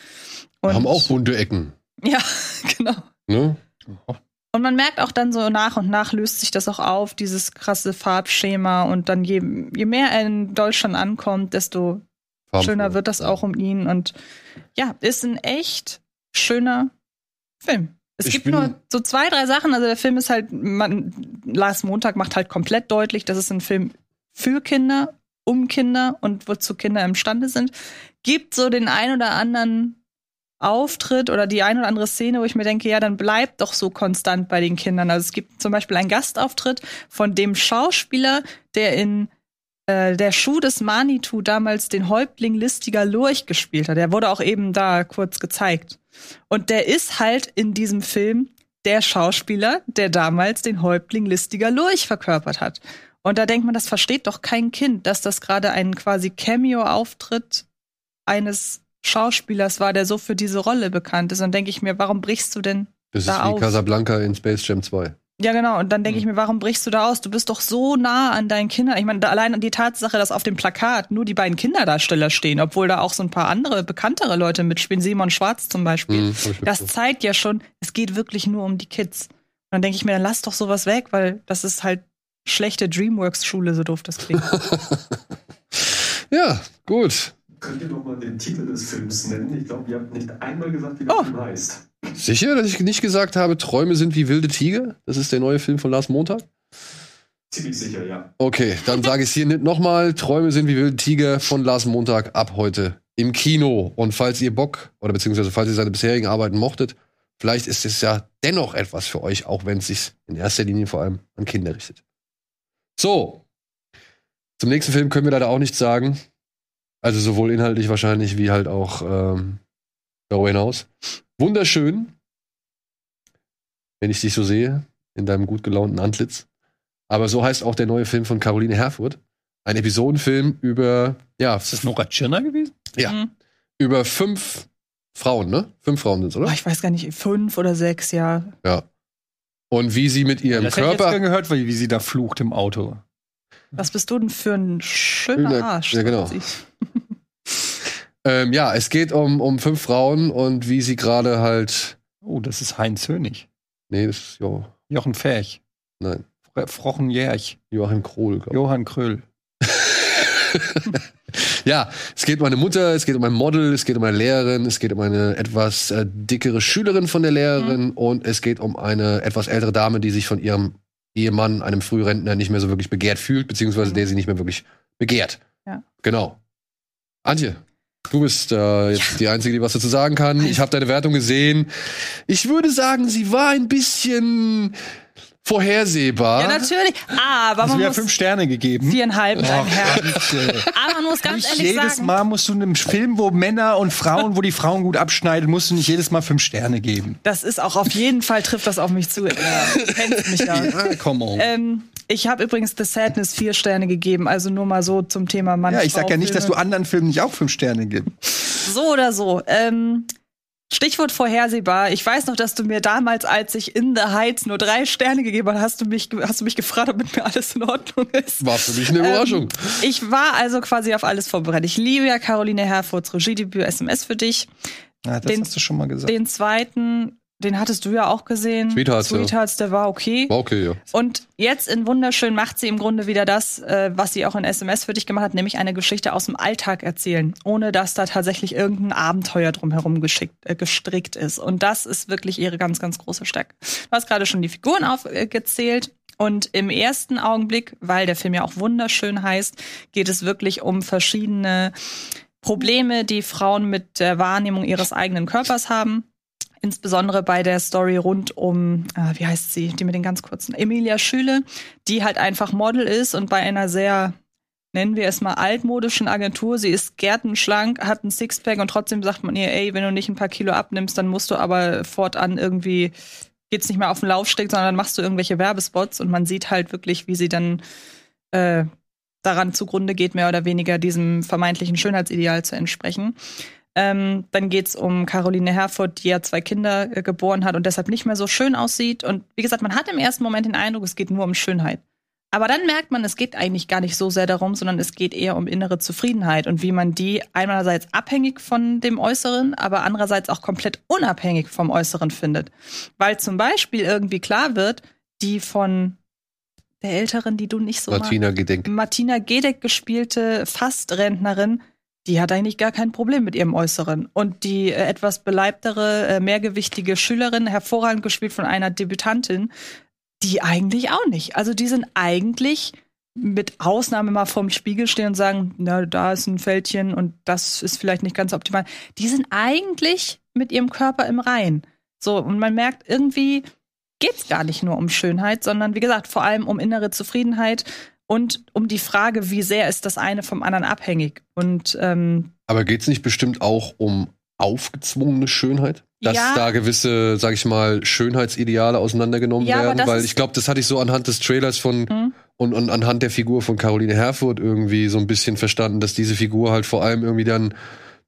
Und haben auch bunte Ecken. Ja, (laughs) genau. Ne? Und man merkt auch dann so nach und nach löst sich das auch auf, dieses krasse Farbschema. Und dann je, je mehr er in Deutschland ankommt, desto Farben schöner wird das auch um ihn. Und ja, ist ein echt schöner Film. Es ich gibt nur so zwei, drei Sachen. Also der Film ist halt, man, Lars Montag macht halt komplett deutlich, dass es ein Film für Kinder, um Kinder und wozu Kinder imstande sind. Gibt so den ein oder anderen Auftritt oder die ein oder andere Szene, wo ich mir denke, ja, dann bleibt doch so konstant bei den Kindern. Also es gibt zum Beispiel einen Gastauftritt von dem Schauspieler, der in äh, der Schuh des Manitou damals den Häuptling listiger Lurch gespielt hat. Der wurde auch eben da kurz gezeigt. Und der ist halt in diesem Film der Schauspieler, der damals den Häuptling listiger Lurch verkörpert hat. Und da denkt man, das versteht doch kein Kind, dass das gerade ein quasi Cameo-Auftritt eines Schauspielers war, der so für diese Rolle bekannt ist. Und denke ich mir, warum brichst du denn das da ist wie auf? Casablanca in Space Jam 2. Ja, genau. Und dann denke mhm. ich mir, warum brichst du da aus? Du bist doch so nah an deinen Kindern. Ich meine, allein die Tatsache, dass auf dem Plakat nur die beiden Kinderdarsteller stehen, obwohl da auch so ein paar andere, bekanntere Leute mitspielen, Simon Schwarz zum Beispiel. Mhm, das zeigt ja schon, es geht wirklich nur um die Kids. Und dann denke ich mir, dann lass doch sowas weg, weil das ist halt schlechte Dreamworks-Schule, so doof das klingt. (laughs) ja, gut. Könnt ihr doch mal den Titel des Films nennen? Ich glaube, ihr habt nicht einmal gesagt, wie der oh. Film heißt. Sicher, dass ich nicht gesagt habe, Träume sind wie wilde Tiger? Das ist der neue Film von Lars Montag? Ziemlich sicher, ja. Okay, dann sage ich es hier nochmal. Träume sind wie wilde Tiger von Lars Montag ab heute im Kino. Und falls ihr Bock oder beziehungsweise falls ihr seine bisherigen Arbeiten mochtet, vielleicht ist es ja dennoch etwas für euch, auch wenn es sich in erster Linie vor allem an Kinder richtet. So. Zum nächsten Film können wir leider auch nichts sagen. Also sowohl inhaltlich wahrscheinlich wie halt auch ähm, darüber hinaus. Wunderschön, wenn ich dich so sehe, in deinem gut gelaunten Antlitz. Aber so heißt auch der neue Film von Caroline Herfurth. Ein Episodenfilm über, ja. Ist das Nora Tschirner gewesen? Ja. Mhm. Über fünf Frauen, ne? Fünf Frauen sind es, oder? Oh, ich weiß gar nicht, fünf oder sechs, ja. Ja. Und wie sie mit ihrem das Körper. Ich habe gehört, wie sie da flucht im Auto. Was bist du denn für ein schöner Arsch? Ja, genau. (laughs) ähm, ja, es geht um, um fünf Frauen und wie sie gerade halt. Oh, das ist Heinz Hönig. Nee, das ist jo. Jochen Ferch. Nein. Frochen Jerch. Joachim Krohl. Johann Kröll. (laughs) ja, es geht um eine Mutter, es geht um ein Model, es geht um eine Lehrerin, es geht um eine etwas äh, dickere Schülerin von der Lehrerin mhm. und es geht um eine etwas ältere Dame, die sich von ihrem Ehemann, einem Frührentner, nicht mehr so wirklich begehrt fühlt, beziehungsweise der sie nicht mehr wirklich begehrt. Ja. Genau. Antje, du bist äh, jetzt ja. die Einzige, die was dazu sagen kann. Ich habe deine Wertung gesehen. Ich würde sagen, sie war ein bisschen vorhersehbar. Ja, natürlich. Aber also man muss fünf Sterne gegeben. Viereinhalb Herz. Aber man muss ganz nicht ehrlich jedes sagen, Mal musst du in einem Film, wo Männer und Frauen, wo die Frauen gut abschneiden, musst du nicht jedes Mal fünf Sterne geben. Das ist auch auf jeden Fall trifft das auf mich zu. Ja, kennst mich ja. ja komm on. Ähm, ich habe übrigens The Sadness vier Sterne gegeben, also nur mal so zum Thema Mann. Ja, ich sag ja nicht, dass du anderen Filmen nicht auch fünf Sterne gibst. So oder so. Ähm, Stichwort vorhersehbar. Ich weiß noch, dass du mir damals, als ich in The Heights nur drei Sterne gegeben habe, hast du mich, hast du mich gefragt, ob mit mir alles in Ordnung ist. War für mich eine Überraschung. Ähm, ich war also quasi auf alles vorbereitet. Ich liebe ja Caroline Herfurths Regiedebüt SMS für dich. Ja, das den, hast du schon mal gesagt. Den zweiten den hattest du ja auch gesehen. Sweethearts, Sweethearts der war okay. War okay, ja. Und jetzt in Wunderschön macht sie im Grunde wieder das, äh, was sie auch in SMS für dich gemacht hat, nämlich eine Geschichte aus dem Alltag erzählen, ohne dass da tatsächlich irgendein Abenteuer drumherum geschickt, äh, gestrickt ist. Und das ist wirklich ihre ganz, ganz große Stärke. Du hast gerade schon die Figuren aufgezählt. Und im ersten Augenblick, weil der Film ja auch wunderschön heißt, geht es wirklich um verschiedene Probleme, die Frauen mit der Wahrnehmung ihres eigenen Körpers haben. Insbesondere bei der Story rund um, äh, wie heißt sie, die mit den ganz kurzen, Emilia Schüle, die halt einfach Model ist und bei einer sehr, nennen wir es mal, altmodischen Agentur. Sie ist gärtenschlank, hat ein Sixpack und trotzdem sagt man ihr, ey, wenn du nicht ein paar Kilo abnimmst, dann musst du aber fortan irgendwie, geht's nicht mehr auf den Laufsteg, sondern dann machst du irgendwelche Werbespots und man sieht halt wirklich, wie sie dann äh, daran zugrunde geht, mehr oder weniger diesem vermeintlichen Schönheitsideal zu entsprechen. Ähm, dann geht's um Caroline Herford, die ja zwei Kinder äh, geboren hat und deshalb nicht mehr so schön aussieht. Und wie gesagt, man hat im ersten Moment den Eindruck, es geht nur um Schönheit. Aber dann merkt man, es geht eigentlich gar nicht so sehr darum, sondern es geht eher um innere Zufriedenheit und wie man die einerseits abhängig von dem Äußeren, aber andererseits auch komplett unabhängig vom Äußeren findet. Weil zum Beispiel irgendwie klar wird, die von der Älteren, die du nicht so Martina Gedeck. Martina Gedeck gespielte Fastrentnerin, die hat eigentlich gar kein Problem mit ihrem Äußeren. Und die äh, etwas beleibtere, äh, mehrgewichtige Schülerin, hervorragend gespielt von einer Debütantin, die eigentlich auch nicht. Also die sind eigentlich mit Ausnahme mal vorm Spiegel stehen und sagen, na, da ist ein Fältchen und das ist vielleicht nicht ganz optimal. Die sind eigentlich mit ihrem Körper im Rein. So, und man merkt irgendwie, geht's gar nicht nur um Schönheit, sondern wie gesagt, vor allem um innere Zufriedenheit und um die Frage, wie sehr ist das eine vom anderen abhängig. Und ähm, Aber geht's nicht bestimmt auch um aufgezwungene Schönheit? Dass Ja. da gewisse, sag ich mal, Schönheitsideale auseinandergenommen Ja, werden? Weil ich glaube, das hatte ich so anhand des Trailers von Mhm. und, und anhand der Figur von Caroline Herfurth irgendwie so ein bisschen verstanden, dass diese Figur halt vor allem irgendwie dann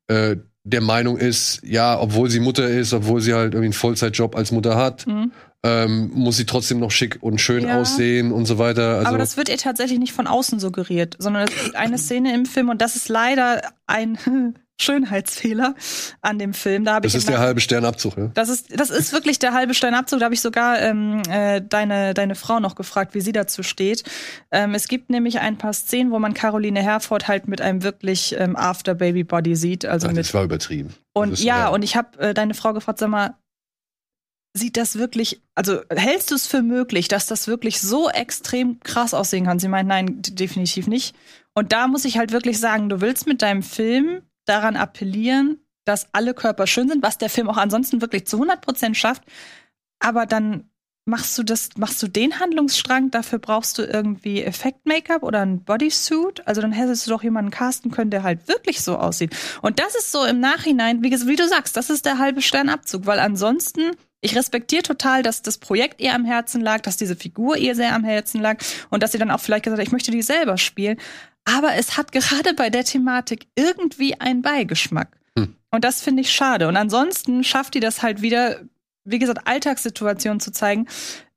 äh, der Meinung ist, ja, obwohl sie Mutter ist, obwohl sie halt irgendwie einen Vollzeitjob als Mutter hat, Mhm. Ähm, muss sie trotzdem noch schick und schön Ja. aussehen und so weiter. Also aber das wird ihr tatsächlich nicht von außen suggeriert, sondern es gibt eine (clears throat) Szene im Film und das ist leider ein (laughs) Schönheitsfehler an dem Film. Da das ich ist der halbe Sternabzug, ja. Das ist, das ist wirklich der halbe Steinabzug. Da habe ich sogar ähm, äh, deine, deine Frau noch gefragt, wie sie dazu steht. Ähm, es gibt nämlich ein paar Szenen, wo man Caroline Herford halt mit einem wirklich ähm, After-Baby-Body sieht. Also Ach, mit das war übertrieben. und ist, ja, und ich habe äh, deine Frau gefragt, sag mal, sieht das wirklich, also hältst du es für möglich, dass das wirklich so extrem krass aussehen kann? Sie meint, nein, definitiv nicht. Und da muss ich halt wirklich sagen, du willst mit deinem Film daran appellieren, dass alle Körper schön sind, was der Film auch ansonsten wirklich zu 100 Prozent schafft. Aber dann machst du das, machst du den Handlungsstrang, dafür brauchst du irgendwie Effekt-Make-up oder ein Bodysuit. Also dann hättest du doch jemanden casten können, der halt wirklich so aussieht. Und das ist so im Nachhinein, wie, wie du sagst, das ist der halbe Sternabzug, weil ansonsten, ich respektiere total, dass das Projekt ihr am Herzen lag, dass diese Figur ihr sehr am Herzen lag und dass sie dann auch vielleicht gesagt hat, ich möchte die selber spielen. Aber es hat gerade bei der Thematik irgendwie einen Beigeschmack. Hm. Und das finde ich schade. Und ansonsten schafft die das halt wieder, wie gesagt, Alltagssituationen zu zeigen.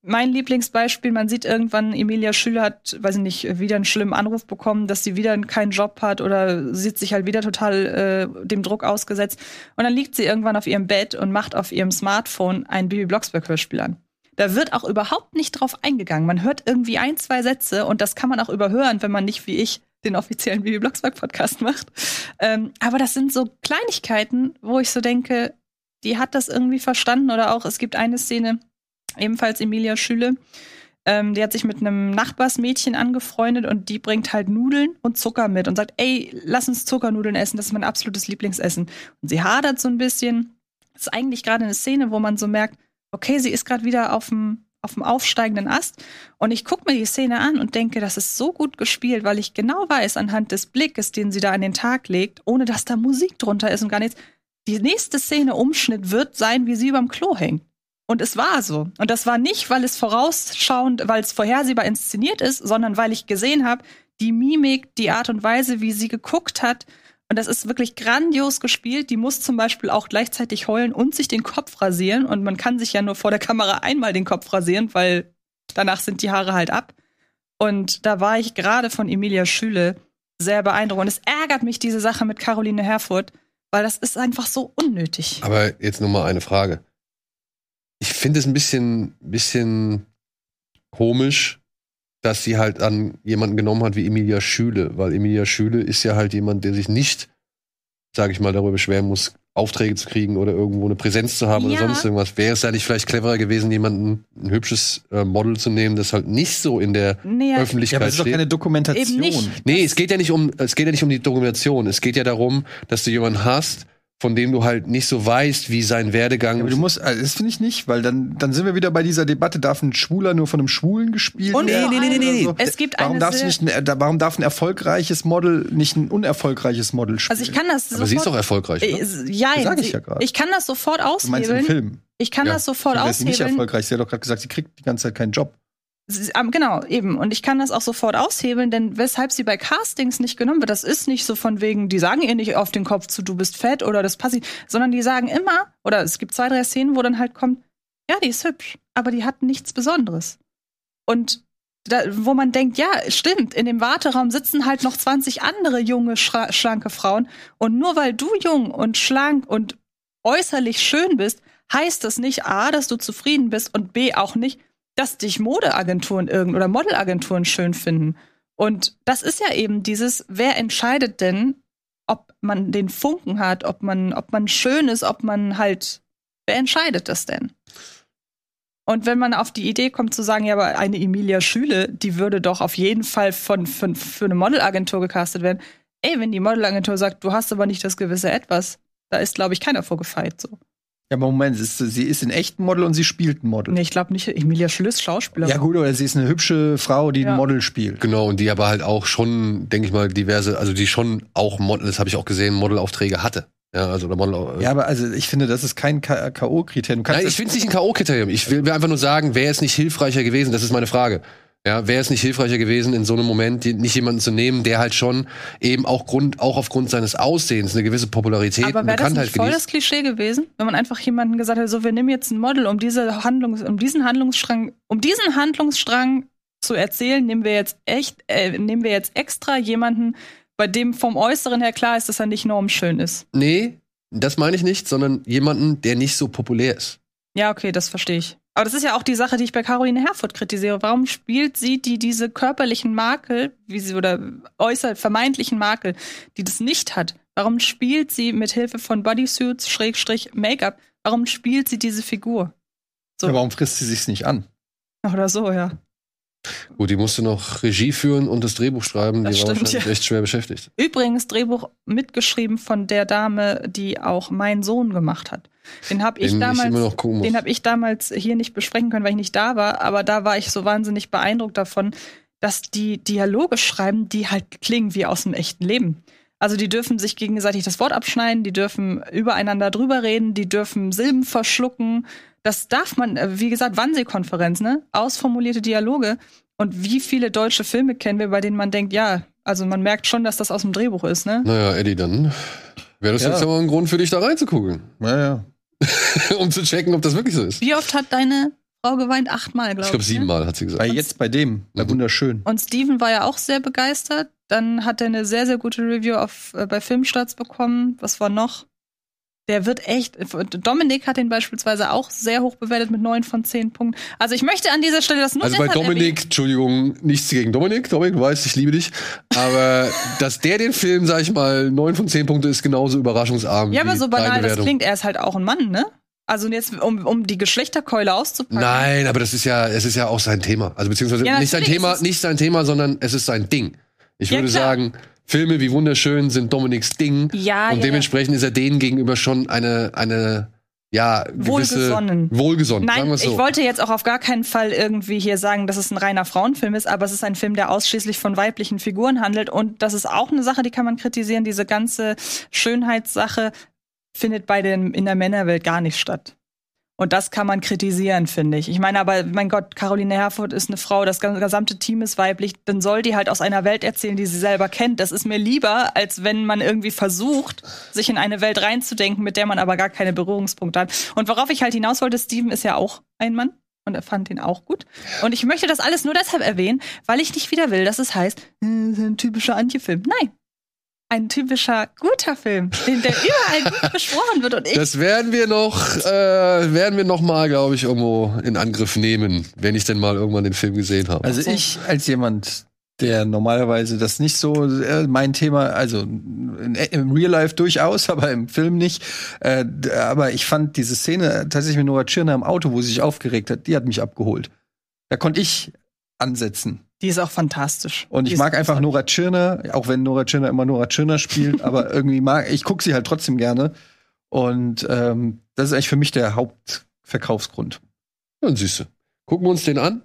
Mein Lieblingsbeispiel, man sieht irgendwann, Emilia Schüler hat, weiß ich nicht, wieder einen schlimmen Anruf bekommen, dass sie wieder keinen Job hat oder sieht sich halt wieder total äh, dem Druck ausgesetzt. Und dann liegt sie irgendwann auf ihrem Bett und macht auf ihrem Smartphone ein Bibi Blocksberg-Hörspiel an. Da wird auch überhaupt nicht drauf eingegangen. Man hört irgendwie ein, zwei Sätze und das kann man auch überhören, wenn man nicht wie ich den offiziellen Bibi Blocksberg Podcast macht. Ähm, aber das sind so Kleinigkeiten, wo ich so denke, die hat das irgendwie verstanden oder auch es gibt eine Szene, ebenfalls Emilia Schüle, ähm, die hat sich mit einem Nachbarsmädchen angefreundet und die bringt halt Nudeln und Zucker mit und sagt, ey, lass uns Zuckernudeln essen, das ist mein absolutes Lieblingsessen. Und sie hadert so ein bisschen. Das ist eigentlich gerade eine Szene, wo man so merkt, okay, sie ist gerade wieder auf dem auf dem aufsteigenden Ast und ich gucke mir die Szene an und denke, das ist so gut gespielt, weil ich genau weiß anhand des Blickes, den sie da an den Tag legt, ohne dass da Musik drunter ist und gar nichts. Die nächste Szene Umschnitt wird sein, wie sie überm Klo hängt. Und es war so. Und das war nicht, weil es vorausschauend, weil es vorhersehbar inszeniert ist, sondern weil ich gesehen habe, die Mimik, die Art und Weise, wie sie geguckt hat. Und das ist wirklich grandios gespielt. Die muss zum Beispiel auch gleichzeitig heulen und sich den Kopf rasieren. Und man kann sich ja nur vor der Kamera einmal den Kopf rasieren, weil danach sind die Haare halt ab. Und da war ich gerade von Emilia Schüle sehr beeindruckt. Und es ärgert mich, diese Sache mit Caroline Herfurth, weil das ist einfach so unnötig. Aber jetzt nur mal eine Frage. Ich finde es ein bisschen, bisschen komisch, dass sie halt an jemanden genommen hat wie Emilia Schüle, weil Emilia Schüle ist ja halt jemand, der sich nicht sage ich mal, darüber beschweren muss, Aufträge zu kriegen oder irgendwo eine Präsenz zu haben Ja. oder sonst irgendwas. Wäre es da nicht vielleicht cleverer gewesen, jemanden, ein hübsches äh, Model zu nehmen, das halt nicht so in der Nee, ja, Ja, Öffentlichkeit aber es ist doch keine Dokumentation. Eben nicht. Nee, es geht ja nicht um, es geht ja nicht um die Dokumentation. Es geht ja darum, dass du jemanden hast, von dem du halt nicht so weißt, wie sein Werdegang Ja, aber du musst, also das finde ich nicht, weil dann, dann sind wir wieder bei dieser Debatte, darf ein Schwuler nur von einem Schwulen gespielt werden? vor allem, Oder so? es gibt warum eine darfst nicht, ein, da- warum darf ein erfolgreiches Model nicht ein unerfolgreiches Model spielen? Also ich kann das Aber sie ist doch erfolgreich. Äh, Ne? ja, Das sag ich ja gerade. ich kann das sofort du meinst im aushebeln. Film. Ich kann Ja. das sofort Wäre sie nicht aushebeln. erfolgreich. Sie hat doch gerade gesagt, sie kriegt die ganze Zeit keinen Job. Genau, eben. Und ich kann das auch sofort aushebeln, denn weshalb sie bei Castings nicht genommen wird, das ist nicht so von wegen, die sagen ihr nicht auf den Kopf zu, du bist fett oder das passiert, sondern die sagen immer, oder es gibt zwei, drei Szenen, wo dann halt kommt, ja, die ist hübsch, aber die hat nichts Besonderes. Und da, wo man denkt, ja, stimmt, in dem Warteraum sitzen halt noch 20 andere junge, schlanke Frauen. Und nur weil du jung und schlank und äußerlich schön bist, heißt das nicht A, dass du zufrieden bist und B auch nicht, dass dich Modeagenturen irgend oder Modelagenturen schön finden. Und das ist ja eben dieses, wer entscheidet denn, ob man den Funken hat, ob man, ob man schön ist, ob man halt, wer entscheidet das denn? Und wenn man auf die Idee kommt zu sagen, ja, aber eine Emilia Schüle, die würde doch auf jeden Fall von, von, für eine Modelagentur gecastet werden. Ey, wenn die Modelagentur sagt, du hast aber nicht das gewisse Etwas, da ist, glaube ich, keiner vorgefeit so. Ja, aber Moment, sie ist, sie ist ein echten Model und sie spielt ein Model. Nee, ich glaube nicht, Emilia Schüle ist Schauspielerin. Ja, gut, oder sie ist eine hübsche Frau, die Ja. ein Model spielt. Genau, und die aber halt auch schon, denke ich mal, diverse, also die schon auch Model, das habe ich auch gesehen, Modelaufträge hatte. Ja, also oder Model. Ja, aber also ich finde, das ist kein K- K.O.-Kriterium. Nein, ich finde es nicht ein K.O.-Kriterium. Ich will will einfach nur sagen, wäre es nicht hilfreicher gewesen, das ist meine Frage. Ja, wäre es nicht hilfreicher gewesen, in so einem Moment nicht jemanden zu nehmen, der halt schon eben auch Grund, auch aufgrund seines Aussehens eine gewisse Popularität Aber und wäre das Bekanntheit nicht voll genießt. das Klischee gewesen, wenn man einfach jemanden gesagt hätte, so wir nehmen jetzt ein Model, um diese Handlungs, um diesen Handlungsstrang, um diesen Handlungsstrang zu erzählen, nehmen wir jetzt echt, äh, nehmen wir jetzt extra jemanden, bei dem vom Äußeren her klar ist, dass er nicht normschön ist. Nee, das meine ich nicht, sondern jemanden, der nicht so populär ist. Ja, okay, das verstehe ich. Aber das ist ja auch die Sache, die ich bei Caroline Herfurth kritisiere. Warum spielt sie die diese körperlichen Makel, wie sie oder äußerst vermeintlichen Makel, die das nicht hat? Warum spielt sie mit Hilfe von Bodysuits Schrägstrich Make-up? Warum spielt sie diese Figur? So Ja, warum frisst sie sich's nicht an? oder so, ja. Gut, die musste noch Regie führen und das Drehbuch schreiben, Das die war stimmt, wahrscheinlich ja. echt schwer beschäftigt. Übrigens Drehbuch mitgeschrieben von der Dame, die auch mein Sohn gemacht hat. Den habe ich damals ich. Den habe ich damals hier nicht besprechen können, weil ich nicht da war, aber da war ich so wahnsinnig beeindruckt davon, dass die Dialoge schreiben, die halt klingen wie aus dem echten Leben. Also die dürfen sich gegenseitig das Wort abschneiden, die dürfen übereinander drüber reden, die dürfen Silben verschlucken. Das darf man, äh, wie gesagt, Wannsee-Konferenz, ne? Ausformulierte Dialoge. Und wie viele deutsche Filme kennen wir, bei denen man denkt, ja, also man merkt schon, dass das aus dem Drehbuch ist, ne? Naja, Eddie, dann wäre das Ja. jetzt aber ein Grund für dich, da reinzugucken. Ja, ja. (laughs) um zu checken, ob das wirklich so ist. Wie oft hat deine Frau geweint? Achtmal, glaube ich. Ich glaube, ne? siebenmal hat sie gesagt. Bei jetzt bei dem, bei Mhm. wunderschön. Und Steven war ja auch sehr begeistert. Dann hat er eine sehr, sehr gute Review auf, äh, bei Filmstarts bekommen. Was war noch? Der wird echt. Dominik hat den beispielsweise auch sehr hoch bewertet mit 9 von 10 Punkten. Also ich möchte an dieser Stelle das nur Also bei Dominik, Entschuldigung, nichts gegen Dominik. Dominik, du weißt, ich liebe dich. Aber (laughs) dass der den Film, sag ich mal, 9 von 10 Punkte ist genauso überraschungsarm. Ja, aber so banal das klingt, er ist halt auch ein Mann, ne? Also jetzt, um, um die Geschlechterkeule auszupacken. Nein, aber das ist ja, es ist ja auch sein Thema. Also beziehungsweise Ja, nicht sein Thema, nicht sein Thema, sondern es ist sein Ding. Ich Ja, würde klar. sagen, Filme wie wunderschön sind Dominiks Ding. Ja, und ja, dementsprechend ist er denen gegenüber schon eine, eine, ja, gewisse Wohlgesonnen. Wohlgesonnen. sagen Nein, wir's so. ich wollte jetzt auch auf gar keinen Fall irgendwie hier sagen, dass es ein reiner Frauenfilm ist, aber es ist ein Film, der ausschließlich von weiblichen Figuren handelt. Und das ist auch eine Sache, die kann man kritisieren. Diese ganze Schönheitssache findet bei den, in der Männerwelt gar nicht statt. Und das kann man kritisieren, finde ich. Ich meine, aber mein Gott, Caroline Herfurth ist eine Frau, das gesamte Team ist weiblich, dann soll die halt aus einer Welt erzählen, die sie selber kennt. Das ist mir lieber, als wenn man irgendwie versucht, sich in eine Welt reinzudenken, mit der man aber gar keine Berührungspunkte hat. Und worauf ich halt hinaus wollte, Steven ist ja auch ein Mann. Und er fand ihn auch gut. Und ich möchte das alles nur deshalb erwähnen, weil ich nicht wieder will, dass es heißt, äh, ein typischer Antje-Film. Nein. Ein typischer guter Film, den der überall gut (laughs) besprochen wird. Und ich Das werden wir noch, äh, werden wir noch mal, glaube ich, irgendwo in Angriff nehmen, wenn ich denn mal irgendwann den Film gesehen habe. Also So. ich als jemand, der normalerweise das nicht so äh, mein Thema, also in, im Real Life durchaus, (laughs) aber im Film nicht. Äh, aber ich fand diese Szene tatsächlich mit Nora Tschirner im Auto, wo sie sich aufgeregt hat, die hat mich abgeholt. Da konnte ich ansetzen. Die ist auch fantastisch. Und ich mag einfach. Nora Tschirner, auch wenn Nora Tschirner immer Nora Tschirner spielt, (laughs) aber irgendwie mag ich gucke sie halt trotzdem gerne. Und ähm, das ist eigentlich für mich der Hauptverkaufsgrund. Dann siehst du. Gucken wir uns den an.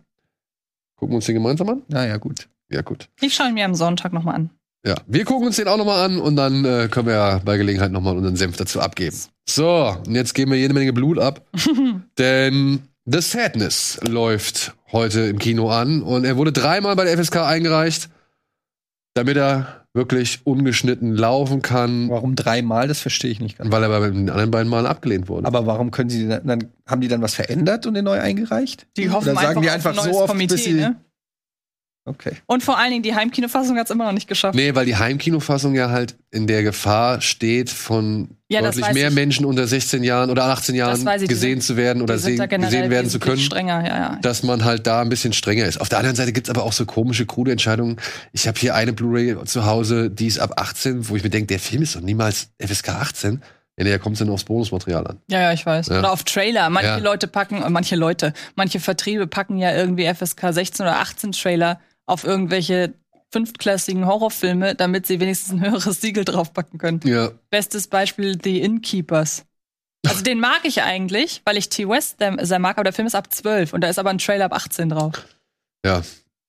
Gucken wir uns den gemeinsam an. Naja, gut. Ja, gut. Ich schaue ihn mir am Sonntag nochmal an. Ja, wir gucken uns den auch nochmal an und dann äh, können wir ja bei Gelegenheit nochmal unseren Senf dazu abgeben. So, und jetzt geben wir jede Menge Blut ab, (laughs) denn The Sadness läuft heute im Kino an und er wurde dreimal bei der FSK eingereicht, damit er wirklich ungeschnitten laufen kann, Warum dreimal, das verstehe ich nicht ganz. weil er bei den anderen beiden Malen abgelehnt wurde. Aber warum können sie dann, dann haben die dann was verändert und den neu eingereicht? Die hoffen Oder sagen einfach die auf einfach ein neues so oft, Komitee, bis sie ne? Okay. Und vor allen Dingen, die Heimkinofassung hat es immer noch nicht geschafft. Nee, weil die Heimkinofassung ja halt in der Gefahr steht, von Ja, deutlich mehr ich. Menschen unter 16 Jahren oder 18 Jahren ich, gesehen sind- zu werden oder sehen, gesehen werden zu können. strenger, ja, ja. dass man halt da ein bisschen strenger ist. Auf der anderen Seite gibt's aber auch so komische, krude Entscheidungen. Ich habe hier eine Blu-ray zu Hause, die ist ab 18, wo ich mir denke, der Film ist doch niemals FSK 18. Ja, nee, da kommt dann aufs Bonusmaterial an. Ja, ja, ich weiß. Ja. Oder auf Trailer. Manche Ja. Leute packen, äh, manche Leute, manche Vertriebe packen ja irgendwie FSK 16 oder 18 Trailer auf irgendwelche fünftklassigen Horrorfilme, damit sie wenigstens ein höheres Siegel draufpacken können. Ja. Bestes Beispiel The Innkeepers. Also den mag ich eigentlich, weil ich T. West sehr mag, aber der Film ist ab 12 und da ist aber ein Trailer ab 18 drauf. Ja.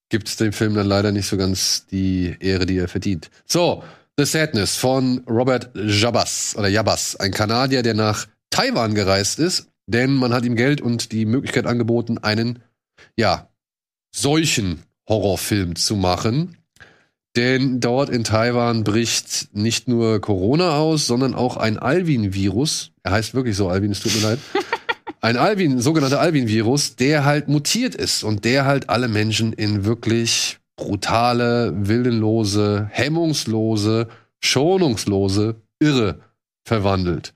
Gibt dem Film dann leider nicht so ganz die Ehre, die er verdient. So, The Sadness von Robert Jabas oder Jabas, ein Kanadier, der nach Taiwan gereist ist, denn man hat ihm Geld und die Möglichkeit angeboten, einen, ja, solchen Horrorfilm zu machen. Denn dort in Taiwan bricht nicht nur Corona aus, sondern auch ein Alvin-Virus. Er heißt wirklich so Alvin, es tut mir leid. (laughs) Ein Alvin, sogenannter Alvin-Virus, der halt mutiert ist und der halt alle Menschen in wirklich brutale, willenlose, hemmungslose, schonungslose Irre verwandelt.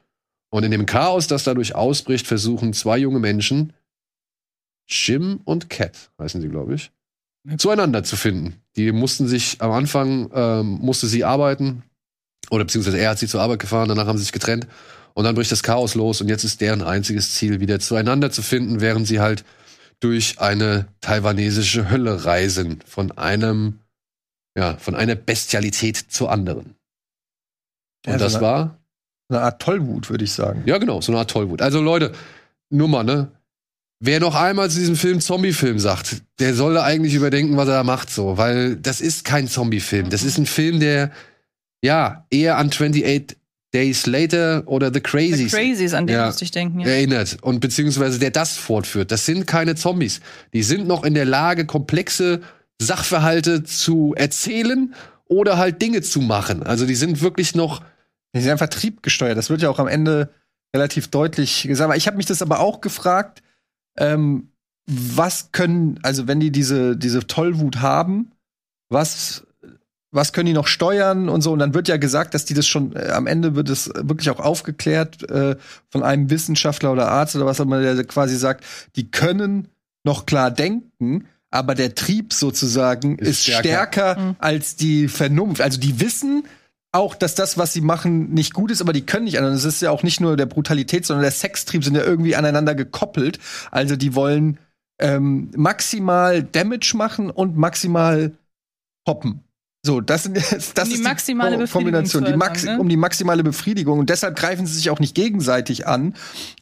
Und in dem Chaos, das dadurch ausbricht, versuchen zwei junge Menschen, Jim und Cat heißen sie, glaube ich, zueinander zu finden. Die mussten sich am Anfang, ähm, musste sie arbeiten, oder beziehungsweise er hat sie zur Arbeit gefahren, danach haben sie sich getrennt. Und dann bricht das Chaos los und jetzt ist deren einziges Ziel, wieder zueinander zu finden, während sie halt durch eine taiwanesische Hölle reisen. Von einem, ja, von einer Bestialität zur anderen. Und Ja, so das eine- war, Eine Art Tollwut, würde ich sagen. ja genau, so eine Art Tollwut. Also Leute, Nummer, ne? Wer noch einmal zu diesem Film Zombie-Film sagt, der soll eigentlich überdenken, was er da macht, so. Weil das ist kein Zombie-Film. Das ist ein Film, der, ja, eher an 28 Days Later oder The The Crazies Crazies, an den Ja. musste ich denken. Ja. erinnert und beziehungsweise der das fortführt. Das sind keine Zombies. Die sind noch in der Lage, komplexe Sachverhalte zu erzählen oder halt Dinge zu machen. Also die sind wirklich noch, Die sind einfach triebgesteuert. Das wird ja auch am Ende relativ deutlich gesagt. Aber Ich habe mich das aber auch gefragt, ähm, was können, also wenn die diese, diese Tollwut haben, was, was können die noch steuern und so? Und dann wird ja gesagt, dass die das schon, äh, am Ende wird es wirklich auch aufgeklärt äh, von einem Wissenschaftler oder Arzt oder was auch immer, der quasi sagt, die können noch klar denken, aber der Trieb sozusagen Ist ist, stärker. stärker, Mhm. als die Vernunft. Also die wissen, auch, dass das, was sie machen, nicht gut ist, aber die können nicht anders. Es ist ja auch nicht nur der Brutalität, sondern der Sextrieb sind ja irgendwie aneinander gekoppelt. Also die wollen ähm, maximal Damage machen und maximal poppen. So, das, sind, das Um die ist maximale Ko- Befriedigung Kombination, die Maxi ne? um die maximale Befriedigung. Und deshalb greifen sie sich auch nicht gegenseitig an,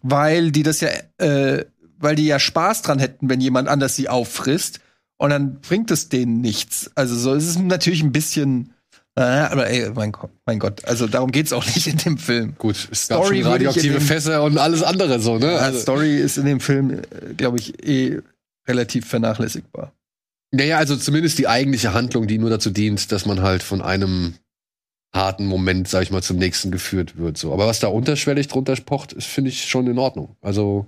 weil die das ja, äh, weil die ja Spaß dran hätten, wenn jemand anders sie auffrisst. Und dann bringt es denen nichts. Also so, es ist natürlich ein bisschen aber ey, mein, Gott- mein Gott, also darum geht's auch nicht in dem Film. gut, es gab Story in radioaktive Fässer und alles andere so, ne? Die Also, Story ist in dem Film, glaube ich, eh relativ vernachlässigbar. naja, also zumindest die eigentliche Handlung, die nur dazu dient, dass man halt von einem harten Moment, sag ich mal, zum nächsten geführt wird. So. Aber was da unterschwellig drunter pocht, ist, finde ich, schon in Ordnung. Also,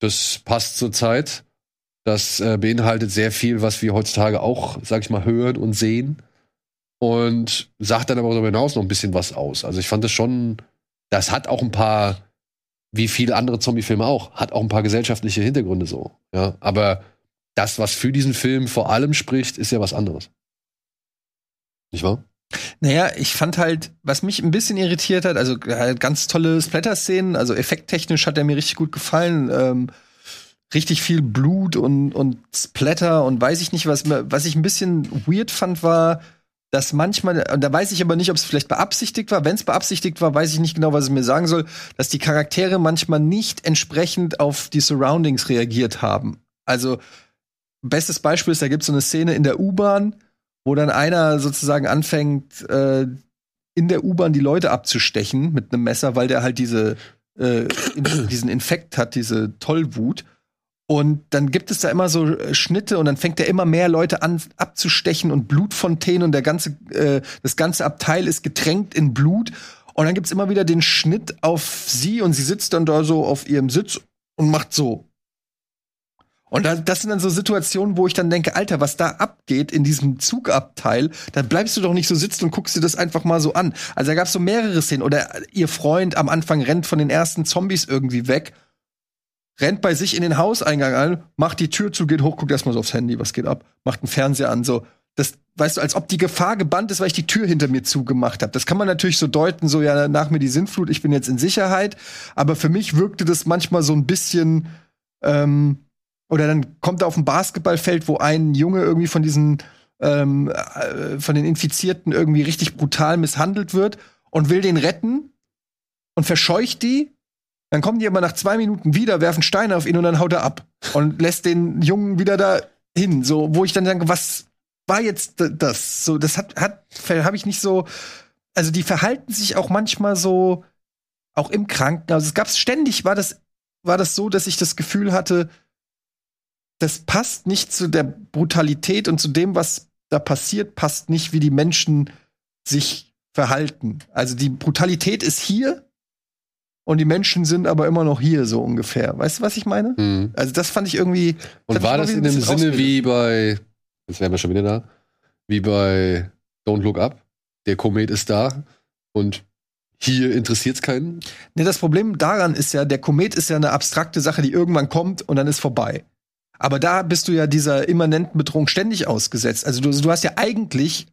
das passt zur Zeit. Das äh, beinhaltet sehr viel, was wir heutzutage auch, sag ich mal, hören und sehen. Und sagt dann aber darüber hinaus noch ein bisschen was aus. Also ich fand das schon, das hat auch ein paar, wie viele andere Zombie-Filme auch, hat auch ein paar gesellschaftliche Hintergründe so. Ja, aber das, was für diesen Film vor allem spricht, ist ja was anderes. Nicht wahr? Naja, ich fand halt, was mich ein bisschen irritiert hat, also halt ganz tolle Splatter-Szenen, also effekttechnisch hat er mir richtig gut gefallen. Ähm, richtig viel Blut und, und Splatter und weiß ich nicht, was, was ich ein bisschen weird fand, war, dass manchmal, und da weiß ich aber nicht, ob es vielleicht beabsichtigt war. Wenn es beabsichtigt war, weiß ich nicht genau, was es mir sagen soll, dass die Charaktere manchmal nicht entsprechend auf die Surroundings reagiert haben. Also, bestes Beispiel ist, da gibt es so eine Szene in der U-Bahn, wo dann einer sozusagen anfängt, äh, in der U-Bahn die Leute abzustechen mit einem Messer, weil der halt diese, äh, in, diesen Infekt hat, diese Tollwut. Und dann gibt es da immer so äh, Schnitte und dann fängt er immer mehr Leute an abzustechen und Blutfontänen und der ganze, äh, das ganze Abteil ist getränkt in Blut. Und dann gibt es immer wieder den Schnitt auf sie und sie sitzt dann da so auf ihrem Sitz und macht so. Und das sind dann so Situationen, wo ich dann denke, Alter, was da abgeht in diesem Zugabteil, dann bleibst du doch nicht so sitzen und guckst dir das einfach mal so an. Also da gab es so mehrere Szenen. Oder ihr Freund am Anfang rennt von den ersten Zombies irgendwie weg, rennt bei sich in den Hauseingang an, macht die Tür zu, geht hoch, guckt erstmal so aufs Handy, was geht ab, macht einen Fernseher an, so. Das, weißt du, als ob die Gefahr gebannt ist, weil ich die Tür hinter mir zugemacht habe. Das kann man natürlich so deuten, so ja, nach mir die Sintflut, ich bin jetzt in Sicherheit. Aber für mich wirkte das manchmal so ein bisschen, ähm, oder dann kommt er auf ein Basketballfeld, wo ein Junge irgendwie von diesen, ähm, äh, von den Infizierten irgendwie richtig brutal misshandelt wird und will den retten und verscheucht die. Dann kommen die aber nach zwei Minuten wieder, werfen Steine auf ihn und dann haut er ab und lässt den Jungen wieder da hin. So, wo ich dann denke, was war jetzt das? So, das hat, hat, habe ich nicht so. Also die verhalten sich auch manchmal so, auch im Krankenhaus. Also es gab ständig, war das, war das so, dass ich das Gefühl hatte, das passt nicht zu der Brutalität und zu dem, was da passiert, passt nicht, wie die Menschen sich verhalten. Also die Brutalität ist hier und die Menschen sind aber immer noch hier, so ungefähr. Weißt du, was ich meine? Mhm. Also das fand ich irgendwie. Und war das in dem Sinne wie bei, jetzt wären wir schon wieder da, wie bei Don't Look Up? Der Komet ist da und hier interessiert es keinen? Nee, das Problem daran ist ja, der Komet ist ja eine abstrakte Sache, die irgendwann kommt und dann ist vorbei. Aber da bist du ja dieser immanenten Bedrohung ständig ausgesetzt. Also du, du hast ja eigentlich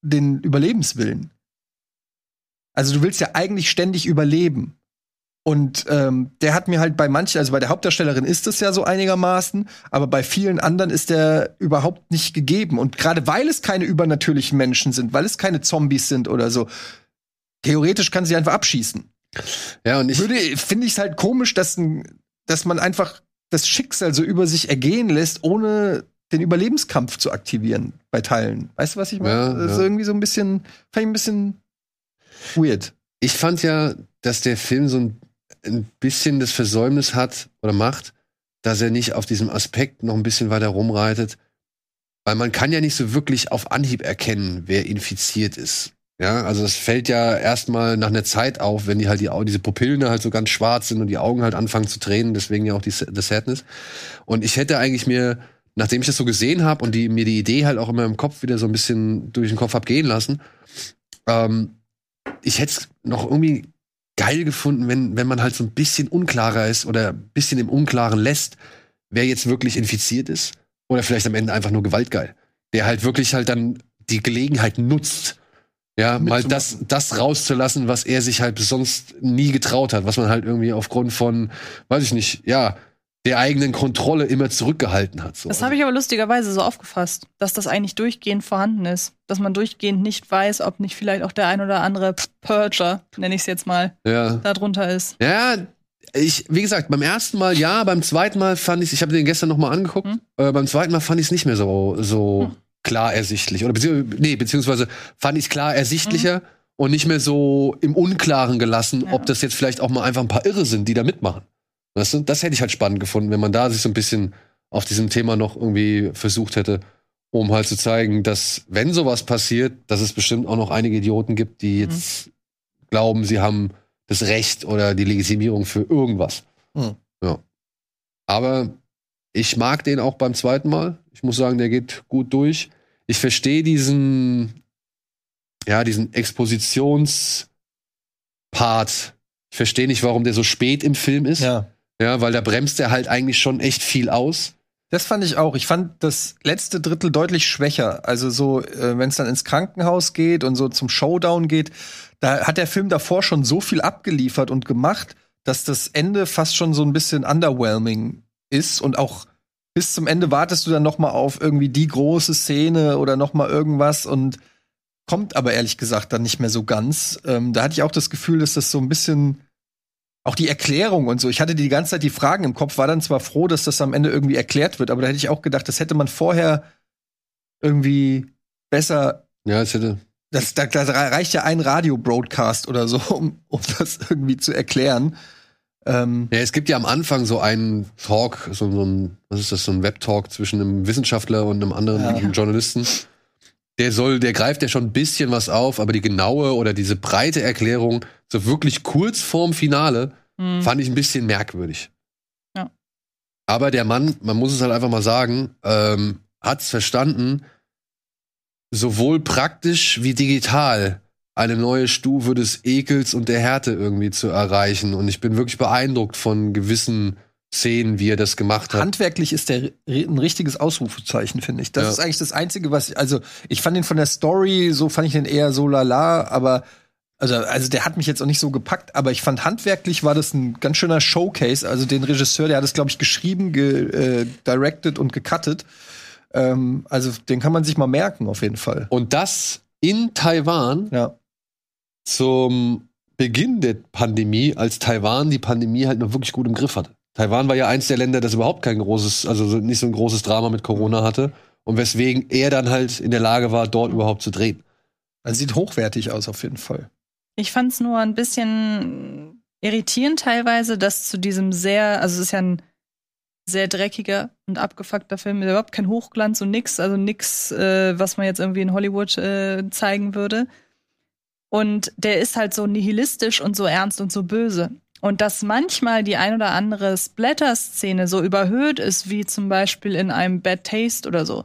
den Überlebenswillen. Also du willst ja eigentlich ständig überleben. Und ähm, der hat mir halt bei manchen, also bei der Hauptdarstellerin ist es ja so einigermaßen, aber bei vielen anderen ist der überhaupt nicht gegeben. Und gerade weil es keine übernatürlichen Menschen sind, weil es keine Zombies sind oder so, theoretisch kann sie einfach abschießen. Ja, und ich Würde, finde ich es halt komisch, dass, ein, dass man einfach das Schicksal so über sich ergehen lässt, ohne den Überlebenskampf zu aktivieren bei Teilen. Weißt du, was ich meine? Ja, das ist ja. irgendwie so ein bisschen, fand ich ein bisschen weird. Ich fand ja, dass der Film so ein, ein bisschen das Versäumnis hat oder macht, dass er nicht auf diesem Aspekt noch ein bisschen weiter rumreitet. Weil man kann ja nicht so wirklich auf Anhieb erkennen, wer infiziert ist. Ja, also es fällt ja erstmal nach einer Zeit auf, wenn die halt die diese Pupillen halt so ganz schwarz sind und die Augen halt anfangen zu tränen, deswegen ja auch die S- the Sadness. Und ich hätte eigentlich mir, nachdem ich das so gesehen habe und die, mir die Idee halt auch immer im Kopf wieder so ein bisschen durch den Kopf hab gehen lassen, ähm, ich hätte es noch irgendwie geil gefunden, wenn, wenn man halt so ein bisschen unklarer ist oder ein bisschen im Unklaren lässt, wer jetzt wirklich infiziert ist oder vielleicht am Ende einfach nur gewaltgeil. Der halt wirklich halt dann die Gelegenheit nutzt, ja, mal das, das rauszulassen, was er sich halt sonst nie getraut hat, was man halt irgendwie aufgrund von, weiß ich nicht, ja, der eigenen Kontrolle immer zurückgehalten hat. So. Das habe ich aber lustigerweise so aufgefasst, dass das eigentlich durchgehend vorhanden ist. Dass man durchgehend nicht weiß, ob nicht vielleicht auch der ein oder andere Purger, nenne ich es jetzt mal, ja. da drunter ist. Ja, ich, wie gesagt, beim ersten Mal ja, beim zweiten Mal fand ich, ich habe den gestern noch mal angeguckt, Hm. äh, beim zweiten Mal fand ich es nicht mehr so, so Hm. klar ersichtlich. Oder bezieh nee, beziehungsweise fand ich es klar ersichtlicher und nicht mehr so im Unklaren gelassen. Ja. ob das jetzt vielleicht auch mal einfach ein paar Irre sind, die da mitmachen. Weißt du? Das hätte ich halt spannend gefunden, wenn man da sich so ein bisschen auf diesem Thema noch irgendwie versucht hätte, um halt zu zeigen, dass, wenn sowas passiert, dass es bestimmt auch noch einige Idioten gibt, die jetzt glauben, sie haben das Recht oder die Legitimierung für irgendwas. Hm. Ja. Aber ich mag den auch beim zweiten Mal. Ich muss sagen, der geht gut durch. Ich verstehe diesen, ja, diesen Expositionspart. Ich verstehe nicht, warum der so spät im Film ist. Ja. Ja, weil da bremst er halt eigentlich schon echt viel aus. Das fand ich auch. Ich fand das letzte Drittel deutlich schwächer. Also so, äh, wenn es dann ins Krankenhaus geht und so zum Showdown geht, da hat der Film davor schon so viel abgeliefert und gemacht, dass das Ende fast schon so ein bisschen underwhelming ist und auch bis zum Ende wartest du dann noch mal auf irgendwie die große Szene oder noch mal irgendwas und kommt aber ehrlich gesagt dann nicht mehr so ganz. Ähm, da hatte ich auch das Gefühl, dass das so ein bisschen auch die Erklärung und so. Ich hatte die ganze Zeit die Fragen im Kopf, war dann zwar froh, dass das am Ende irgendwie erklärt wird, aber da hätte ich auch gedacht, das hätte man vorher irgendwie besser. Ja, es hätte. Das, da, da reicht ja ein Radio-Broadcast oder so, um, um das irgendwie zu erklären. Ähm, Ja, es gibt ja am Anfang so einen Talk, so, so ein, was ist das, so ein Web-Talk zwischen einem Wissenschaftler und einem anderen Ja. Journalisten. Der soll, der greift ja schon ein bisschen was auf, aber die genaue oder diese breite Erklärung, so wirklich kurz vorm Finale, Hm. fand ich ein bisschen merkwürdig. Ja. Aber der Mann, man muss es halt einfach mal sagen, ähm, hat es verstanden, sowohl praktisch wie digital eine neue Stufe des Ekels und der Härte irgendwie zu erreichen. Und ich bin wirklich beeindruckt von gewissen Szenen, wie er das gemacht hat. handwerklich ist der ein richtiges Ausrufezeichen, finde ich. Das Ja. ist eigentlich das Einzige, was, also ich fand ihn von der Story, so fand ich den eher so lala, aber also, also der hat mich jetzt auch nicht so gepackt, aber ich fand handwerklich war das ein ganz schöner Showcase. Also den Regisseur, der hat es, glaube ich, geschrieben, ge, äh, directed und gecuttet. Ähm, also den kann man sich mal merken, auf jeden Fall. Und das in Taiwan Ja. zum Beginn der Pandemie, als Taiwan die Pandemie halt noch wirklich gut im Griff hatte. Taiwan war ja eins der Länder, das überhaupt kein großes, also so- nicht so ein großes Drama mit Corona hatte. Und weswegen er dann halt in der Lage war, dort überhaupt zu drehen. Also sieht hochwertig aus, auf jeden Fall. Ich fand es nur ein bisschen irritierend teilweise, dass zu diesem sehr, also es ist ja ein sehr dreckiger und abgefuckter Film, überhaupt kein Hochglanz und nix, also nix, äh, was man jetzt irgendwie in Hollywood äh, zeigen würde. Und der ist halt so nihilistisch und so ernst und so böse. Und dass manchmal die ein oder andere Splatter-Szene so überhöht ist, wie zum Beispiel in einem Bad Taste oder so.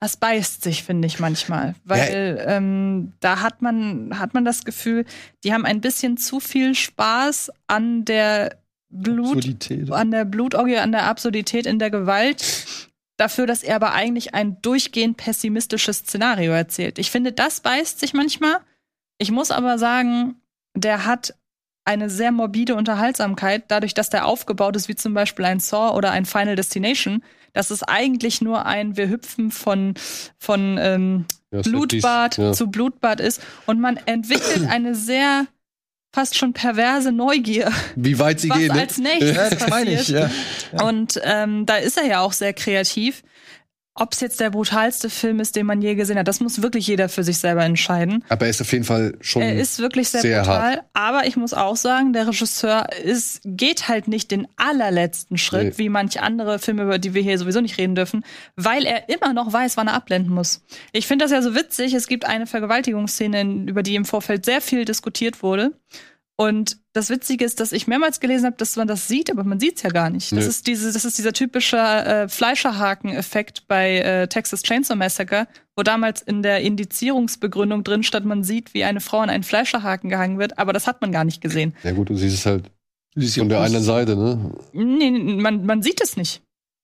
Das beißt sich, finde ich manchmal. Weil ähm, da hat man, hat man das Gefühl, die haben ein bisschen zu viel Spaß an der Blut, Absurdität. an der Blutorgie, an der Absurdität in der Gewalt, dafür, dass er aber eigentlich ein durchgehend pessimistisches Szenario erzählt. Ich finde, das beißt sich manchmal. Ich muss aber sagen, der hat eine sehr morbide Unterhaltsamkeit, dadurch, dass der aufgebaut ist, wie zum Beispiel ein Saw oder ein Final Destination. Das ist eigentlich nur ein, wir hüpfen von, von ähm, Ja, Blutbad ja. zu Blutbad ist. Und man entwickelt (clears throat) eine sehr fast schon perverse Neugier, Wie weit sie was gehen. Ne? als nächstes Ja, (laughs) das meine ich, passiert. ja. Und ähm, da ist er ja auch sehr kreativ. Ob es jetzt der brutalste Film ist, den man je gesehen hat, das muss wirklich jeder für sich selber entscheiden. Aber er ist auf jeden Fall schon. Er ist wirklich sehr, sehr brutal, aber ich muss auch sagen, der Regisseur ist, geht halt nicht den allerletzten Schritt, Nee. wie manche andere Filme, über die wir hier sowieso nicht reden dürfen, weil er immer noch weiß, wann er abblenden muss. Ich finde das ja so witzig. Es gibt eine Vergewaltigungsszene, über die im Vorfeld sehr viel diskutiert wurde. Und das Witzige ist, dass ich mehrmals gelesen habe, dass man das sieht, aber man sieht es ja gar nicht. Das Nö. ist, diese, das ist dieser typische äh, Fleischerhaken-Effekt bei äh, Texas Chainsaw Massacre, wo damals in der Indizierungsbegründung drin stand, man sieht, wie eine Frau an einen Fleischerhaken gehangen wird, aber das hat man gar nicht gesehen. ja gut, du siehst es halt Du siehst von ja der anderen Seite, ne? Nee, man, man sieht es nicht.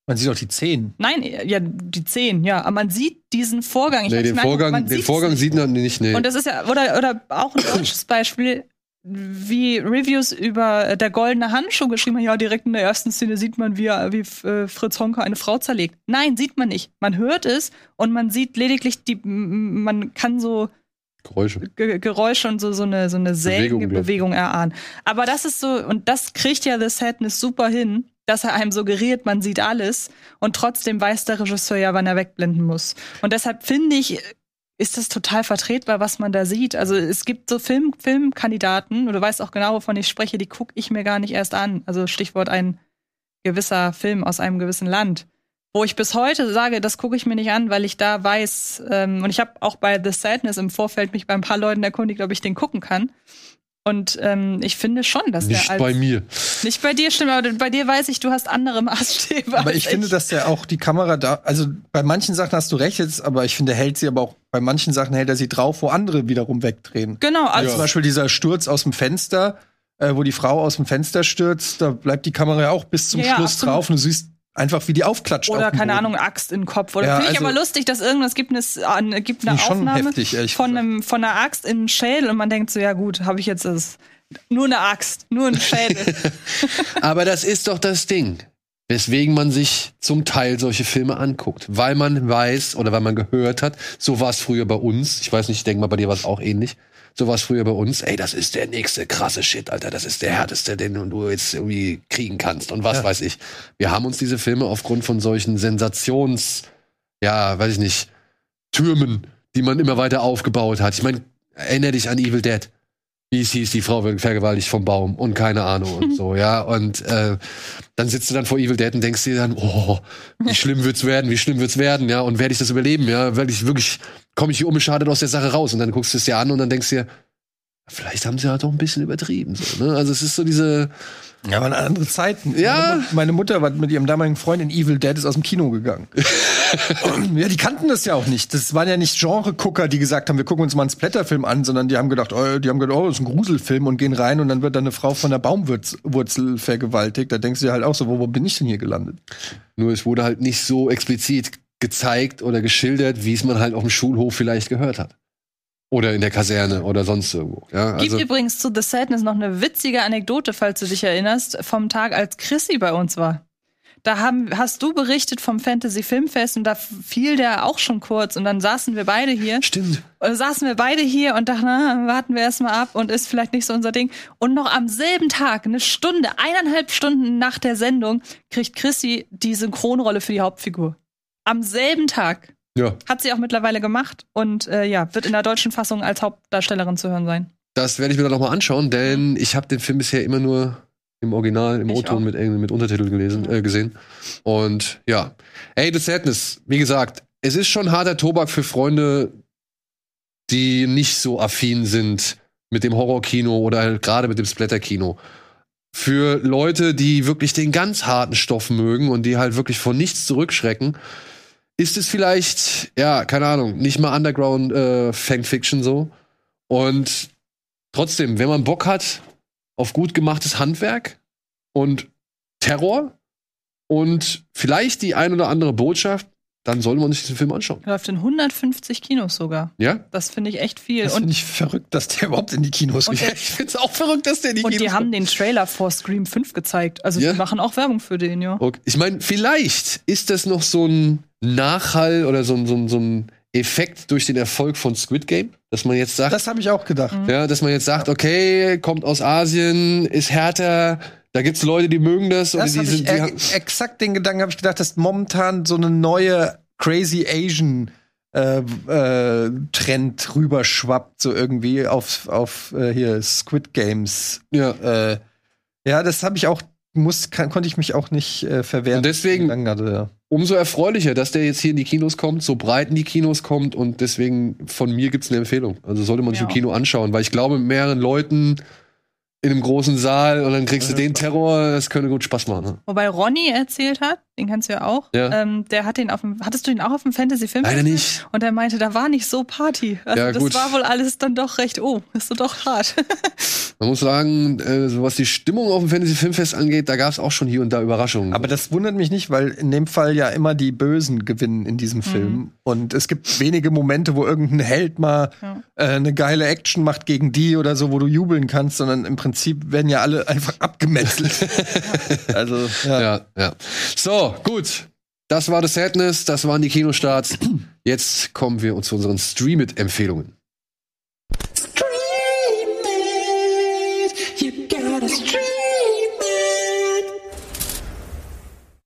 Man sieht auch die Zehen. Nein, ja, die Zehen, ja, aber man sieht diesen Vorgang. Ich Nee, den Vorgang, den Vorgang nicht. sieht man nicht, nee. Und das ist ja, oder, oder auch ein (coughs) deutsches Beispiel, wie Reviews über äh, der goldene Handschuh geschrieben haben, ja, direkt in der ersten Szene sieht man, wie, er- wie äh, Fritz Honka eine Frau zerlegt. Nein, sieht man nicht. Man hört es und man sieht lediglich die, man kann so Geräusche. Ge Geräusche und so, so eine, so eine sägende. Bewegung erahnen. Aber das ist so, und das kriegt ja The Sadness super hin, dass er einem suggeriert, man sieht alles und trotzdem weiß der Regisseur ja, wann er wegblenden muss. Und deshalb finde ich, ist das total vertretbar, was man da sieht. Also es gibt so Film Filmkandidaten, du weißt auch genau, wovon ich spreche, die gucke ich mir gar nicht erst an. Also Stichwort ein gewisser Film aus einem gewissen Land. Wo ich bis heute sage, das gucke ich mir nicht an, weil ich da weiß, ähm, und ich habe auch bei The Sadness im Vorfeld mich bei ein paar Leuten erkundigt, ob ich den gucken kann. Und ähm, ich finde schon, dass Nicht der als, bei mir. nicht bei dir stimmt, aber bei dir weiß ich, du hast andere Maßstäbe. Aber als ich finde, dass der auch die Kamera da, also bei manchen Sachen hast du recht jetzt, aber ich finde, er hält sie aber auch, bei manchen Sachen hält er sie drauf, wo andere wiederum wegdrehen. genau, Also also zum Beispiel dieser Sturz aus dem Fenster, äh, wo die Frau aus dem Fenster stürzt, da bleibt die Kamera ja auch bis zum ja, Schluss absolut. drauf und du siehst einfach wie die aufklatscht. Oder auf keine Boden. Ahnung, Axt in den Kopf. Oder Ja, finde ich also- aber lustig, dass irgendwas gibt eine, gibt eine Aufnahme heftig, von, einem, von einer Axt in den Schädel und man denkt so, ja gut, habe ich jetzt das. Nur eine Axt, nur ein Schädel. (laughs) Aber das ist doch das Ding. Weswegen man sich zum Teil solche Filme anguckt. Weil man weiß oder weil man gehört hat, so war es früher bei uns. Ich weiß nicht, ich denke mal, bei dir war es auch ähnlich. So war es früher bei uns. Ey, das ist der nächste krasse Shit, Alter. Das ist der härteste, den du jetzt irgendwie kriegen kannst. Und was weiß ich. Wir haben uns diese Filme aufgrund von solchen Sensations, ja, weiß ich nicht, Türmen, die man immer weiter aufgebaut hat. Ich meine, erinnere dich an Evil Dead wie es hieß, die Frau wird vergewaltigt vom Baum und keine Ahnung und so, ja. (laughs) Und äh, dann sitzt du dann vor Evil Dead und denkst dir dann, oh, wie schlimm wird's werden, wie schlimm wird's werden, ja, und werde ich das überleben, ja, werde ich wirklich, komme ich hier unbeschadet aus der Sache raus? Und dann guckst du es dir an und dann denkst dir, vielleicht haben sie halt doch ein bisschen übertrieben, so, ne? Also es ist so diese, Ja, waren andere Zeiten. Ja. Meine, Mut- meine Mutter war mit ihrem damaligen Freund in Evil Dead ist aus dem Kino gegangen. (laughs) ja, die kannten das ja auch nicht. Das waren ja nicht Genre-Gucker, die gesagt haben, wir gucken uns mal einen Splatterfilm an, sondern die haben gedacht, oh, die haben gedacht, oh, das ist ein Gruselfilm und gehen rein und dann wird da eine Frau von der Baumwurzel vergewaltigt. Da denkst du dir halt auch so, wo, wo bin ich denn hier gelandet? nur es wurde halt nicht so explizit gezeigt oder geschildert, wie es man halt auf dem Schulhof vielleicht gehört hat. Oder in der Kaserne oder sonst irgendwo, ja. Gibt Also, übrigens zu The Sadness noch eine witzige Anekdote, falls du dich erinnerst, vom Tag, als Chrissy bei uns war. Da haben, hast du berichtet vom Fantasy Filmfest und da fiel der auch schon kurz und dann saßen wir beide hier. stimmt. Und saßen wir beide hier und dachten, na, warten wir erstmal ab und ist vielleicht nicht so unser Ding. Und noch am selben Tag, eine Stunde, eineinhalb Stunden nach der Sendung, kriegt Chrissy die Synchronrolle für die Hauptfigur. Am selben Tag. Ja. Hat sie auch mittlerweile gemacht und äh, ja, wird in der deutschen Fassung als Hauptdarstellerin zu hören sein. Das werde ich mir dann nochmal anschauen, denn ich habe den Film bisher immer nur im Original, im O-Ton mit, mit Untertitel gelesen, äh, gesehen. Und ja. Ey, The Sadness, wie gesagt, es ist schon harter Tobak für Freunde, die nicht so affin sind mit dem Horrorkino oder halt gerade mit dem Splatterkino. Für Leute, die wirklich den ganz harten Stoff mögen und die halt wirklich vor nichts zurückschrecken, ist es vielleicht, ja, keine Ahnung, nicht mal Underground äh, Fanfiction so. Und trotzdem, wenn man Bock hat auf gut gemachtes Handwerk und Terror und vielleicht die ein oder andere Botschaft, dann sollte man sich diesen Film anschauen. Läuft in 150 Kinos sogar. Ja? Das finde ich echt viel. Das Und, finde ich verrückt, dass der überhaupt in die Kinos geht. Ich find's auch verrückt, dass der in die und die Kinos haben den Trailer vor Scream 5 gezeigt. Also Ja. die machen auch Werbung für den, ja. Okay. Ich meine, vielleicht ist das noch so ein Nachhall oder so ein, so, ein, so ein Effekt durch den Erfolg von Squid Game, dass man jetzt sagt, Das habe ich auch gedacht. ja, dass man jetzt sagt, okay, kommt aus Asien, ist härter, da gibt's Leute, die mögen das. Das die sind, die exakt den Gedanken habe ich gedacht, dass momentan so eine neue Crazy Asian äh, äh, Trend rüberschwappt, so irgendwie auf, auf äh, hier Squid Games. ja. Äh, ja, das habe ich auch, muss, kann, konnte ich mich auch nicht äh, verwehren. Und deswegen- hatte, ja. umso erfreulicher, dass der jetzt hier in die Kinos kommt, so breit in die Kinos kommt und deswegen von mir gibt's eine Empfehlung. Also sollte man sich Ja. im Kino anschauen, weil ich glaube, mit mehreren Leuten in einem großen Saal und dann kriegst du den Terror, das könnte gut Spaß machen. Ne? Wobei Ronny erzählt hat, den kennst du ja auch, Ja. Ähm, der hat den auf dem, hattest du ihn auch auf dem Fantasy-Film? Leider nicht. Und er meinte, da war nicht so Party. Also Ja, das gut. war wohl alles dann doch recht, oh, ist so doch hart. (laughs) Man muss sagen, äh, so was die Stimmung auf dem Fantasy Filmfest angeht, da gab's auch schon hier und da Überraschungen. Aber das wundert mich nicht, weil in dem Fall ja immer die Bösen gewinnen in Mhm. diesem Film. Und es gibt wenige Momente, wo irgendein Held mal Ja. äh, eine geile Action macht gegen die oder so, wo du jubeln kannst, sondern im Prinzip werden ja alle einfach abgemetzelt. (laughs) also, ja. ja, ja. So, gut. Das war The Sadness, das waren die Kinostarts. Jetzt kommen wir zu unseren Stream-It-Empfehlungen.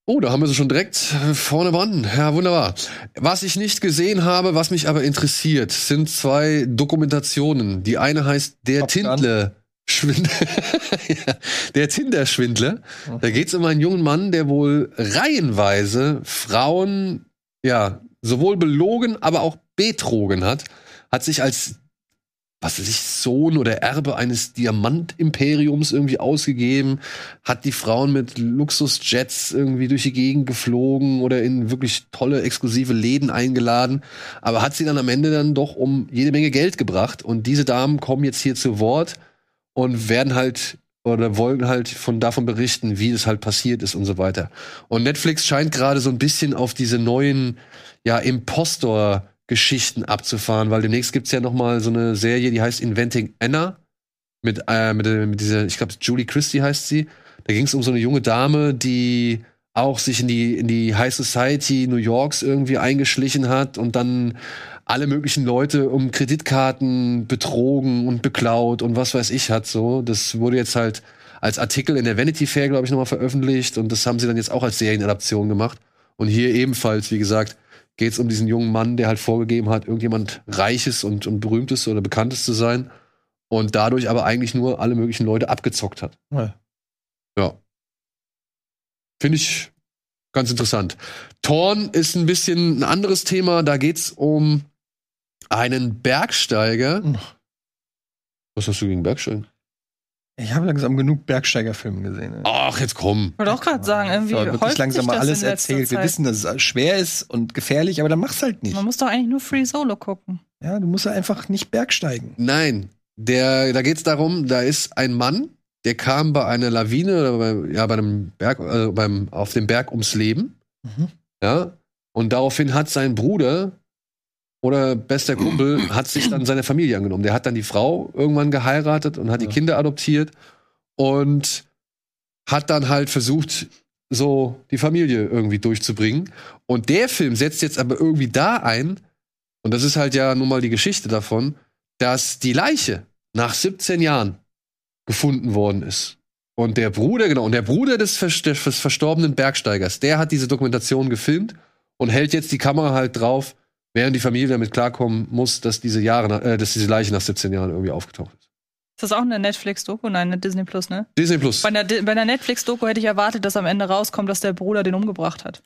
Oh, da haben wir sie schon direkt vorne dran. Ja, wunderbar. Was ich nicht gesehen habe, was mich aber interessiert, sind zwei Dokumentationen. Die eine heißt Der Top Gun. Schwindler. (laughs) ja, der Tinder-Schwindler. Da geht es um einen jungen Mann, der wohl reihenweise Frauen, ja, sowohl belogen, aber auch betrogen hat. Hat sich als, was weiß ich, Sohn oder Erbe eines Diamantimperiums irgendwie ausgegeben, hat die Frauen mit Luxusjets irgendwie durch die Gegend geflogen oder in wirklich tolle, exklusive Läden eingeladen, aber hat sie dann am Ende dann doch um jede Menge Geld gebracht. Und diese Damen kommen jetzt hier zu Wort und werden halt oder wollen halt von davon berichten, wie es halt passiert ist und so weiter. Und Netflix scheint gerade so ein bisschen auf diese neuen ja Impostor Geschichten abzufahren, weil demnächst gibt's ja noch mal so eine Serie, die heißt Inventing Anna mit äh, mit, äh, mit dieser, ich glaube Julie Christie heißt sie. Da ging es um so eine junge Dame, die auch sich in die in die High Society New Yorks irgendwie eingeschlichen hat und dann alle möglichen Leute um Kreditkarten betrogen und beklaut und was weiß ich hat so. Das wurde jetzt halt als Artikel in der Vanity Fair, glaube ich, nochmal veröffentlicht und das haben sie dann jetzt auch als Serienadaption gemacht. Und hier ebenfalls, wie gesagt, geht es um diesen jungen Mann, der halt vorgegeben hat, irgendjemand Reiches und, und Berühmtes oder Bekanntes zu sein und dadurch aber eigentlich nur alle möglichen Leute abgezockt hat. Ja. Ja. Finde ich ganz interessant. Thorn ist ein bisschen ein anderes Thema. Da geht es um einen Bergsteiger. Hm. Was hast du gegen Bergsteigen? Ich habe langsam genug Bergsteigerfilme gesehen. ey. Ach, jetzt komm. Ich wollte auch gerade sagen, irgendwie So, wirklich häuft langsam mal alles erzählt. Wir wissen, dass es schwer ist und gefährlich, aber dann mach's halt nicht. Man muss doch eigentlich nur Free Solo gucken. Ja, du musst ja einfach nicht bergsteigen. Nein, der, da geht es darum, da ist ein Mann, der kam bei einer Lawine oder bei, ja, bei einem Berg, also beim, auf dem Berg ums Leben. Mhm. Ja. Und daraufhin hat sein Bruder oder bester Kumpel hat sich dann seine Familie angenommen. Der hat dann die Frau irgendwann geheiratet und hat die. Kinder adoptiert und hat dann halt versucht, so die Familie irgendwie durchzubringen. Und der Film setzt jetzt aber irgendwie da ein, und das ist halt ja nun mal die Geschichte davon, dass die Leiche nach 17 Jahren gefunden worden ist. Und der Bruder, genau, und der Bruder des, des verstorbenen Bergsteigers, der hat diese Dokumentation gefilmt und hält jetzt die Kamera halt drauf, während die Familie damit klarkommen muss, dass diese Jahre, äh, dass diese Leiche nach 17 Jahren irgendwie aufgetaucht ist. Ist das auch eine Netflix-Doku? Nein, eine Disney Plus, ne? Disney Plus. Bei einer, bei einer Netflix-Doku hätte ich erwartet, dass am Ende rauskommt, dass der Bruder den umgebracht hat.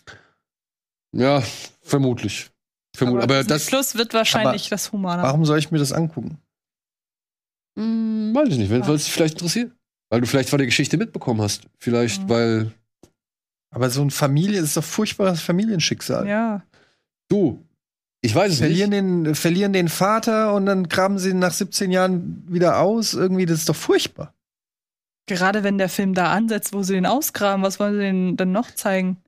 Ja, vermutlich. Vermutlich. Aber, Disney das Plus wird wahrscheinlich das Humaner. Warum soll ich mir das angucken? Hm, weiß ich nicht, weil es dich vielleicht interessiert. Weil du vielleicht von der Geschichte mitbekommen hast. Vielleicht, Mhm. weil Aber so ein Familie das ist doch furchtbares Familienschicksal. Ja. du, ich weiß es Verlieren nicht. den, verlieren den Vater und dann graben sie ihn nach 17 Jahren wieder aus. Irgendwie, das ist doch furchtbar. Gerade wenn der Film da ansetzt, wo sie den ausgraben, was wollen sie denn dann noch zeigen?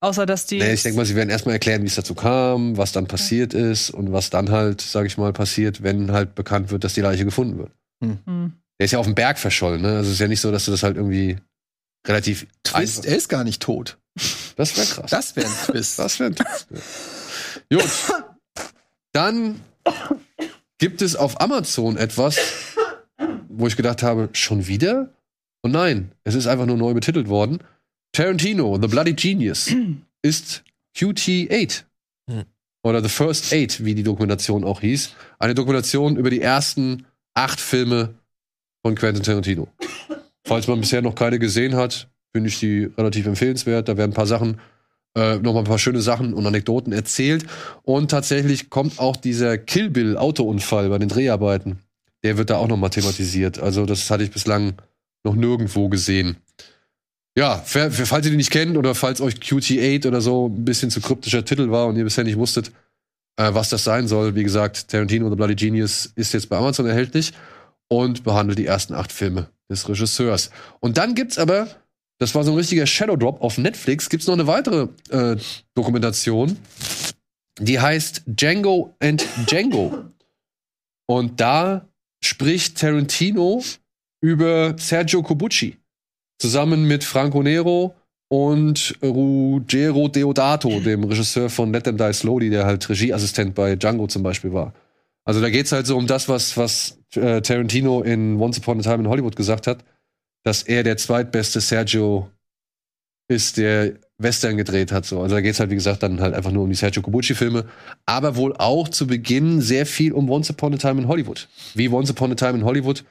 Außer dass die. Nee, ich denke mal, sie werden erstmal erklären, wie es dazu kam, was dann passiert ist und was dann halt, sag ich mal, passiert, wenn halt bekannt wird, dass die Leiche gefunden wird. Hm. Der ist ja auf dem Berg verschollen, ne? Also es ist ja nicht so, dass du das halt irgendwie relativ Twist, einfach- er ist gar nicht tot. Das wäre krass. Das wäre ein Twist. Das wäre ja. Gut. Dann gibt es auf Amazon etwas, wo ich gedacht habe, schon wieder? Und nein, es ist einfach nur neu betitelt worden. Tarantino, The Bloody Genius, ist QT8. Hm. Oder The First Eight, wie die Dokumentation auch hieß. Eine Dokumentation über die ersten acht Filme von Quentin Tarantino. Falls man bisher noch keine gesehen hat, finde ich die relativ empfehlenswert. Da werden ein paar Sachen, äh, noch mal ein paar schöne Sachen und Anekdoten erzählt. Und tatsächlich kommt auch dieser Kill Bill Autounfall bei den Dreharbeiten. Der wird da auch noch mal thematisiert. Also das hatte ich bislang noch nirgendwo gesehen. Ja, für, für, falls ihr die nicht kennt oder falls euch QT8 oder so ein bisschen zu kryptischer Titel war und ihr bisher nicht wusstet, äh, was das sein soll, wie gesagt, Tarantino The Bloody Genius ist jetzt bei Amazon erhältlich und behandelt die ersten acht Filme des Regisseurs. Und dann gibt's aber, das war so ein richtiger Shadow Drop auf Netflix, gibt's noch eine weitere äh, Dokumentation, die heißt Django and Django. Und da spricht Tarantino über Sergio Cobucci zusammen mit Franco Nero und Ruggero Deodato, dem Regisseur von Let Them Die Slowly, der halt Regieassistent bei Django zum Beispiel war. Also da geht's halt so um das, was, was äh, Tarantino in Once Upon a Time in Hollywood gesagt hat, dass er der zweitbeste Sergio ist, der Western gedreht hat. So. Also da geht's halt, wie gesagt, dann halt einfach nur um die Sergio Cobucci-Filme, aber wohl auch zu Beginn sehr viel um Once Upon a Time in Hollywood. Wie Once Upon a Time in Hollywood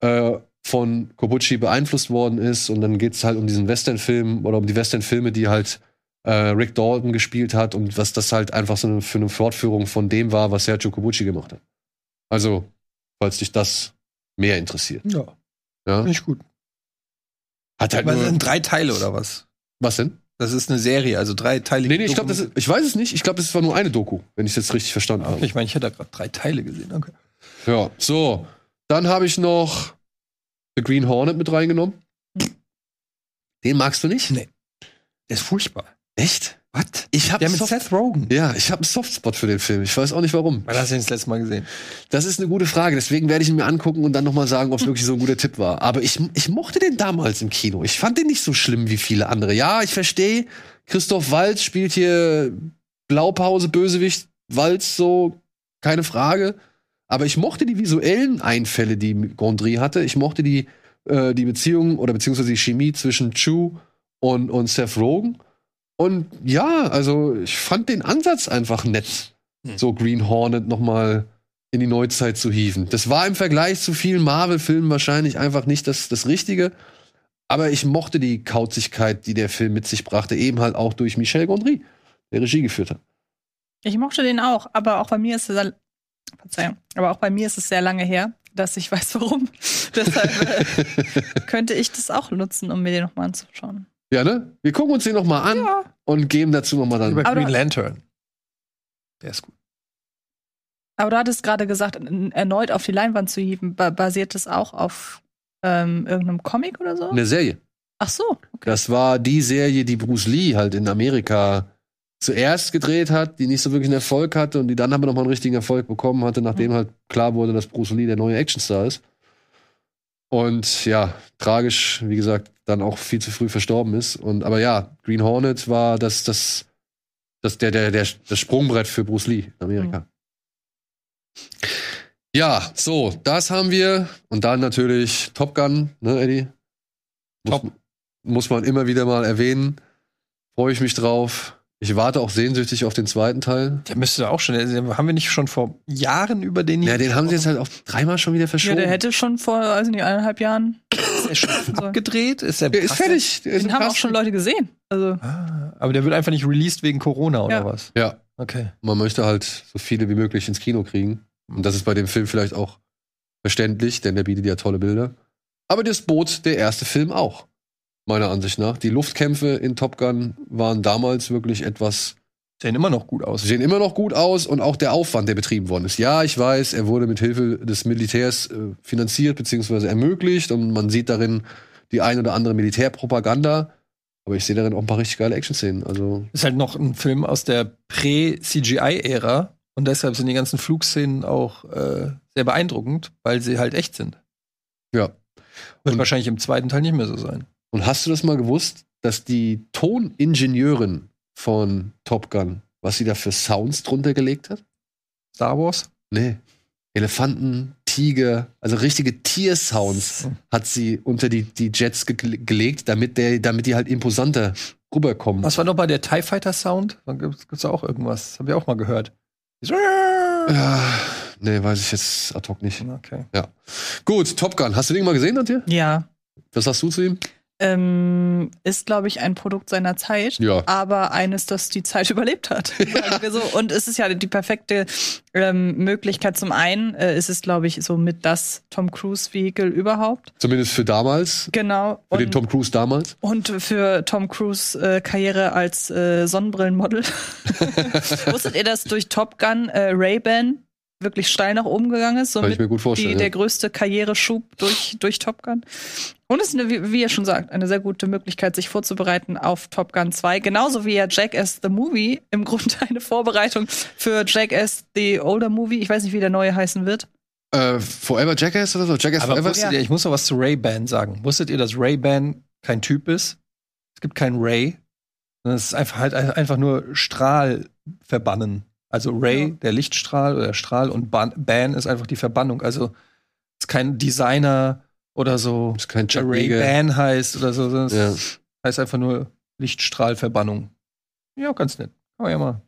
äh, von Kobuchi beeinflusst worden ist. Und dann geht es halt um diesen Western-Film oder um die Western-Filme, die halt äh, Rick Dalton gespielt hat und was das halt einfach so eine, für eine Fortführung von dem war, was Sergio Kobuchi gemacht hat. Also, falls dich das mehr interessiert. Ja, Ja? finde ich gut. Hat halt nur, sind drei Teile oder was? was denn? Das ist eine Serie, also drei Teile. Nee, nee, ich glaube, das ist, ich weiß es nicht. Ich glaube, es war nur eine Doku, wenn ich es jetzt richtig verstanden habe. Ich meine, ich hätte da gerade drei Teile gesehen. Okay. Ja, so. Dann habe ich noch The Green Hornet mit reingenommen. Den magst du nicht? Nee. Der ist furchtbar. Echt? Was? Ich hab Der mit Soft Seth Rogen. ja, ich habe einen Softspot für den Film. Ich weiß auch nicht warum. Wann hast du den das letzte Mal gesehen? Das ist eine gute Frage. Deswegen werde ich ihn mir angucken und dann noch mal sagen, ob es wirklich so ein guter Tipp war. Aber ich, ich mochte den damals im Kino. Ich fand den nicht so schlimm wie viele andere. Ja, ich verstehe. Christoph Waltz spielt hier Blaupause, Bösewicht, Waltz so, keine Frage. Aber ich mochte die visuellen Einfälle, die Gondry hatte. Ich mochte die, äh, die Beziehung oder beziehungsweise die Chemie zwischen Chu und, und Seth Rogen. Und ja, also ich fand den Ansatz einfach nett, Hm. so Green Hornet noch mal in die Neuzeit zu hieven. Das war im Vergleich zu vielen Marvel-Filmen wahrscheinlich einfach nicht das, das Richtige. Aber ich mochte die Kauzigkeit, die der Film mit sich brachte, eben halt auch durch Michel Gondry, der Regie geführt hat. Ich mochte den auch, aber auch bei mir ist es sehr, Verzeihung, aber auch bei mir ist es sehr lange her, dass ich weiß warum. (laughs) Deshalb äh, (laughs) könnte ich das auch nutzen, um mir den nochmal anzuschauen. Ja, ne? Wir gucken uns den noch mal an Ja. und geben dazu noch mal dann. Über Aber Green Lantern. Der ist gut. Aber du hattest gerade gesagt, erneut auf die Leinwand zu hieven, ba basiert das auch auf ähm, irgendeinem Comic oder so? Eine Serie. Ach so, okay. Das war die Serie, die Bruce Lee halt in Amerika zuerst gedreht hat, die nicht so wirklich einen Erfolg hatte und die dann aber noch mal einen richtigen Erfolg bekommen hatte, nachdem halt klar wurde, dass Bruce Lee der neue Actionstar ist. Und ja, tragisch, wie gesagt, dann auch viel zu früh verstorben ist. Und aber ja, Green Hornet war das, das, das, der, der, der, das Sprungbrett für Bruce Lee in Amerika. Ja, so, das haben wir. Und dann natürlich Top Gun, ne, Eddie? Muss, Top. muss man immer wieder mal erwähnen. Freue ich mich drauf. Ich warte auch sehnsüchtig auf den zweiten Teil. Der müsste auch schon. also Haben wir nicht schon vor Jahren über den Ja, den haben sie jetzt halt auch dreimal schon wieder Ja, verschoben. der hätte schon vor, also nicht eineinhalb Jahren. Ist der schon So. abgedreht? Ist der Der ist fertig. Der ist Den haben auch schon Leute gesehen. Also, Ah, aber der wird einfach nicht released wegen Corona oder Ja. was? Ja, Okay. man möchte halt so viele wie möglich ins Kino kriegen. Und das ist bei dem Film vielleicht auch verständlich, denn der bietet ja tolle Bilder. Aber das bot der erste Film auch, meiner Ansicht nach. Die Luftkämpfe in Top Gun waren damals wirklich etwas Sehen immer noch gut aus. Sie sehen immer noch gut aus und auch der Aufwand, der betrieben worden ist. Ja, ich weiß, er wurde mit Hilfe des Militärs äh, finanziert bzw. ermöglicht und man sieht darin die ein oder andere Militärpropaganda. Aber ich sehe darin auch ein paar richtig geile Action-Szenen. Also, Ist halt noch ein Film aus der Prä-CGI-Ära und deshalb sind die ganzen Flugszenen auch äh, sehr beeindruckend, weil sie halt echt sind. ja. Wird Und- wahrscheinlich im zweiten Teil nicht mehr so sein. Und hast du das mal gewusst, dass die Toningenieurin von Top Gun, was sie da für Sounds drunter gelegt hat? Star Wars? Nee. Elefanten, Tiger, also richtige Tiersounds hat sie unter die, die Jets ge gelegt, damit, der, damit die halt imposanter rüberkommen. Was war noch bei der TIE Fighter Sound? Da gibt's, gibt's auch irgendwas. Habe ich auch mal gehört. Ja, nee, weiß ich jetzt ad hoc nicht. Okay. Gut, Top Gun. Hast du den mal gesehen, Antje? ja. Was sagst du zu ihm? Ähm, ist, glaube ich, ein Produkt seiner Zeit, Ja. aber eines, das die Zeit (laughs) überlebt hat. Wir so. Und es ist ja die perfekte ähm, Möglichkeit. Zum einen äh, ist es, glaube ich, so mit das Tom Cruise-Vehikel überhaupt. Zumindest für damals. Genau. Für den Und- Tom Cruise damals. Und für Tom Cruise äh, Karriere als äh, Sonnenbrillenmodel. (laughs) Wusstet ihr, dass durch Top Gun äh, Ray-Ban wirklich steil nach oben gegangen ist? Kann ich Somit mir gut die, vorstellen. der ja. größte Karriereschub durch, durch Top Gun. Und es ist, eine, wie, er schon sagt, eine sehr gute Möglichkeit, sich vorzubereiten auf Top Gun 2. Genauso wie ja Jackass the Movie im (laughs) Grunde eine Vorbereitung für Jackass the Older Movie. Ich weiß nicht, wie der neue heißen wird. Äh, Forever Jackass oder so? Jackass Aber Forever? wusstet ihr, ich muss noch was zu Ray-Ban sagen. Wusstet ihr, dass Ray-Ban kein Typ ist? Es gibt keinen Ray. sondern Es ist einfach halt einfach nur Strahl verbannen. Also Ray, Ja. der Lichtstrahl oder der Strahl und Ban, Ban ist einfach die Verbannung. Also es ist kein Designer oder so, ist kein der Ray. Ban heißt oder so. sondern Ja. Es heißt einfach nur Lichtstrahlverbannung. Ja, ganz nett. Kann man ja mal.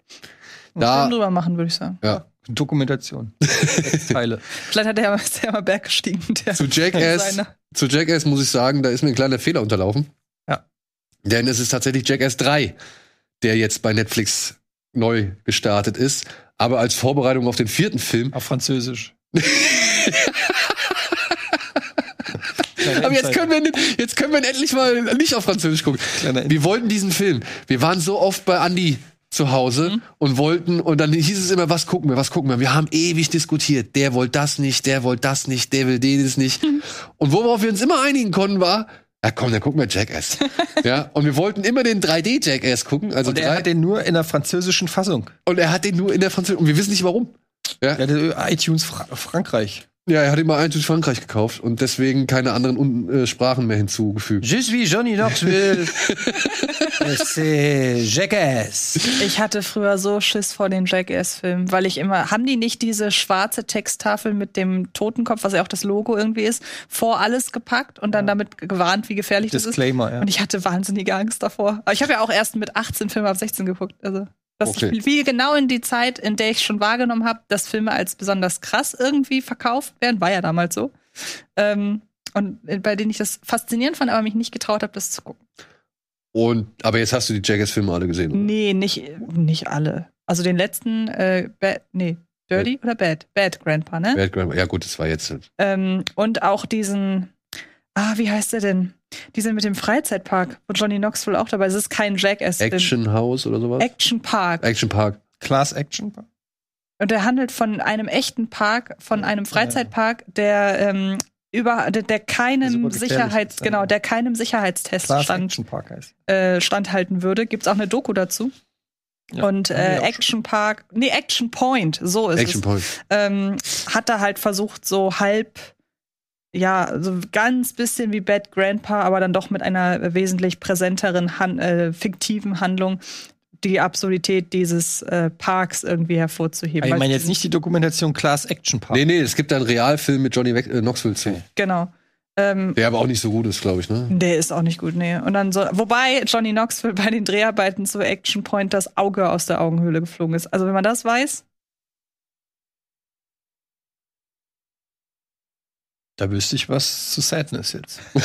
Da- Film drüber machen, würde ich sagen. Ja. Dokumentation. Teile. (laughs) Vielleicht hat er ist er mal Berg gestiegen. Der Zu Jackass, Designer. zu Jackass muss ich sagen, da ist mir ein kleiner Fehler unterlaufen. Ja. Denn es ist tatsächlich Jackass 3, der jetzt bei Netflix neu gestartet ist. Aber als Vorbereitung auf den vierten Film. Auf Französisch. (laughs) Aber jetzt können, wir, jetzt können wir endlich mal nicht auf Französisch gucken. Wir wollten diesen Film. Wir waren so oft bei Andy zu Hause Mhm. und wollten, und dann hieß es immer, was gucken wir, was gucken wir. Wir haben ewig diskutiert. Der wollte das nicht, der wollte das nicht, der will dieses nicht. Mhm. Und worauf wir uns immer einigen konnten, war, ja komm, dann gucken wir Jackass. (laughs) ja, und wir wollten immer den 3D-Jackass gucken. Also Und er drei, hat den nur in der französischen Fassung. und er hat den nur in der Französischen, und wir wissen nicht warum. Ja, der iTunes Fra Frankreich. Ja, er hat mal eins durch Frankreich gekauft und deswegen keine anderen Un äh, Sprachen mehr hinzugefügt. Je suis Johnny Knoxville. (laughs) Jackass. Ich hatte früher so Schiss vor den Jackass-Filmen, weil ich immer, haben die nicht diese schwarze Texttafel mit dem Totenkopf, was ja auch das Logo irgendwie ist, vor alles gepackt und dann damit gewarnt, wie gefährlich das ist? Disclaimer, ja. Und ich hatte wahnsinnige Angst davor. Aber ich habe ja auch erst mit 18 Filme ab 16 geguckt. Also das Okay. fiel genau in die Zeit, in der ich schon wahrgenommen habe, dass Filme als besonders krass irgendwie verkauft werden. War ja damals so. Ähm, und bei denen ich das faszinierend fand, aber mich nicht getraut habe, das zu gucken. Und, aber jetzt hast du die Jackass-Filme alle gesehen, oder? Nee, nicht, nicht alle. Also den letzten, äh, Bad, nee, Dirty oder Bad? Bad Grandpa, ne? Bad Grandma. Ja, gut, das war jetzt. Ähm, und auch diesen, ah, wie heißt der denn? Diesen mit dem Freizeitpark, wo Johnny Knoxville auch dabei ist. Es ist kein Jackass-Film. Action House oder sowas? Action Park. Action Park. Class Action. Und der handelt von einem echten Park, von einem Freizeitpark, der ähm, über, der, der keinem Sicherheits, ja. genau, der keinem Sicherheitstest Class stand, Park äh, standhalten würde. Gibt's auch eine Doku dazu. Ja, und äh. Action Park, nee, Action Point, so ist Action es. Point. ähm, hat er halt versucht, so halb, ja, so ganz bisschen wie Bad Grandpa, aber dann doch mit einer wesentlich präsenteren, Han äh, fiktiven Handlung die Absurdität dieses äh, Parks irgendwie hervorzuheben. Aber ich meine jetzt nicht die Dokumentation Class Action Park. Nee, nee, es gibt da einen Realfilm mit Johnny Wack- äh, Knoxville zu. Genau. Ähm, Der aber auch nicht so gut ist, glaube ich, ne? der ist auch nicht gut, nee. Und dann so, wobei Johnny Knoxville bei den Dreharbeiten zu Action Point das Auge aus der Augenhöhle geflogen ist. Also wenn man das weiß, Da wüsste ich was zu Sadness jetzt. (laughs)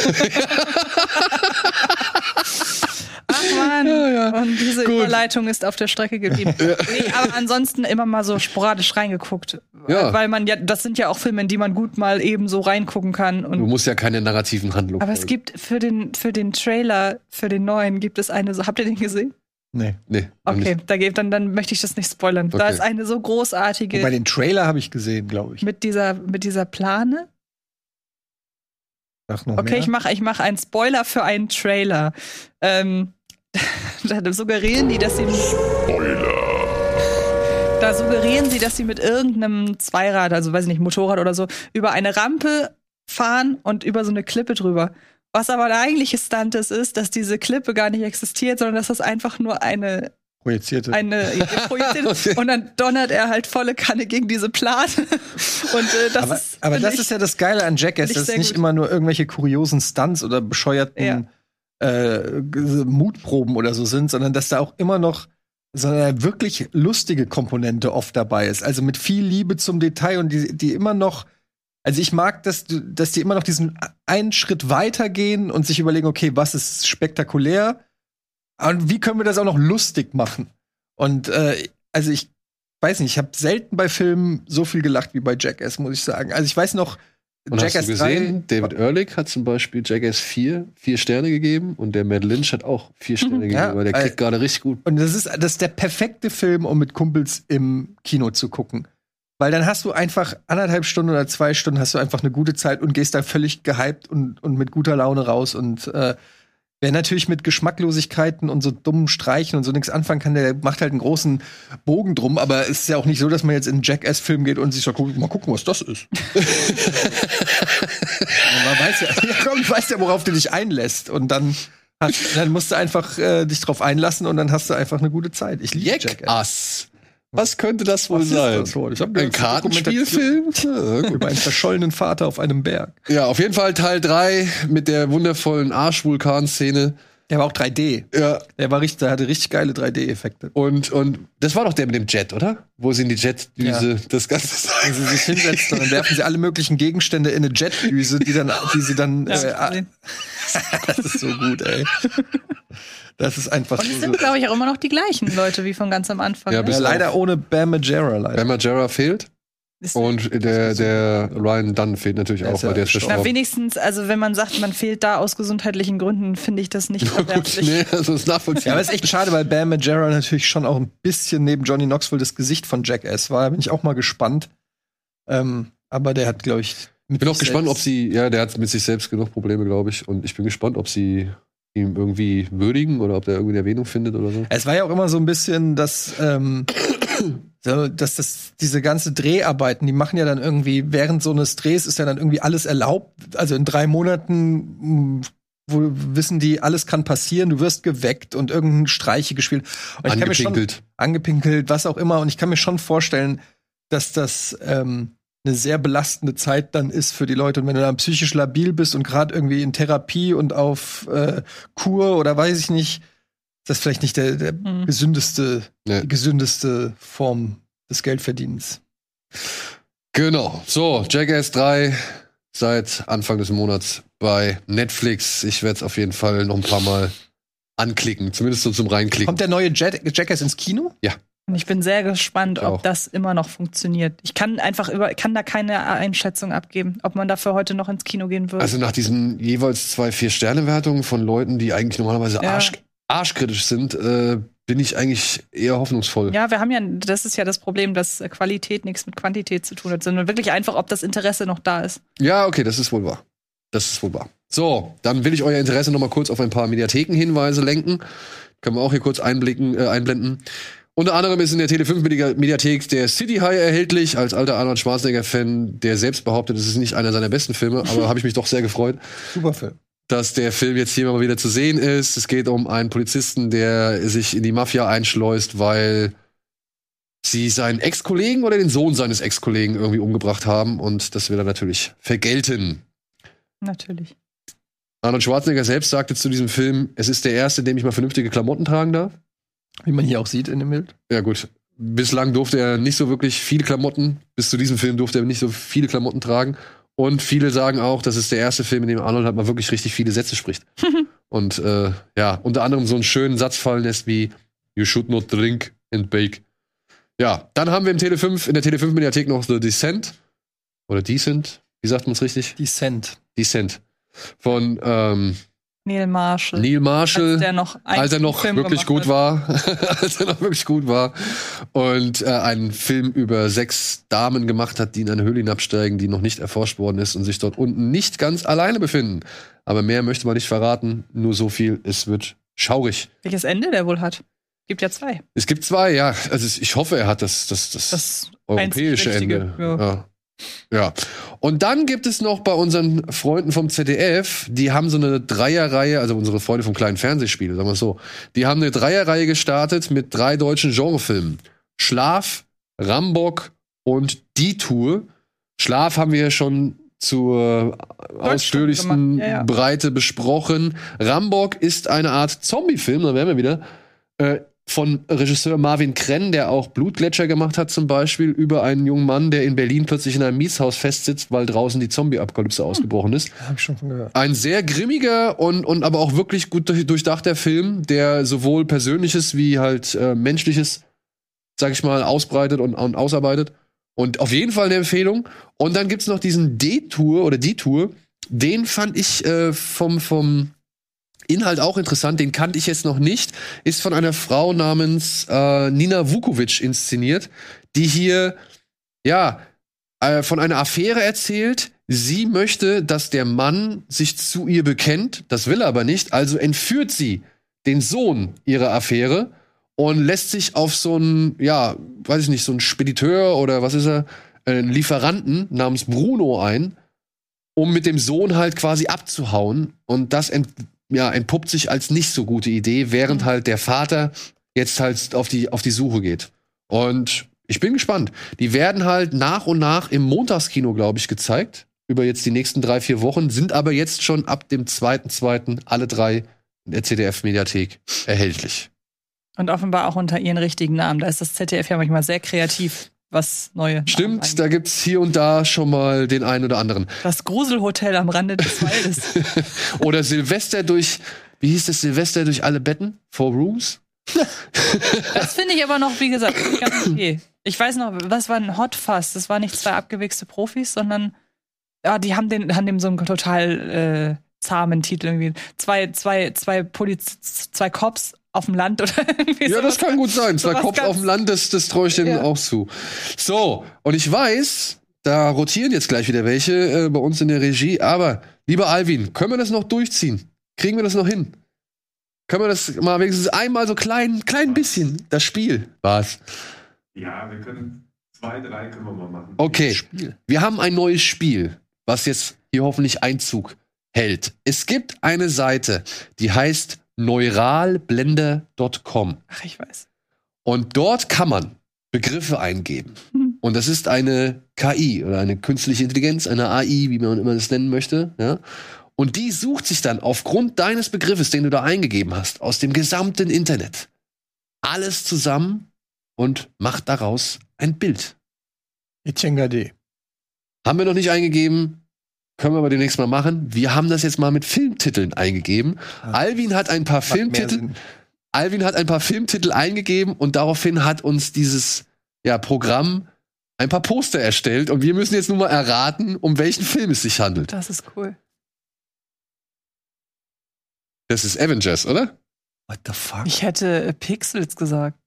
Ach man, Ja, ja. und diese Gut. Überleitung ist auf der Strecke geblieben. nee, aber ansonsten immer mal so sporadisch reingeguckt. Ja. Weil man ja, das sind ja auch Filme, in die man gut mal eben so reingucken kann. Du musst ja keine narrativen Handlungen aber es gibt für den, für den Trailer, für den neuen, gibt es eine, so, habt ihr den gesehen? Nee. Nee, Okay, da geht, dann, dann möchte ich das nicht spoilern. Da Okay. ist eine so großartige Wobei den Trailer habe ich gesehen, glaube ich. mit dieser, mit dieser Plane. Okay, mehr. ich mache ich mach einen Spoiler für einen Trailer. Ähm, (laughs) da suggerieren die, dass sie. (laughs) Da suggerieren sie, dass sie mit irgendeinem Zweirad, also weiß ich nicht, Motorrad oder so, über eine Rampe fahren und über so eine Klippe drüber. Was aber der eigentliche Stunt ist, ist, dass diese Klippe gar nicht existiert, sondern dass das einfach nur eine Projizierte. eine projiziert Okay. (laughs) und dann donnert er halt volle Kanne gegen diese Plane. (laughs) Und äh, das aber ist, aber das ich- ist ja das Geile an Jackass, dass es nicht gut. immer nur irgendwelche kuriosen Stunts oder bescheuerten äh, G- Mutproben oder so sind, sondern dass da auch immer noch so eine wirklich lustige Komponente oft dabei ist. Also mit viel Liebe zum Detail und die, die immer noch also ich mag, dass, dass die immer noch diesen einen Schritt weitergehen und sich überlegen, okay, was ist spektakulär und wie können wir das auch noch lustig machen? Und äh, also ich weiß nicht, ich habe selten bei Filmen so viel gelacht wie bei Jackass, muss ich sagen. Also ich weiß noch, Und hast du Jackass gesehen, 3 David Ehrlich hat zum Beispiel Jackass 4 vier Sterne gegeben und der Matt Lynch hat auch vier Sterne gegeben, Ja, weil der äh, klickt gerade richtig gut. Und das ist, das ist der perfekte Film, um mit Kumpels im Kino zu gucken. Weil dann hast du einfach anderthalb Stunden oder zwei Stunden hast du einfach eine gute Zeit und gehst da völlig gehypt und, und mit guter Laune raus. Und äh, wer natürlich mit Geschmacklosigkeiten und so dummen Streichen und so nichts anfangen kann, der macht halt einen großen Bogen drum. Aber es ist ja auch nicht so, dass man jetzt in einen Jackass-Film geht und sich sagt, guck, mal gucken, was das ist. (laughs) Man weiß ja, (laughs) ja komm, ich weiß ja, worauf du dich einlässt. Und dann, hast, dann musst du einfach äh, dich drauf einlassen und dann hast du einfach eine gute Zeit. Ich liebe Jackass. Was könnte das wohl Was ist sein? das wohl? Ich hab Ein Kartenspielfilm? Ja. Über einen verschollenen Vater auf einem Berg. ja, auf jeden Fall Teil 3 mit der wundervollen Arschvulkan-Szene. Der war auch 3D. Ja, Der war richtig, der hatte richtig geile 3D-Effekte. und, und das war doch der mit dem Jet, oder? Wo sie in die Jetdüse das Ganze (laughs) Wenn sie sich hinsetzen und dann werfen sie alle möglichen Gegenstände in eine Jetdüse, die dann, die sie dann. Ja, äh, (laughs) das ist so gut, ey. Das ist einfach Und es so. sind, glaube ich, auch immer noch die gleichen Leute wie von ganz am Anfang. Ja, ne? bis Ja, leider ohne Bam Majera leider. Bam Margera fehlt. Ist- Und der, der Ryan Dunn fehlt natürlich Der auch, ja weil der ist gestorben. Na, wenigstens, also wenn man sagt, man fehlt da aus gesundheitlichen Gründen, finde ich das nicht (laughs) Gut, verwerflich. nee, also ist Ja, nachvollziehbar. aber ist echt schade, weil Bam Majera natürlich schon auch ein bisschen neben Johnny Knoxville das Gesicht von Jackass war. Da bin ich auch mal gespannt. Ähm, aber der hat, glaube ich, Ich bin auch gespannt, ob sie, ja, der hat mit sich selbst genug Probleme, glaube ich. Und ich bin gespannt, ob sie ihm irgendwie würdigen oder ob der irgendwie Erwähnung findet oder so. Es war ja auch immer so ein bisschen, dass, ähm, so, dass das, diese ganze Dreharbeiten, die machen ja dann irgendwie, während so eines Drehs ist ja dann irgendwie alles erlaubt. Also in drei Monaten, mh, wo wissen die, alles kann passieren, du wirst geweckt und irgendein Streiche gespielt. Und mir schon, Angepinkelt. angepinkelt, was auch immer. Und ich kann mir schon vorstellen, dass das ähm, eine sehr belastende Zeit dann ist für die Leute. Und wenn du dann psychisch labil bist und gerade irgendwie in Therapie und auf äh, Kur oder weiß ich nicht, ist das vielleicht nicht der, der Mhm. gesündeste, Nee. die gesündeste Form des Geldverdienens. Genau. So, Jackass 3 seit Anfang des Monats bei Netflix. Ich werde es auf jeden Fall noch ein paar Mal anklicken, zumindest so zum Reinklicken. Kommt der neue Jet Jackass ins Kino? Und ich bin sehr gespannt, Ich ob auch. das immer noch funktioniert. Ich kann einfach über, kann da keine Einschätzung abgeben, ob man dafür heute noch ins Kino gehen würde. Also nach diesen jeweils zwei Vier-Sterne-Wertungen von Leuten, die eigentlich normalerweise Ja. arsch, arschkritisch sind, äh, bin ich eigentlich eher hoffnungsvoll. ja, wir haben ja, das ist ja das Problem, dass Qualität nichts mit Quantität zu tun hat, sondern wirklich einfach, ob das Interesse noch da ist. Ja, okay, das ist wohl wahr. Das ist wohl wahr. So, dann will ich euer Interesse noch mal kurz auf ein paar Mediathekenhinweise lenken. Können wir auch hier kurz einblicken, äh, einblenden. Unter anderem ist in der Tele5 Media- Mediathek der City High erhältlich. Als alter Arnold Schwarzenegger-Fan, der selbst behauptet, es ist nicht einer seiner besten Filme, aber habe ich mich doch sehr gefreut, Super Film. dass der Film jetzt hier mal wieder zu sehen ist. Es geht um einen Polizisten, der sich in die Mafia einschleust, weil sie seinen Ex-Kollegen oder den Sohn seines Ex-Kollegen irgendwie umgebracht haben und das will er natürlich vergelten. Natürlich. Arnold Schwarzenegger selbst sagte zu diesem Film, es ist der erste, in dem ich mal vernünftige Klamotten tragen darf. Wie man hier auch sieht in dem Bild. Ja, gut. Bislang durfte er nicht so wirklich viele Klamotten. Bis zu diesem Film durfte er nicht so viele Klamotten tragen. Und viele sagen auch, das ist der erste Film, in dem Arnold halt mal wirklich richtig viele Sätze spricht. (laughs) Und äh, ja, unter anderem so einen schönen Satz fallen lässt wie You should not drink and bake. Ja, dann haben wir im Tele5, in der Tele5-Mediathek noch The Descent. Oder Decent, wie sagt man es richtig? Descent. Descent. Von ähm, Neil Marshall. Neil Marshall. als der noch, als er noch Film wirklich gut war, (laughs) als er noch wirklich gut war und äh, einen Film über sechs Damen gemacht hat, die in eine Höhle hinabsteigen, die noch nicht erforscht worden ist und sich dort unten nicht ganz alleine befinden. Aber mehr möchte man nicht verraten, nur so viel, es wird schaurig. Welches Ende der wohl hat? Gibt ja zwei. Es gibt zwei, ja, also ich hoffe, er hat das, das, das, Das europäische Ende. Ja. Ja. Ja. Und dann gibt es noch bei unseren Freunden vom ZDF, die haben so eine Dreierreihe, also unsere Freunde vom kleinen Fernsehspiel, sagen wir es so, die haben eine Dreierreihe gestartet mit drei deutschen Genrefilmen. Schlaf, Rambock und Die Tour. Schlaf haben wir ja schon zur ausführlichsten ja, ja. Breite besprochen. Rambock ist eine Art Zombie-Film, da wären wir wieder. Äh, von Regisseur Marvin Krenn, der auch Blutgletscher gemacht hat, zum Beispiel, über einen jungen Mann, der in Berlin plötzlich in einem Mietshaus festsitzt, weil draußen die Zombie-Apokalypse ausgebrochen ist. Hab ich schon von gehört. Ein sehr grimmiger und, und aber auch wirklich gut durch- durchdachter Film, der sowohl Persönliches wie halt äh, Menschliches, sag ich mal, ausbreitet und, und ausarbeitet. Und auf jeden Fall eine Empfehlung. Und dann gibt's noch diesen D-Tour oder D-Tour. Den fand ich äh, vom, vom Inhalt auch interessant. Den kannte ich jetzt noch nicht. Ist von einer Frau namens äh, Nina Vukovic inszeniert, die hier, ja, äh, von einer Affäre erzählt. Sie möchte, dass der Mann sich zu ihr bekennt. Das will er aber nicht. Also entführt sie den Sohn ihrer Affäre und lässt sich auf so einen, ja, weiß ich nicht, so einen Spediteur oder was ist er, einen Lieferanten namens Bruno ein, um mit dem Sohn halt quasi abzuhauen. Und das ja, entpuppt sich als nicht so gute Idee, während halt der Vater jetzt halt auf die, auf die Suche geht. Und ich bin gespannt. Die werden halt nach und nach im Montagskino, glaube ich, gezeigt. Über jetzt die nächsten drei, vier Wochen, sind aber jetzt schon ab dem 2.2. alle drei in der CDF-Mediathek erhältlich. Und offenbar auch unter ihren richtigen Namen. Da ist das ZDF ja manchmal sehr kreativ, was neue. Namen Stimmt, da gibt's hier und da schon mal den einen oder anderen. Das Gruselhotel am Rande des (laughs) Waldes. Oder Silvester durch, wie hieß das, Silvester durch alle Betten? Four Rooms? Das finde ich aber noch, wie gesagt, ganz okay. Ich weiß noch, was war ein Hot Fuzz? Das waren nicht zwei abgewichste Profis, sondern ja, die haben, den, haben dem so einen total äh, zahmen Titel irgendwie. Zwei, zwei, zwei Poliz zwei Cops auf dem Land oder (laughs) irgendwie Ja, sowas. das kann gut sein. Zwei sowas Kopf auf dem Land, das, das traue ich denen Ja. auch zu. So, und ich weiß, da rotieren jetzt gleich wieder welche äh, bei uns in der Regie, aber lieber Alvin, können wir das noch durchziehen? Kriegen wir das noch hin? Können wir das mal wenigstens einmal so klein, klein bisschen, das Spiel? Was? Ja, wir können zwei, drei können wir mal machen. Okay, Spiel. wir haben ein neues Spiel, was jetzt hier hoffentlich Einzug hält. Es gibt eine Seite, die heißt neuralblender.com. Ach, ich weiß. Und dort kann man Begriffe eingeben. Hm. Und das ist eine KI oder eine künstliche Intelligenz, eine AI, wie man immer das nennen möchte. Ja? Und die sucht sich dann aufgrund deines Begriffes, den du da eingegeben hast, aus dem gesamten Internet, alles zusammen und macht daraus ein Bild. Etienne Haben wir noch nicht eingegeben, können wir aber demnächst mal machen. Wir haben das jetzt mal mit Filmtiteln eingegeben. Ah. Alvin hat ein paar Filmtitel. Alvin hat ein paar Filmtitel eingegeben und daraufhin hat uns dieses ja, Programm ein paar Poster erstellt und wir müssen jetzt nur mal erraten, um welchen Film es sich handelt. Das ist cool. Das ist Avengers, oder? What the fuck? Ich hätte äh, Pixels gesagt.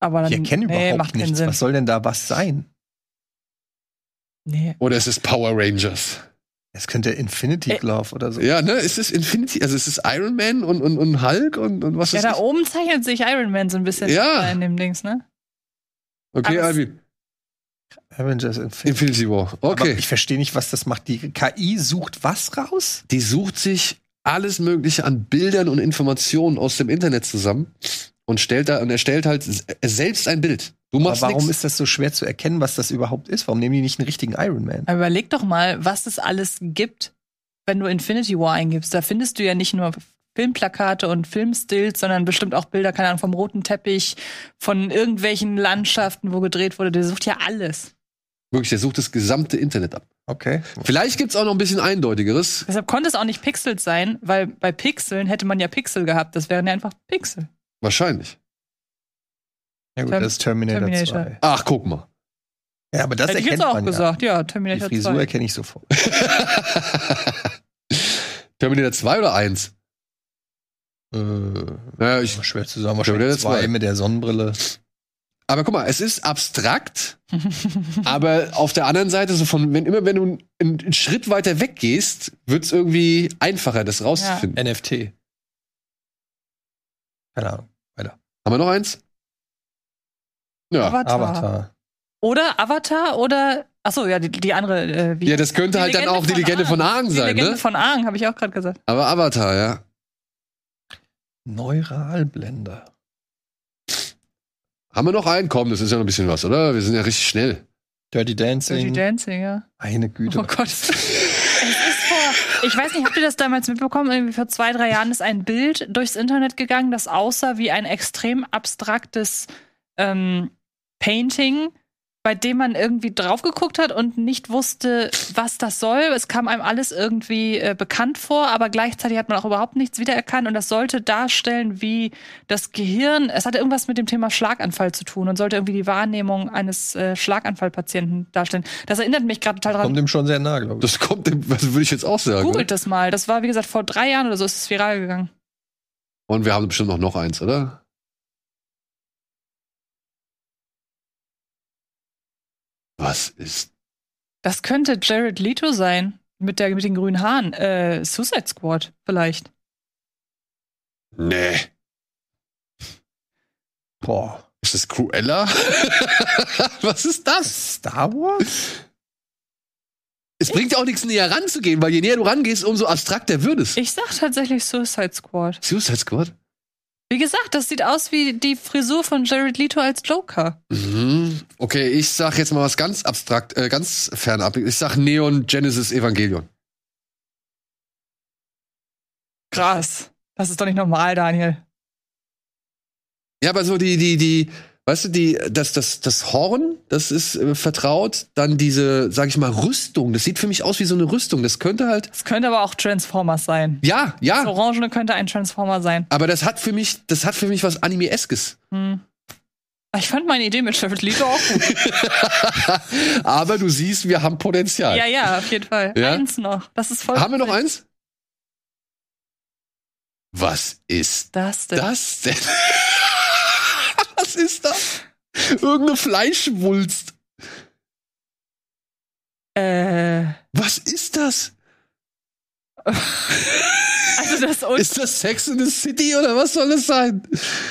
Aber dann, Ich erkenne nee, überhaupt nichts. Sinn. Was soll denn da was sein? Nee. Oder es ist Power Rangers. Es könnte Infinity Äh, Glove oder so. Ja, ne? Es ist Infinity, also es ist Iron Man und, und, und Hulk und, und was Ja, ist da das? oben zeichnet sich Iron Man so ein bisschen Ja. in dem Dings, ne? Okay, aber es- Alvin. Avengers Infinity. Infinity War. Aber Okay. ich verstehe nicht, was das macht. Die KI sucht was raus? Die sucht sich alles Mögliche an Bildern und Informationen aus dem Internet zusammen und stellt da und erstellt halt selbst ein Bild. Du Aber machst warum nix. ist das so schwer zu erkennen, was das überhaupt ist? Warum nehmen die nicht einen richtigen Iron Man? Aber überleg doch mal, was es alles gibt, wenn du Infinity War eingibst. Da findest du ja nicht nur Filmplakate und Filmstills, sondern bestimmt auch Bilder, keine Ahnung, vom roten Teppich, von irgendwelchen Landschaften, wo gedreht wurde. Der sucht ja alles. Wirklich, der sucht das gesamte Internet ab. Okay. Vielleicht gibt's auch noch ein bisschen eindeutigeres. Deshalb konnte es auch nicht Pixels sein, weil bei Pixeln hätte man ja Pixel gehabt. Das wären ja einfach Pixel. Wahrscheinlich. Ja gut, Term- das ist Terminator, Terminator. 2. Ach, guck mal. Ja, aber das Hätte ich erkennt jetzt auch man gesagt. Ja, ja. Die Terminator Frisur 2. erkenne ich sofort. (laughs) Terminator 2 oder 1? Äh, Ja, ich, schwer zu sagen. Terminator Wahrscheinlich zwei 2. mit der Sonnenbrille. aber guck mal, es ist abstrakt, aber auf der anderen Seite, so von, wenn, immer wenn du einen, Schritt weiter weggehst, wird's irgendwie einfacher, das rauszufinden. NFT. Keine Ahnung. Haben wir noch eins? Ja. Avatar. Avatar. Oder Avatar oder achso, ja, die, die andere. Äh, wie Ja, das könnte Die halt dann Legende auch die von Legende von Aang Die sein, Legende ne? von Aang, habe ich auch gerade gesagt. Aber Avatar, ja. Neuralblender. Haben wir noch einen? Komm, das ist ja noch ein bisschen was, oder? Wir sind ja richtig schnell. Dirty Dancing. Dirty Dancing, ja. Eine Güte. Oh Gott. Ich weiß nicht, habt ihr das damals mitbekommen? Irgendwie vor zwei, drei Jahren ist ein Bild durchs Internet gegangen, das aussah wie ein extrem abstraktes ähm, Painting, bei dem man irgendwie drauf geguckt hat und nicht wusste, was das soll. Es kam einem alles irgendwie äh, bekannt vor, aber gleichzeitig hat man auch überhaupt nichts wiedererkannt und das sollte darstellen, wie das Gehirn, es hatte irgendwas mit dem Thema Schlaganfall zu tun und sollte irgendwie die Wahrnehmung eines äh, Schlaganfallpatienten darstellen. Das erinnert mich gerade total dran. Kommt dem schon sehr nah, glaube ich. Das kommt, dem- was würde ich jetzt auch sagen. Googelt Ne? das mal. Das war, wie gesagt, vor drei Jahren oder so ist es viral gegangen. Und wir haben bestimmt noch, noch eins, oder? Was ist? Das könnte Jared Leto sein. Mit, der, mit den grünen Haaren. Äh, Suicide Squad, vielleicht. Nee. Boah. Ist das Cruella? (laughs) was ist das? Star Wars? Es bringt ja auch nichts näher ranzugehen, weil je näher du rangehst, umso abstrakter wird es. Ich sag tatsächlich Suicide Squad. Suicide Squad? Wie gesagt, das sieht aus wie die Frisur von Jared Leto als Joker. Mhm. Okay, ich sag jetzt mal was ganz abstrakt, äh, ganz fernab. Ich sag Neon Genesis Evangelion. Krass. Das ist doch nicht normal, Daniel. Ja, aber so die, die, die, Weißt du, die, das, das, das Horn, das ist äh, vertraut. Dann diese, sag ich mal, Rüstung. Das sieht für mich aus wie so eine Rüstung. Das könnte halt. Das könnte aber auch Transformers sein. Ja, Das ja. Orangene könnte ein Transformer sein. Aber das hat für mich, das hat für mich was Anime-eskes. Hm. Ich fand meine Idee mit Shepard Leto auch gut. (laughs) Aber du siehst, wir haben Potenzial. ja, ja, auf jeden Fall. Ja? Eins noch. Das ist voll. Haben wir noch eins? Was ist Das denn? das denn? Was ist das? Irgendeine Fleischwulst. Äh, Was ist das? also das und Ist das Sex in the City oder was soll es sein?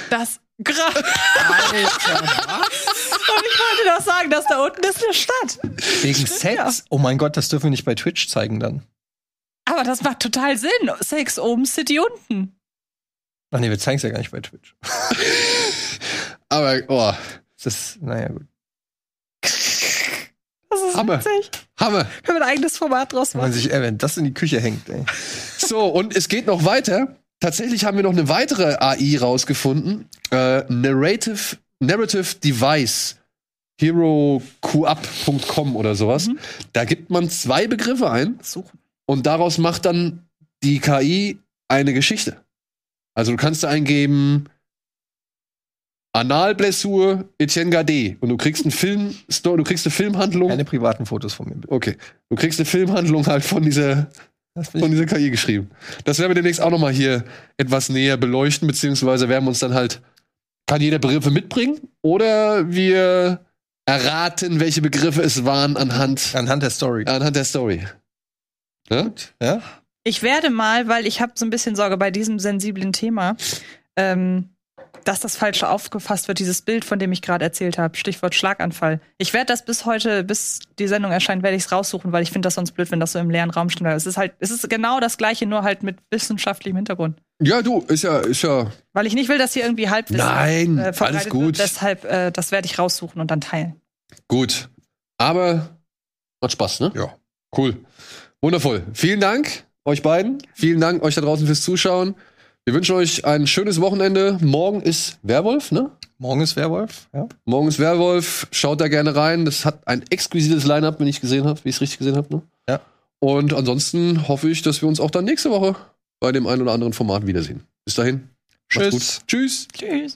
das Gra Und ich wollte doch sagen, dass da unten ist eine Stadt. Wegen Stimmt ja. Sex? Oh mein Gott, das dürfen wir nicht bei Twitch zeigen dann. Aber das macht total Sinn. Sex oben, City unten. Ach nee, wir zeigen es ja gar nicht bei Twitch. (laughs) Aber, oh, Das ist, naja, gut. (laughs) Das ist Hammer. witzig. Hammer. Können wir ein eigenes Format draus Wenn man machen? sich, äh, wenn das in die Küche hängt, ey. (laughs) So, und es geht noch weiter. Tatsächlich haben wir noch eine weitere AI rausgefunden. Äh, Narrative, Narrative Device. HeroQup.com oder sowas. Mhm. Da gibt man zwei Begriffe ein Suchen. und daraus macht dann die KI eine Geschichte. Also du kannst da eingeben Analblessur Etienne Gade und du kriegst einen Film, du kriegst eine Filmhandlung. Keine privaten Fotos von mir, bitte. Okay, du kriegst eine Filmhandlung halt von dieser von dieser KI geschrieben. Das werden wir demnächst auch noch mal hier etwas näher beleuchten, beziehungsweise werden wir uns dann halt, kann jeder Begriffe mitbringen oder wir erraten, welche Begriffe es waren anhand, anhand der Story. anhand der Story. Ja? Ja? Ich werde mal, weil ich habe so ein bisschen Sorge bei diesem sensiblen Thema, ähm, dass das falsch aufgefasst wird, dieses Bild, von dem ich gerade erzählt habe. Stichwort Schlaganfall. Ich werde das bis heute, bis die Sendung erscheint, werde ich es raussuchen, weil ich finde das sonst blöd, wenn das so im leeren Raum steht. Es ist halt, es ist genau das Gleiche, nur halt mit wissenschaftlichem Hintergrund. ja, du, ist ja, ist ja. Weil ich nicht will, dass hier irgendwie Halbwissen Nein, äh, alles gut. Wird. Deshalb, äh, das werde ich raussuchen und dann teilen. Gut. Aber macht Spaß, ne? Ja. Cool. Wundervoll. Vielen Dank euch beiden. Vielen Dank euch da draußen fürs Zuschauen. Wir wünschen euch ein schönes Wochenende. Morgen ist Werwolf, ne? Morgen ist Werwolf, ja. Morgen ist Werwolf. Schaut da gerne rein. Das hat ein exquisites Line-Up, wenn ich gesehen habe, wie ich es richtig gesehen habe. Ne? Ja. Und ansonsten hoffe ich, dass wir uns auch dann nächste Woche bei dem einen oder anderen Format wiedersehen. Bis dahin. Macht's Tschüss. Gut. Tschüss. Tschüss.